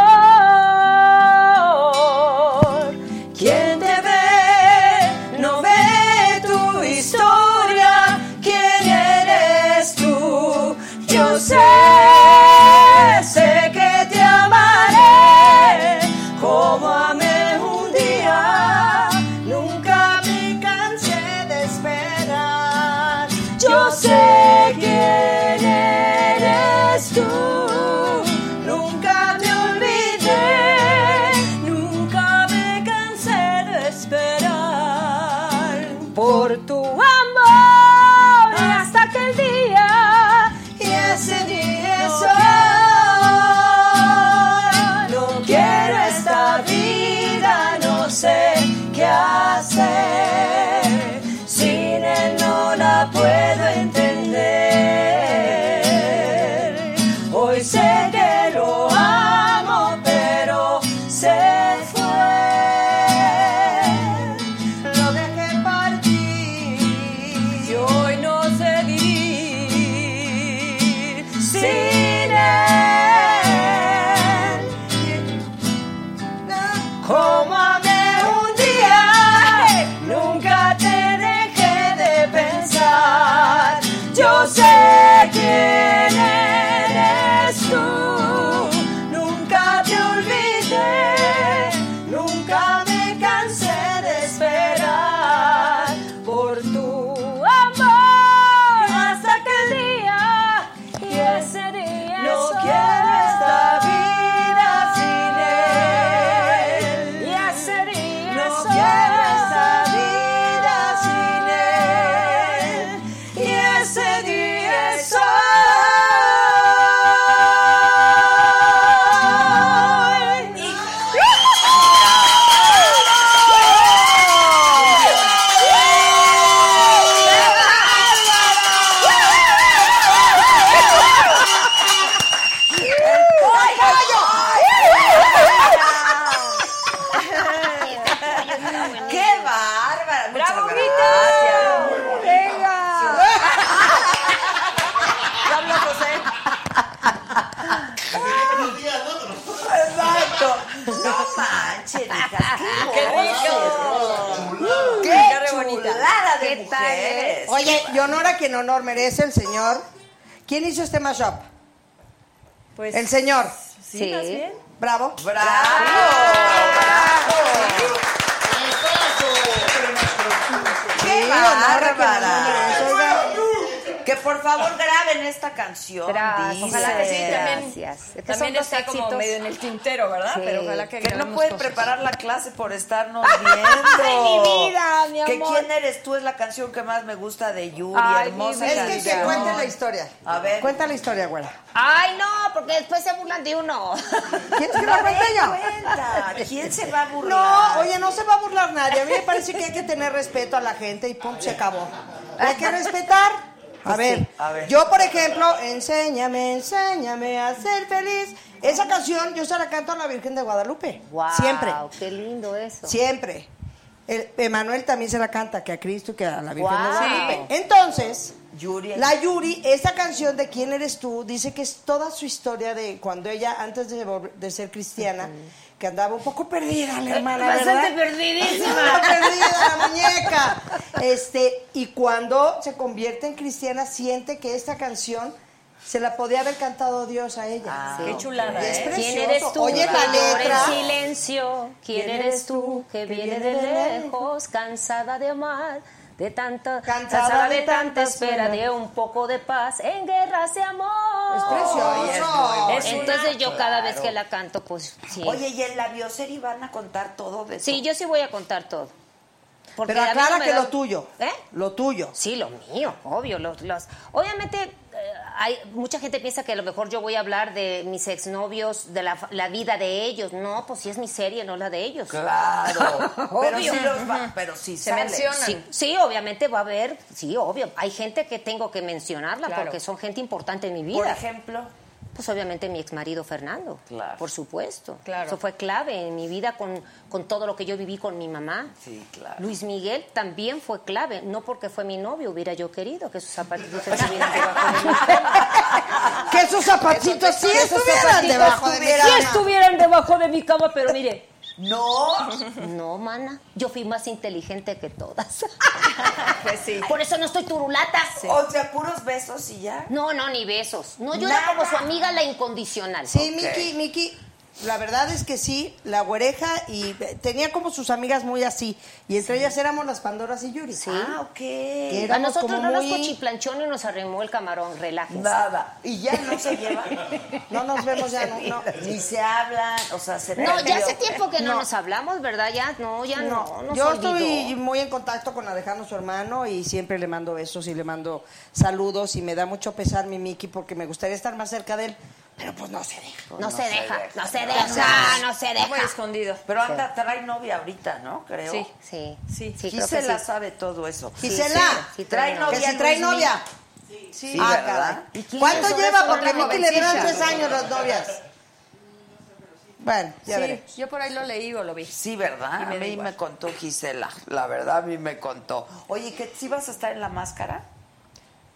¿Quién te ve? No ve tu historia. ¿Quién eres tú? Yo sé, como amé un quien honor merece el señor. ¿Quién hizo este mashup? Pues El señor. Sí. más bien. Bravo. ¡Bravo! ¡Bravo! ¡Qué Sí, quien honor bárbara! Que por favor graben esta canción. Gracias. Ojalá que sí, también. Gracias. Es que También está como medio en el tintero, ¿verdad? Sí. Pero ojalá que Que no cosas. preparar la clase por estarnos viendo. Ay, mi vida, mi Que amor. quién eres tú es la canción que más me gusta de Yuri, Ay, hermosa Es que que cuente la historia. A ver. Cuenta la historia, güera. Ay, no, porque después se burlan de uno. ¿Quieres que la cuente yo? Cuenta, ¿Quién se va a burlar? No, oye, no se va a burlar nadie. A mí me parece que hay que tener respeto a la gente y pum, se acabó. Hay que respetar. A ver, a ver. yo por ejemplo, enséñame, enséñame a ser feliz. Esa canción yo se la canto a la Virgen de Guadalupe. Wow, Siempre, qué lindo eso. siempre. El, Emanuel también se la canta, que a Cristo que a la Virgen de. Guadalupe. Entonces, Yuri. la Yuri, esa canción de ¿Quién eres tú? Dice que es toda su historia de cuando ella, antes de, de ser cristiana, que andaba un poco perdida la hermana, Bastante ¿verdad? perdidísima. Estaba perdida la muñeca. Este, y cuando se convierte en cristiana, siente que esta canción se la podía haber cantado Dios a ella. Qué chulada, es ¿eh? precioso. ¿Quién eres tú? Oye que la letra. en silencio. ¿Quién eres tú que viene de lejos, cansada de amar? De tanta, Cansada de tanta espera, de un poco de paz, en guerras de amor. Es precioso. Es Entonces yo cada vez que la canto, pues sí. Oye, ¿y en la bioserie van a contar todo de sí, yo sí voy a contar todo. Porque Pero aclara no que da- lo tuyo. ¿Eh? Lo tuyo. Sí, lo mío, obvio. Los, los- obviamente, hay, mucha gente piensa que a lo mejor yo voy a hablar de mis exnovios, de la, la vida de ellos. No, pues sí es mi serie, no la de ellos. Claro. pero Obvio. sí los va, pero sí Se sale. menciona. Sí, sí, obviamente va a haber, sí, obvio. Hay gente que tengo que mencionarla Claro. porque son gente importante en mi Por vida. ejemplo. Pues obviamente mi ex marido Fernando. Claro. Por supuesto. Claro. Eso fue clave en mi vida con, con todo lo que yo viví con mi mamá. Sí, claro. Luis Miguel también fue clave. No porque fue mi novio, hubiera yo querido que sus zapatitos estuvieran debajo de mi cama. Que zapatitos sí sus estuvieran zapatitos debajo de mi estuvieran- cama. Sí estuvieran debajo de mi cama, pero mire. No. No, mana. Yo fui más inteligente que todas. Pues sí. Por eso no estoy turulata. O sea, puros besos y ya. No, no, ni besos. No, yo Nada. era como su amiga la incondicional. Sí, Miki, Miki, la verdad es que sí, la güereja y tenía como sus amigas muy así. Y entre ellas éramos las Pandoras y Yuri. Sí. Ah, ok. A éramos nosotros como no nos muy- cochiplanchón y nos arrimó el camarón. Relájense. Nada. Y ya no se llevan. No nos vemos ya, no. no. Ni se hablan, o sea, se No, ya hace tiempo que no, No. nos hablamos, ¿verdad? Ya, no, ya no. No, nos yo olvidó. estoy muy en contacto con Alejandro, su hermano, y siempre le mando besos y le mando saludos. Y me da mucho pesar mi Miki porque me gustaría estar más cerca de él, pero pues no se deja. No, se, deja, no se deja. deja, no se Está muy deja. escondido. Pero anda, trae novia ahorita, ¿no? Creo. Sí. Sí, Sí. sí, Gisela sí. sabe todo eso. Gisela, sí, trae trae novia. que si trae Luis novia. Sí, Ah, ¿verdad? caray. ¿Y quién ¿Cuánto lleva? Porque Miki le dieron tres años las novias. Bueno, ya veré. Sí, yo por ahí lo leí o lo vi. Sí, ¿verdad? Y me a da mí igual. me contó Gisela. La verdad, a mí me contó. Oye, ¿que si vas a estar en la máscara?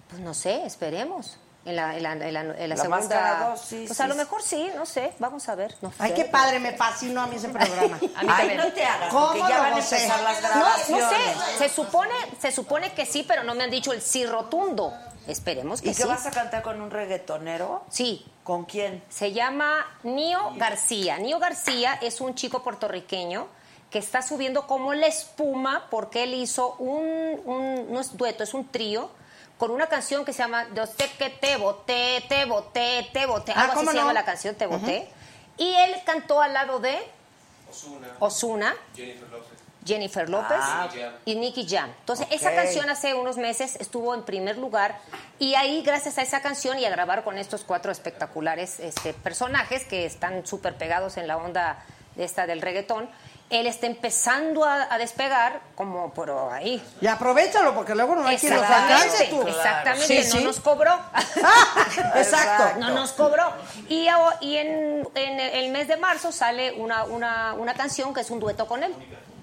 Pues no sé, esperemos. En la, en la, en la, en la La segunda. máscara dos, sí, pues sí, a lo mejor sí, no sé, vamos a ver. No Ay, sé. qué padre, me fascinó a mí ese programa. A mí Ay, no te hagas, ¿Cómo porque ya van a empezar las No, grabaciones. no sé, se supone, se supone que sí, pero no me han dicho el sí rotundo. Esperemos que ¿Y que sí. vas a cantar con un reggaetonero? Sí, ¿Con quién? se llama Nio García. Nio García es un chico puertorriqueño que está subiendo como la espuma porque él hizo un, un- no es dueto, es un trío con una canción que se llama Yo sé que te boté, te boté, te boté. Ah, Algo así ¿cómo se llama la canción, te boté. Y él cantó al lado de Osuna. Jennifer López Ah, y Nicky Jam. Entonces, esa canción hace unos meses estuvo en primer lugar y ahí, gracias a esa canción y a grabar con estos cuatro espectaculares este, personajes que están súper pegados en la onda de esta del reggaetón, él está empezando a, a despegar como por ahí. Y aprovechalo, porque luego no hay quien lo Exactamente, alcance tú. exactamente, Sí, no sí. nos cobró. Exacto. No nos cobró. Y, en, en el mes de marzo sale una, una, una canción que es un dueto con él.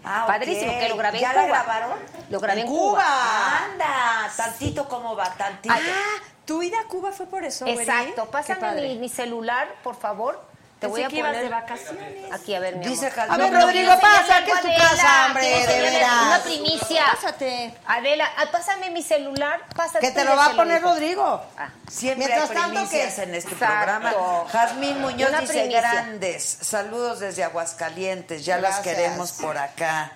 Ah. Padrísimo, que lo grabé ¿Ya en la Cuba. grabaron? Lo grabé en, En Cuba. Cuba. Anda, tantito como va, tantito. Ah, tu ida a Cuba fue por eso? Exacto. Pásame mi celular, por favor. Te voy a que ibas poner de vacaciones. Aquí, a ver, mi Dice amor. A ver, Rodrigo, pasa, que es tu casa, hombre, de veras. Una primicia. Pásate. Adela, ah, pásame mi celular. Pásate Que te lo va a poner. Rodrigo. Ah. Siempre Mientras hay tanto, primicias ¿qué? en este Exacto. programa. Jazmín Muñoz Una dice primicia. grandes. Saludos desde Aguascalientes. Ya las Gracias. queremos por acá.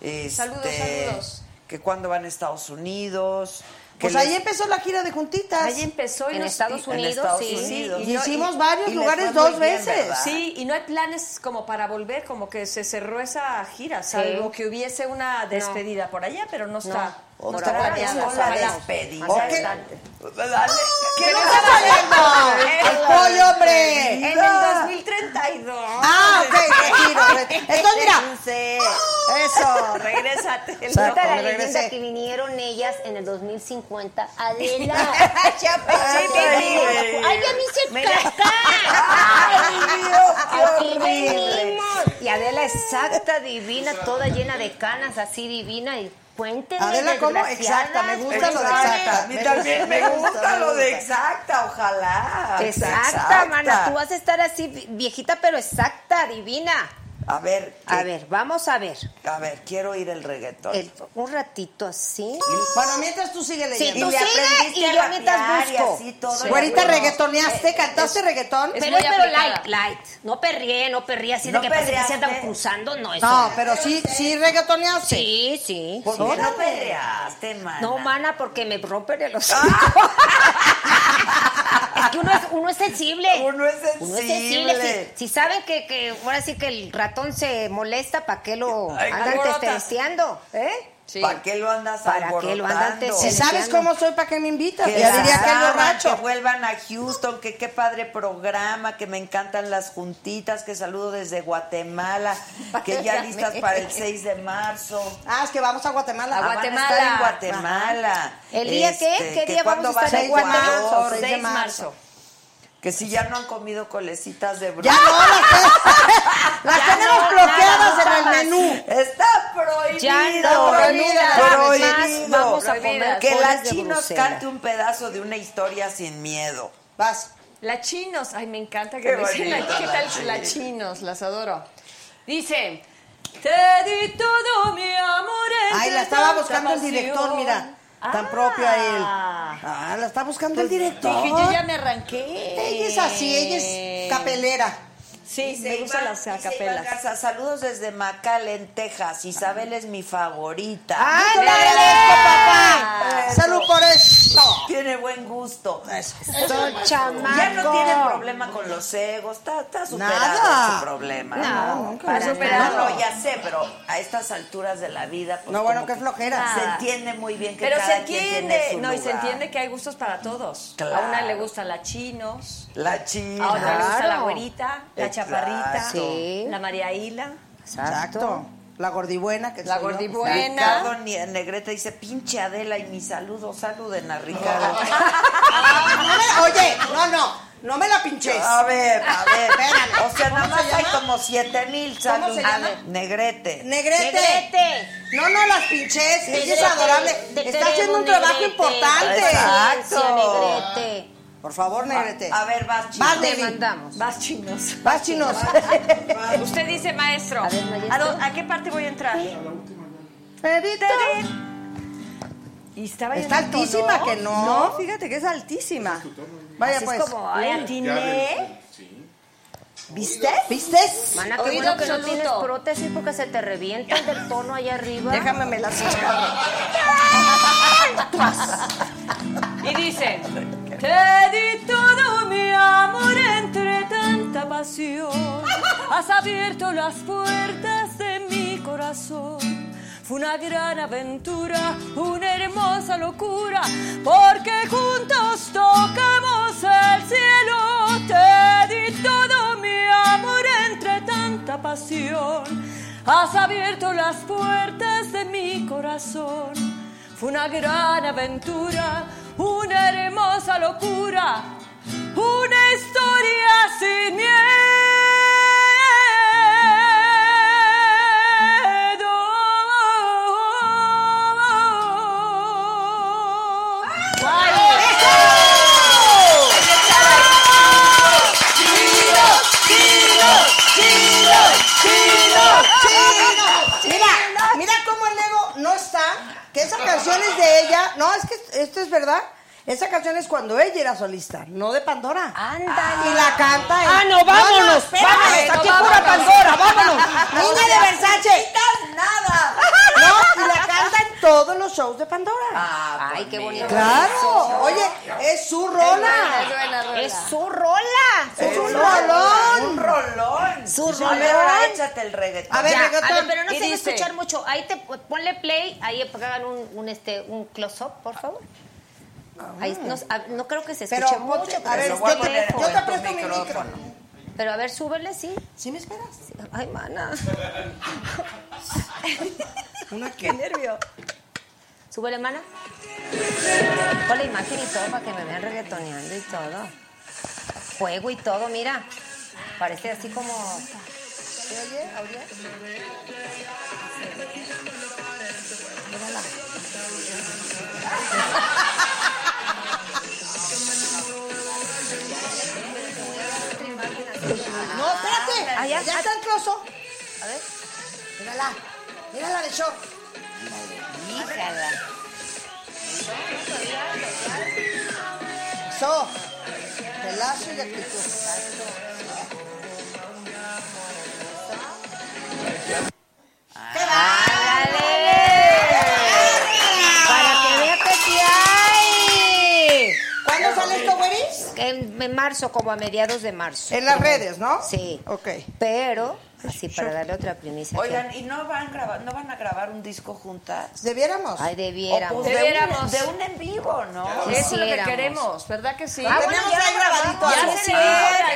Este, Saludos, saludos. Que cuando van a Estados Unidos. Pues les- ahí empezó la gira de juntitas. Ahí empezó y En nos- Estados en Unidos, Estados sí. Unidos. Y no- hicimos varios y lugares dos bien, veces. ¿verdad? Sí, y no hay planes como para volver, como que se cerró esa gira, salvo que hubiese una despedida por allá, pero no está. Otra con la despedida. ¿Qué no está saliendo? ¡El pollo, hombre! En el 2032. Ah, ok, retiro. Entonces, mira. Eso. Regrésate. Cuenta la leyenda que vinieron ellas en el 2050. Adela. Ay, ya me hice caca. Ay, Dios, qué Aquí horrible. venimos. Y Adela exacta, divina, toda llena de canas, así divina y cuéntenme. Adela, ¿cómo? Exacta, me gusta lo de exacta. A mí también me gusta lo de exacta, ojalá. Exacta, mana, tú vas a estar así vi- viejita, pero exacta, divina. A ver, A ver, vamos a ver. A ver, quiero oír el reggaetón. El- un ratito así. Bueno, mientras tú sigue Sí, leyendo. tú le sigue aprendiste y yo mientras rapear y busco. así todo. Sí. Güerita, Bueno. reggaetoneaste, cantaste reggaetón. Es Pero, muy pero light, light. No perrié, no perrié así ¿No de que parece que se andan cruzando. No, eso No, pero sí, sí reggaetoneaste. Sí, sí. ¿Por sí. qué no perreaste, mana? No, mana, porque me rompen el hocico. Es que uno es, uno es sensible. Uno es Uno es sensible. sensible. Si, si saben que, que ahora sí que el ratón se molesta, ¿para qué lo Ay, andan testeando? ¿Eh? Sí. ¿Para qué lo andas ¿Para qué lo? Si sabes cómo soy, ¿para qué me invitas? Que Ya diría que aman, borracho. Que vuelvan a Houston, que qué padre programa, que me encantan las juntitas, que saludo desde Guatemala, que ya listas para el 6 de marzo. Ah, es que vamos a Guatemala. A Ah, van Guatemala. estar en Guatemala. ¿El día qué? Este, ¿Qué que día vamos a cuándo estar en Guatemala? 6 6 de de marzo. Que si ya no han comido colecitas de Ya bronce. no, las, las Ya tenemos no, bloqueadas nada, en el menú. Está prohibido. Ya no, prohibidas. Prohibido. Más vamos a comer Que la chinos cante un pedazo de una historia sin miedo. Vas. La chinos, ay, me encanta Qué que me dicen la- ¿Qué la tal Chinos. la chinos? Las adoro. Dice, te di todo mi amor. Ay, la estaba buscando el pasión". director, mira. Tan Ah. propio a él. Ah, la está buscando el director. Dije, yo ya me arranqué. Ella es así, ella es capelera. Sí, Dice me gustan las acapelas. Garza, saludos desde McAllen, Texas. Isabel es mi favorita. ¡Ay, Yo le dale! agradezco, papá. Salud por eso. Tiene buen gusto. Son chamacos. Ya no tiene problema con los egos. Está, está superado Nada. ese problema. No, para No, ya sé, pero a estas alturas de la vida. pues, No, bueno, qué flojera. Se entiende muy bien que Pero cada se quien entiende, tiene su no, y se entiende que hay gustos para todos. A Claro. una le gustan las chinos, La china. a otra le gusta la güerita, la Exacto. chaparrita, Sí. la María Hila. Exacto. La gordibuena que La soy yo. gordibuena. Ricardo Ni- Negrete dice, pinche Adela y mi saludo, saluden a Ricardo. No me- Oye, no, no, no me la pinches. A ver, a ver. Espérame. O sea, ¿Cómo nada más se hay llama? como siete mil ¿Cómo saludos. se llama? Negrete. Negrete. Negrete. No, no las pinches. Ella es Negrete, adorable. te Está haciendo un trabajo Negrete. importante. Exacto. Negrete. Por favor, Negrete. A ver, vas, Vas, chino. Te Nevi. mandamos. Vas chinos. Vas, chinos. Usted dice, maestro. A ver, maestro. ¿A, a qué parte voy a entrar? Pedrito. Y estaba en Está el tono. altísima que no. No, fíjate que es altísima. Vaya pues. es como, ay, atiné. ¿Viste? ¿Viste? Mana, qué Oído bueno que no tienes prótesis porque se te revienta el del tono allá arriba. Déjame me las Y dice, te di todo mi amor entre tanta pasión. Has abierto las puertas de mi corazón. Fue una gran aventura, una hermosa locura, porque juntos tocamos el cielo. Te di todo mi amor entre tanta pasión. Has abierto las puertas de mi corazón. Fue una gran aventura, una hermosa locura, una historia sin miedo. Mira, mira cómo el ego no está. Que esa canción es de ella. No, es que esto es verdad. Esa canción es cuando ella era solista, no de Pandora. Ándale. Y la canta. en- Ah, no, vámonos, espérame, vámonos, aquí pura Pandora, vámonos. Niña de Versace. nada. Y la canta en todos los shows de Pandora. Ah, Ay, qué bonito. Claro. Oye, es su rola. Es su rola. Es un rolón. Un rolón. Su A ver, rolón. ahora échate el reggaetón. A ver, Ya, reggaetón. a ver, pero no se va a escuchar mucho. Ahí te ponle play, ahí hagan un, un, este un close up, por favor. Ahí no, a- no creo que se Pero, escuche ponte- mucho. a pero ver, a yo te- poner yo te presto mi micro. micrófono. Pero a ver, súbele, sí. ¿Sí me esperas? Ay, mana. Una Qué nervio. Súbele, mana. Pon la imagen y todo para que me vean reggaetoneando y todo. Fuego y todo, mira. Parece así como. ¿Se oye? ¿Audio? Mírala. No, espérate. Ah, ya. está el closo. A ver. Mírala. Mírala de show. Híjala. So. Pelazo y actitud. Para que vea que sí hay. ¿Cuándo sale esto, güeris? En, en marzo, como a mediados de marzo. En las redes, ¿no? Sí. Ok. Pero, así para darle otra primicia. Oigan, ¿y no van, grabar, no van a grabar un disco juntas? ¿Debiéramos? Ay, debiéramos. pues de Debiéramos. un, de un en vivo, ¿no? Eso es lo que queremos, ¿verdad que sí? Ah, bueno, Tenemos ya ahí lo grabadito. Ya se Sí, grabó.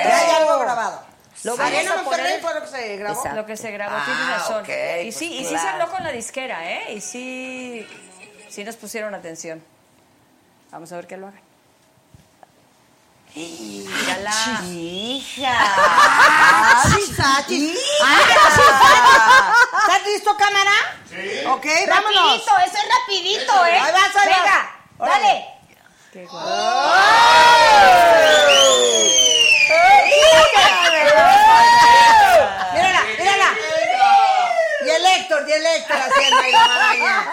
ya hay algo grabado. Lo Arena vamos a Monterrey poner- fue lo que se grabó. Exacto. Lo que se grabó, Ah, tienes razón. ok, y pues sí, y sí se claro. habló con la disquera, ¿eh? Y sí, sí nos pusieron atención. Vamos a ver que lo hagan. Mírala. Hija. Ah, sí, Sachi. Ah, ¿Estás listo, cámara? Sí. Ok, vámonos. Rapidito, eso es rapidito, ¿eh? Ahí vas, ahí vas. Venga, Órale. dale. Qué guapo. Mírala, mírala. Y el Héctor, y el Héctor haciendo ahí la maraña.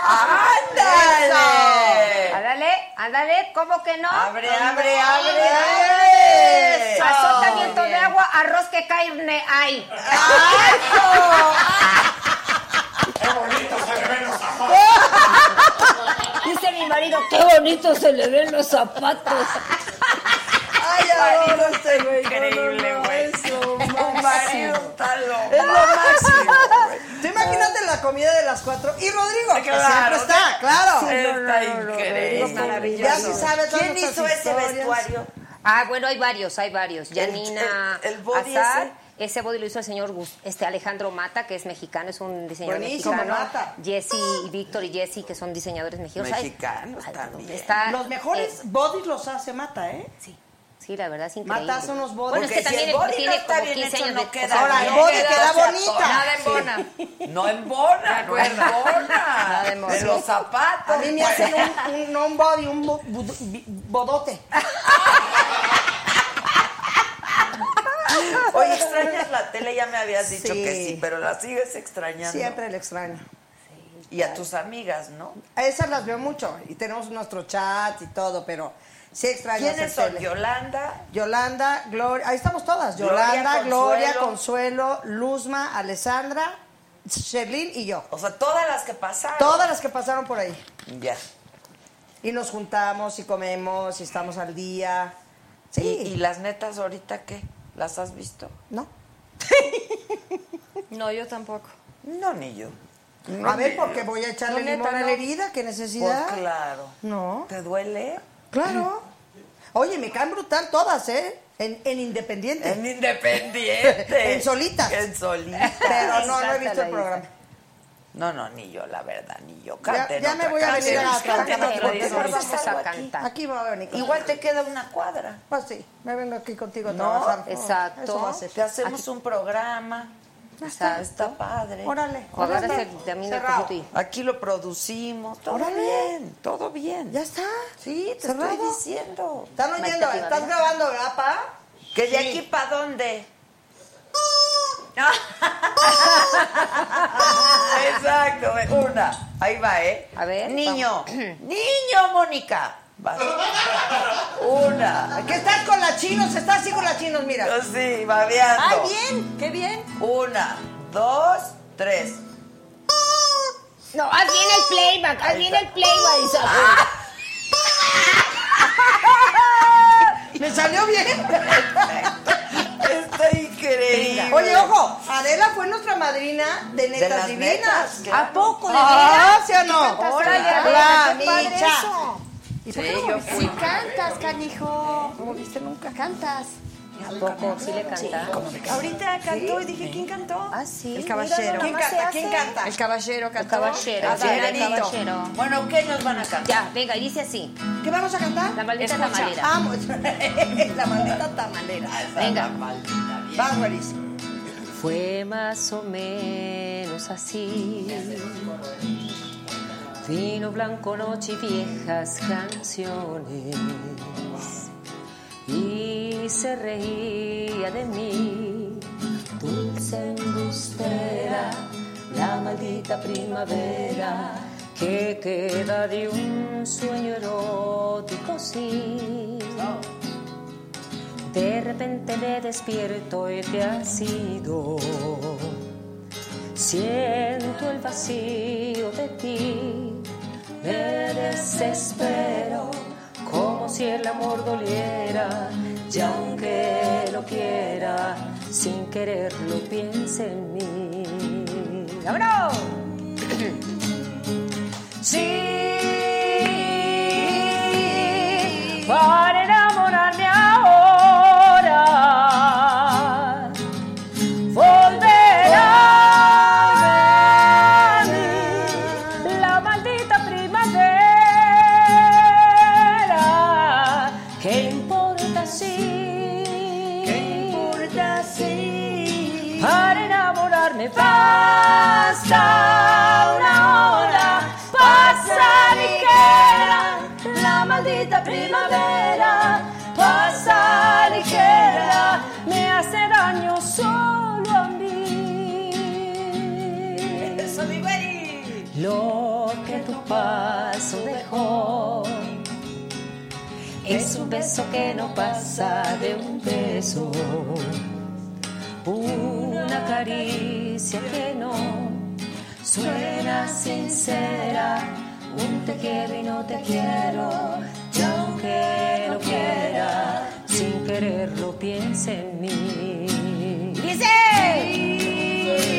¡Ándale! Ándale, ¿cómo que no? Abre, abre, abre. Azotamiento de agua, arroz que carne hay. Dice mi marido, qué bonito se le ven los zapatos. Ay, ahora este güey. Increíble, loco. Es lo máximo. Tú imagínate la comida de las cuatro. Y Rodrigo, que siempre está, claro. Está increíble. Es maravilloso. Ya sí sabe todas ¿Quién hizo nuestras ese historias. vestuario? Ah, bueno, hay varios, hay varios. Janina el- el body Azar. Ese body lo hizo el señor Gus- este Alejandro Mata, que es mexicano, es un diseñador Buenísimo, mexicano. Mata. Jesse y Víctor y Jesse, que son diseñadores mexicanos. Mexicanos ay, también. Está, Los mejores eh, bodies los hace Mata, ¿eh? sí, sí, la verdad es increíble. Mata hace unos bodies. Bueno, es que Porque si también el body tiene no está como bien 15 hecho, años no de queda Ahora, el bien. body Queda, queda o sea, bonita. Nada en bona. No embona, no embona. De los zapatos. A mí me hacen un, un, no un body, un bo- budo- bi- bodote. Oye, extrañas la tele, ya me habías dicho Sí. que sí, pero la sigues extrañando. Siempre le extraño. Y a tus amigas, ¿no? A esas las veo mucho y tenemos nuestro chat y todo, pero sí extraño ¿Quiénes hacer son? tele. Yolanda. Yolanda, Gloria, ahí estamos todas. Yolanda, Gloria, Consuelo. Consuelo, Luzma, Alessandra, Sherlyn y yo. O sea, todas las que pasaron. Todas las que pasaron por ahí. Ya. Y nos juntamos y comemos y estamos al día. Sí. ¿Y, y las netas ahorita qué? ¿Las has visto? ¿No? No, yo tampoco. No, ni yo. a ver, porque voy a echarle No, neta, limón a la no. herida, qué necesidad. Pues claro. No. ¿Te duele? Claro. Oye, me caen brutal todas, ¿eh? En, en Independiente. En independiente. En solitas. En solitas. Pero no, no he visto el programa. No, no, ni yo, la verdad, ni yo. Ya- Canten ya me otra voy a venir a cantar. Aquí me voy a venir. Igual te queda una cuadra. Pues sí, me vengo aquí contigo a No, trabajar. exacto. Eso va a ser. Te hacemos un programa. Exacto. Está padre. Órale. El Cerrado. y- Aquí lo producimos. Todo Órale. bien, todo bien. Ya está. Sí, te Cerrado. estoy diciendo. Están oyendo, estás grabando, ¿verdad, pa? ¿Que de aquí para dónde? Exacto, una. Ahí va, ¿eh? A ver, Niño. Niño, Mónica. Una. Que estás con la chinos, estás así con la chinos, mira. Yo sí, babeando. ¡Ay, bien! ¡Qué bien! Una, dos, tres. No, haz bien el playback, haz bien el playback. Isabel. Me salió bien. Está increíble. Oye, ojo, Adela fue nuestra madrina de netas las divinas. netas, claro. ¿A poco, de Ah, veras? ¿sí o no? Qué padre Micha. ¿Y por qué no me viste? Sí cantas, canijo. ¿No viste nunca? Cantas. ¿A poco? Sí le canta. Ahorita cantó y dije, ¿quién cantó? Ah, sí. El caballero. ¿Quién canta? ¿Quién canta? El caballero El cantó. caballero. A sí, el Adrianito. caballero. Bueno, ¿qué nos van a cantar? Ya, venga, y dice así. ¿Qué vamos a cantar? La maldita Escucha. tamalera. Vamos. la maldita tamalera. Venga. Vas, Maris. fue más o menos así. Vino blanco, noche y viejas canciones. Y se reía de mí, dulce embustera, la maldita primavera que queda de un sueño erótico, sí. De repente me despierto y te has ido. Siento el vacío de ti, me desespero como si el amor doliera. Y aunque lo quiera, sin quererlo piense en mí. ¡Vámonos! Sí, Lo que tu paso dejó. Es un beso que no pasa de un beso, una caricia que no suena sincera, un te quiero y no te quiero, y aunque lo quiera, sin quererlo piense en mí. Dice.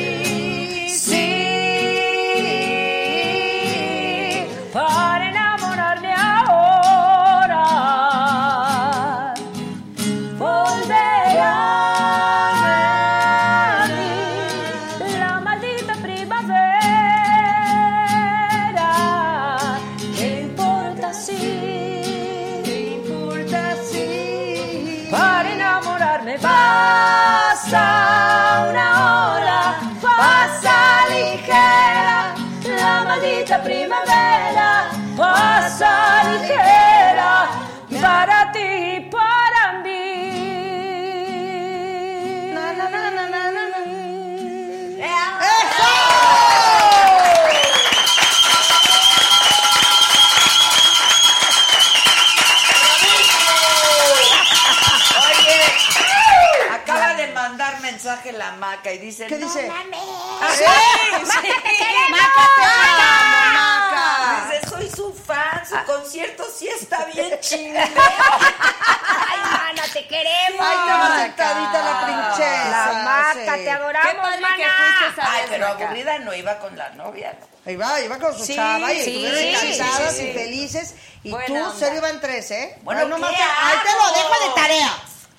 Mensaje la maca y dice. ¿Qué "No dice? mames". Ah, Sí, sí. Maca, te amo, Maca. Dice, soy su fan, su concierto sí está bien chingón. Ay, mana, te queremos. Ay, estaba sentadita la princesa. La maca, sí. te adoramos, Qué padre mana. que fuiste esa Ay, vez, pero Maca. aburrida no iba con la novia, ¿no? Iba, iba con su Sí, chava y estuvieron sí, encantadas sí, sí. y felices. Y Buena tú, onda. serio, iban tres, ¿eh? Bueno, no ¿qué más ahí te lo dejo de tarea.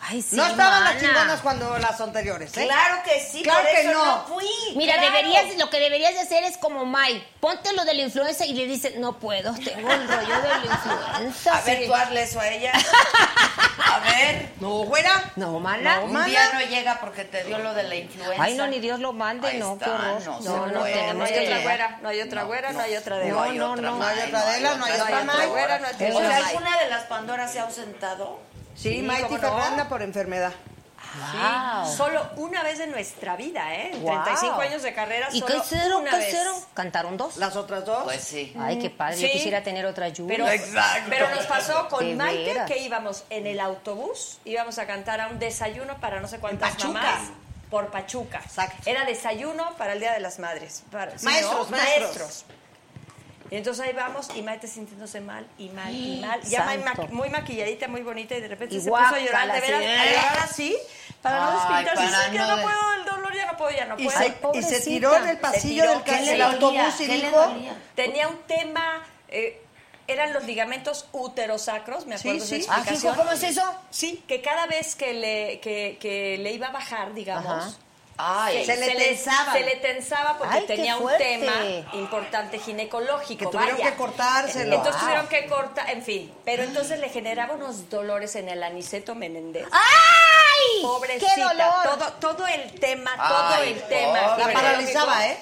Ay, sí, no estaban las chingonas cuando las anteriores, ¿eh? Claro que sí, Claro por que eso no. no. fui. Mira, claro. deberías, lo que deberías de hacer es como Mike. Ponte lo de la influenza y le dices, no puedo, tengo el rollo de la influenza. A ver, sí". tú hazle eso a ella. A ver. No, güera. No, mana. Un día no llega porque te dio lo de la influenza. Ay, no, ni Dios lo mande, Ahí no, está, qué horror. no, No, no, puede, tenemos No hay que otra güera, no hay otra güera, no hay otra de No, No, hay no, otra no. No hay otra Adela, no hay otra güera, no hay O otra sea, May. ¿alguna de las Pandoras se ha ausentado? Sí, Sí, Maite ¿cómo y no? Fernanda por enfermedad. Sí, solo una vez en nuestra vida, ¿eh? En Wow. 35 años de carrera, ¿Y solo qué hicieron? una ¿Qué vez. hicieron? ¿Cantaron dos? Las otras dos. Pues sí. Ay, qué padre. Yo quisiera tener otra lluvia. Pero, Exacto. pero nos pasó De con Maite veras. que íbamos en el autobús, íbamos a cantar a un desayuno para no sé cuántas Pachuca. mamás. Por Pachuca. Exacto. Era desayuno para el Día de las Madres. Para- ¿sí, Maestros, no? maestros. Y entonces ahí vamos y Maite sintiéndose mal y mal y mal. Ya muy, maquilladita, muy bonita y de repente Y se puso a llorar, de veras, sí. a llorar así, para no para Sí, que no no de- puedo, el dolor ya no puedo, ya no Y puedo. se, Ay, y se tiró en el pasillo tiró, del, ¿qué ca- le del autobús y ¿Qué le dijo... Tenía un tema, eh, eran los ligamentos uterosacros, me acuerdo Sí, de sí. su Ah, explicación. ¿cómo es eso? Sí, que cada vez que le, que, que le iba a bajar, digamos, Ajá. Ay, Se le tensaba. se le tensaba porque Ay, tenía un tema importante ginecológico. Que tuvieron vaya. que cortárselo. Entonces Wow. tuvieron que cortar, en fin. Pero entonces le generaba unos dolores en el aniceto Menéndez. ¡Ay! Pobrecita. ¡Qué dolor! Todo, todo el tema, Ay, todo el tema. La paralizaba, ¿eh?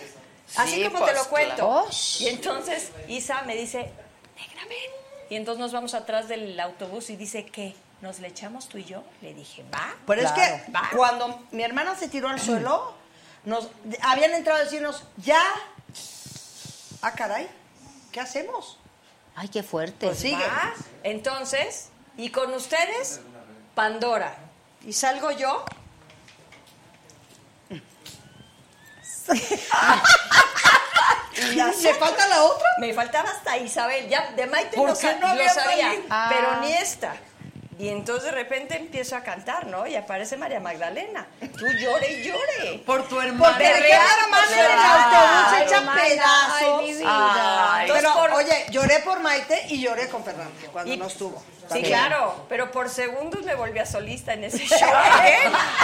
Así Sí, como pues, te lo cuento. claro. Y entonces Isa me dice, negra, ven. Y entonces nos vamos atrás del autobús y dice, ¿qué? ¿Nos le echamos tú y yo? Le dije, va. Pero es que Va. cuando mi hermana se tiró al suelo, nos habían entrado a decirnos, ya. Ah, caray, ¿qué hacemos? Ay, qué fuerte. Pues sigue. Va. Entonces, y con ustedes, Pandora. Y salgo yo. ¿Y ¿Le falta la otra? Me faltaba hasta Isabel, ya de Maite ¿Por lo, qué sa- no lo había sabía, salido? Ah. pero ni esta. Y entonces de repente empiezo a cantar, ¿no? Y aparece María Magdalena. Tú llore y llore. Por tu hermana. Porque queda la mano en el autobús hecha pedazos. ay, mi vida. Ay. Pero, Entonces, por- oye, lloré por Maite y lloré con Fernando cuando Y- no estuvo. Sí, claro, pero por segundos me volví a solista en ese show.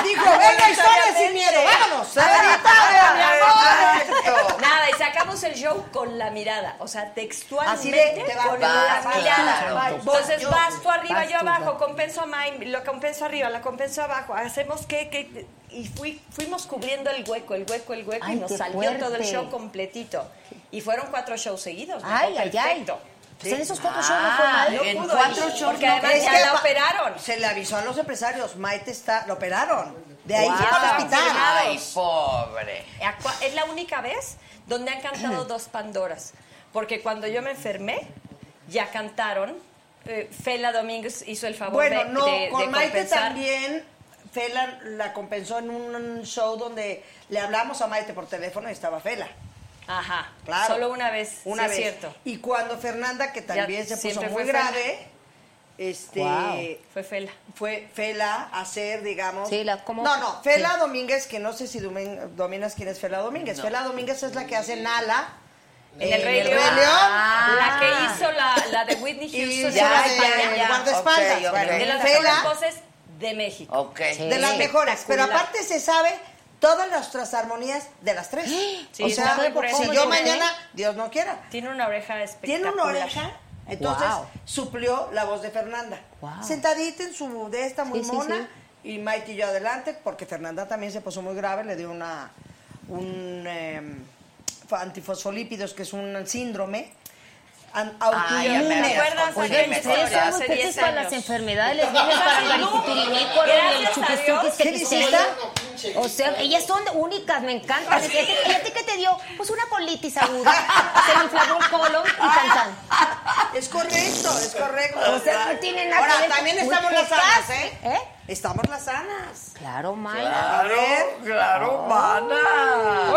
Dijo, venga, historia sin miedo, vámonos. Ahorita, mi amor. Nada, y sacamos el show con la mirada, o sea, textualmente Así de, te va- con la mirada. Entonces yo, vas tú arriba, vas yo abajo, compenso a Mai, lo compenso arriba, la compenso abajo, hacemos qué, qué, y fui, fuimos cubriendo el hueco, el hueco, el hueco, Ay, y nos salió fuerte. todo el show completito. Y fueron cuatro shows seguidos. Ay, ay, ay. perfecto. Pues en esos cuatro shows no fue mal. en pudo cuatro ir, shows porque no además ya que la operaron. Se le avisó a los empresarios, Maite está, lo operaron. De ahí Wow. fue al hospital. Ay, pobre. Es la única vez donde han cantado dos Pandoras. Porque cuando yo me enfermé, ya cantaron. eh, Fela Domínguez hizo el favor Bueno, de, no, de- con de Maite también, Fela la compensó en un show donde le hablamos a Maite por teléfono y estaba Fela. Ajá, Claro. Solo una vez, Una sí vez. es cierto. Y cuando Fernanda, que también se puso muy grave, este. Fue Fela. fue Fela a hacer, digamos. Sí, la- ¿cómo? No, no, Fela Sí. Domínguez, que no sé si domin- dominas quién es Fela Domínguez. Fela Domínguez es la que hace Nala. En el Rey León. Rey León. La que hizo la, la de Whitney Houston. Ya, la de ya, ya. guardaespaldas. Ok, ok. Bueno, de las Fela, mejores voces de México. De las mejores. Pero aparte se sabe todas nuestras armonías de las tres. Sí, o sea, si yo mañana, Dios no quiera, Tiene una oreja tiene espectacular. una oreja, entonces Wow. suplió la voz de Fernanda. Wow. Sentadita en su de esta muy Sí, sí, mona y Maite y yo adelante porque Fernanda también se puso muy grave, le dio una un em, antifosfolípidos que es un síndrome ya me autoinmune. ¿Te acuerdas Oye, aquella me historia acordé. hace 10 para las enfermedades, les viene para el garicutirimícuaro y el que ¿Qué te dices, hiciste. O sea, ellas son únicas, me encantan. ¿Y a ti- y ti qué te dio? Pues una colitis aguda. Se le inflamó el colon y tan tan. Es correcto, es correcto. O sea, no tiene nada Ahora, que también estamos las sanas, ¿eh? ¿eh? Estamos las sanas. Claro, Mayra. Claro, claro, mana.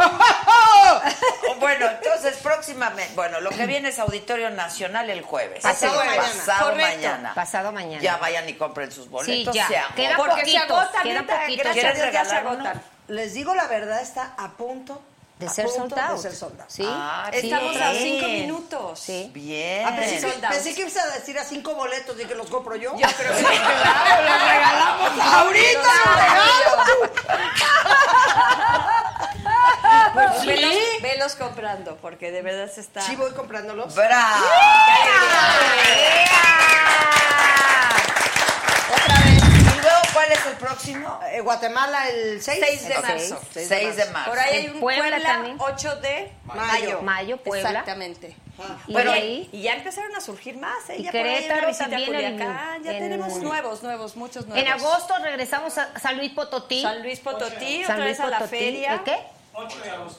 bueno, entonces próximamente, bueno, lo que viene es Auditorio Nacional el jueves. Pasado Ese- mañana. Pasado Correcto. mañana. Pasado mañana. Ya vayan y compren sus boletos. Sí, ya. se. Queda Porque se poquitos, agotan, quedan neta, poquitos. gracias a ¿Quieres Dios ya se regalar uno? agotan. Les digo la verdad, está a punto De a ser punto sold out. De ser sold out. Sí. Ah, sí. Estamos a Bien. cinco minutos. Sí. Bien. Ah, pensé, que, pensé ibas a decir a cinco boletos y que los compro yo. Yo creo que Claro, los regalamos ahorita. ¡Ahorita los regalo! Pues velos, velos comprando, porque de verdad se está. Sí, voy comprándolos. ¡Bravo! Otra vez. ¿Y luego cuál es el próximo? Eh, Guatemala el 6. 6 de Ok. marzo. 6 de marzo. Por ahí hay un Puebla Puebla, también. 8 de Mayo. Mayo, Puebla. Exactamente. Y Bueno, de ahí, y ya empezaron a surgir más, ¿eh? Y Ya por ahí Querétaro y también en- ya en- tenemos nuevos, nuevos, muchos nuevos. en agosto regresamos a San Luis Pototí. San Luis Pototí, San otra Luis vez a la Pototí. feria. ¿El qué?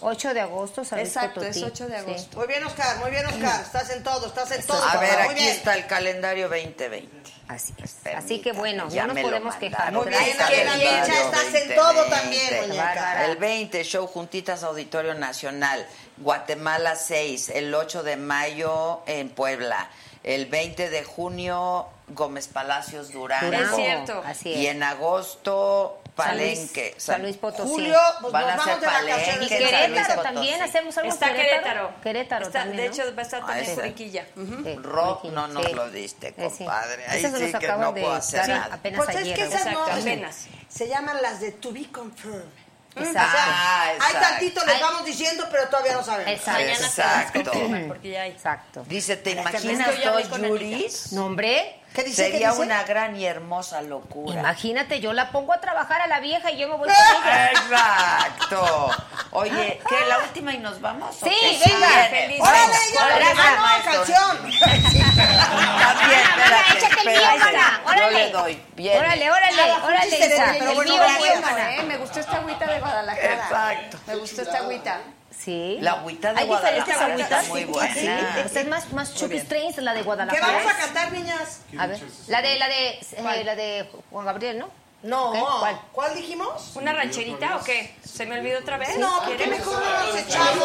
8 de agosto. San Luis Exacto, Pototí. es 8 de Sí. agosto. Muy bien, Oscar, muy bien, Oscar. Estás en todo, estás en todo. A ver, Muy aquí bien. está el calendario 2020. Así es. Permítame, Así que bueno, ya no nos podemos quejar. Muy bien, bien, ya estás en 2020. todo también, muñeca. El 20, show Juntitas Auditorio Nacional. Guatemala 6. El 8 de mayo en Puebla. El 20 de junio, Gómez Palacios Durango. Es cierto. Así es. Y en agosto, Palenque. San Luis Potosí. Julio, pues Van nos a vamos hacer. Palenque. Y Querétaro también, hacemos algo en Está Querétaro. Querétaro Está- también, De ¿no? hecho, va a estar Ah, también ese. Juriquilla. Ujú. Sí, Rock no nos sí. lo diste, sí. compadre. Ahí Ese se sí que acaban no de puedo hacer nada. apenas Pues es que esas no, apenas. se llaman las de to be confirmed. Exacto. Ah, Hay exacto. tantito, les Ay. vamos diciendo, pero todavía no sabemos. Exacto. Mañana Exacto. porque ya hay. Exacto. Dice, ¿te imaginas dos. Yuris? No, hombre. ¿Qué dice, qué Sería dice? una gran y hermosa locura. Imagínate, yo la pongo a trabajar a la vieja y yo me voy con ella. Exacto. Oye, ¿qué? ¿La última y nos vamos? Sí, qué? venga. Feliz. ¡Órale, órale, ¡Ah, no, canción! También, espérate, échate el mío, Yo órale. le doy. Bien. Órale, órale, Ah, órale, Isa. El mío, el mío. Eh, me gustó esta agüita de Guadalajara. Exacto. Me gustó esta agüita. Sí. La agüita de Hay diferentes agüitas. está muy Sí, buena. sí. Pues es más, más Chucky Strains la de ¿Qué Guadalajara. vamos a cantar, niñas? A ver, la de, la de, eh, la de Juan Gabriel, ¿no? No, ¿Qué? ¿Cuál? ¿cuál dijimos? ¿Una rancherita o qué? ¿Se me olvidó otra vez? No, porque ¿Quieren? mejor no nos echamos.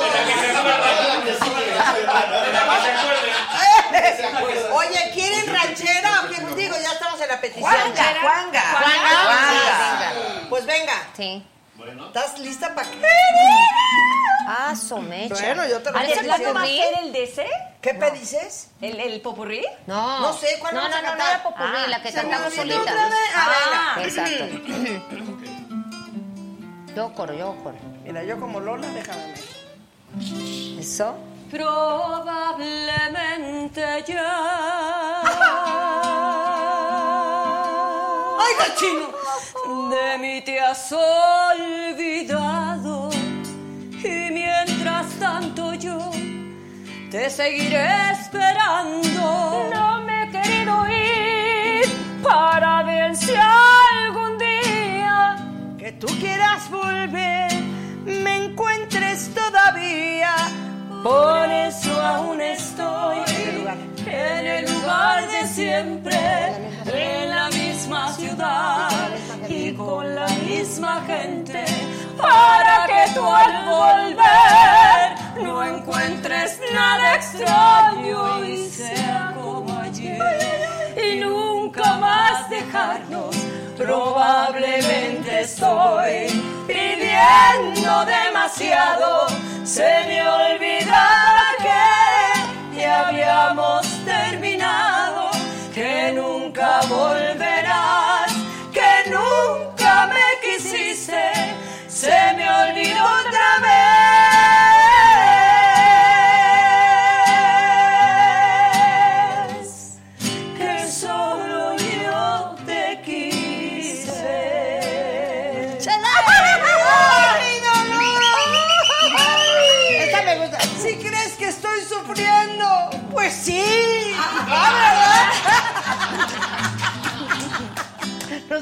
Oye, ¿quieren ranchera o qué? Pues digo, ya estamos en la petición. Juanga, Juanga. Juanga. Juanga. Pues venga, Sí. ¿estás lista para qué? Ah, somecha. Bueno, yo te lo ¿Al estoy plano ¿Cuándo va a ser el DC? ¿Qué pedices? ¿El, el popurrí? No. No sé, ¿cuál no, vamos no, a no, no cantar? era popurrí, Ah, la que cantamos solita. otra vez. Ah, Ah, exacto. Yo coro, yo coro. Mira, yo como Lola, déjame ver. Eso. Probablemente ya. ¡Ay, cochino! De mí te has olvidado y mientras tanto yo te seguiré esperando. Nada extraño y sea como ayer y nunca más dejarnos. Probablemente estoy pidiendo demasiado. Se me olvidaba que ya habíamos terminado, que nunca volverás, que nunca me quisiste. Se me olvidó otra vez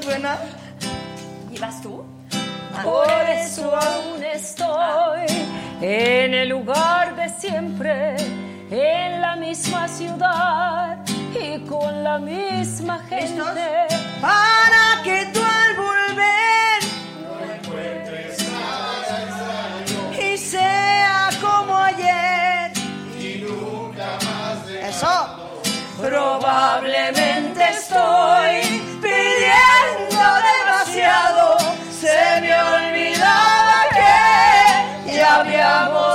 es buena? ¿Y vas tú? Por eso aún estoy en el lugar de siempre, en la misma ciudad y con la misma gente. Para que tú al volver y sea como ayer. Eso. Probablemente estoy Se me olvidaba que ya habíamos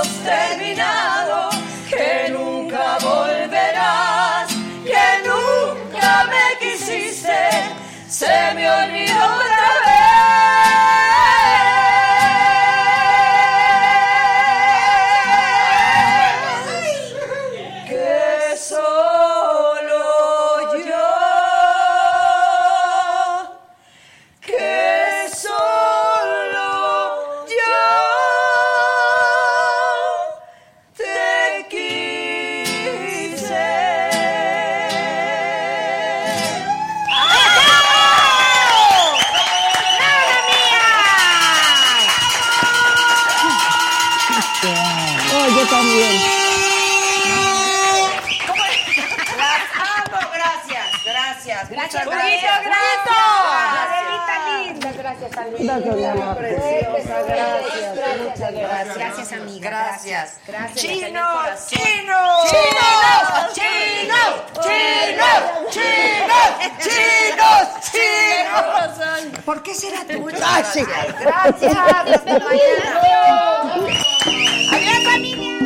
gracias, amiga. Preciosa, gracias. Muchas gracias. Gracias, amiga. Gracias. Gracias. Chinos, ¡Chinos! chinos, ¡Chinos! ¡Chinos! ¡Chinos! ¡Chinos! ¡Chinos! ¿Por qué será sí. Gracias. Hasta mañana. Adiós, familia.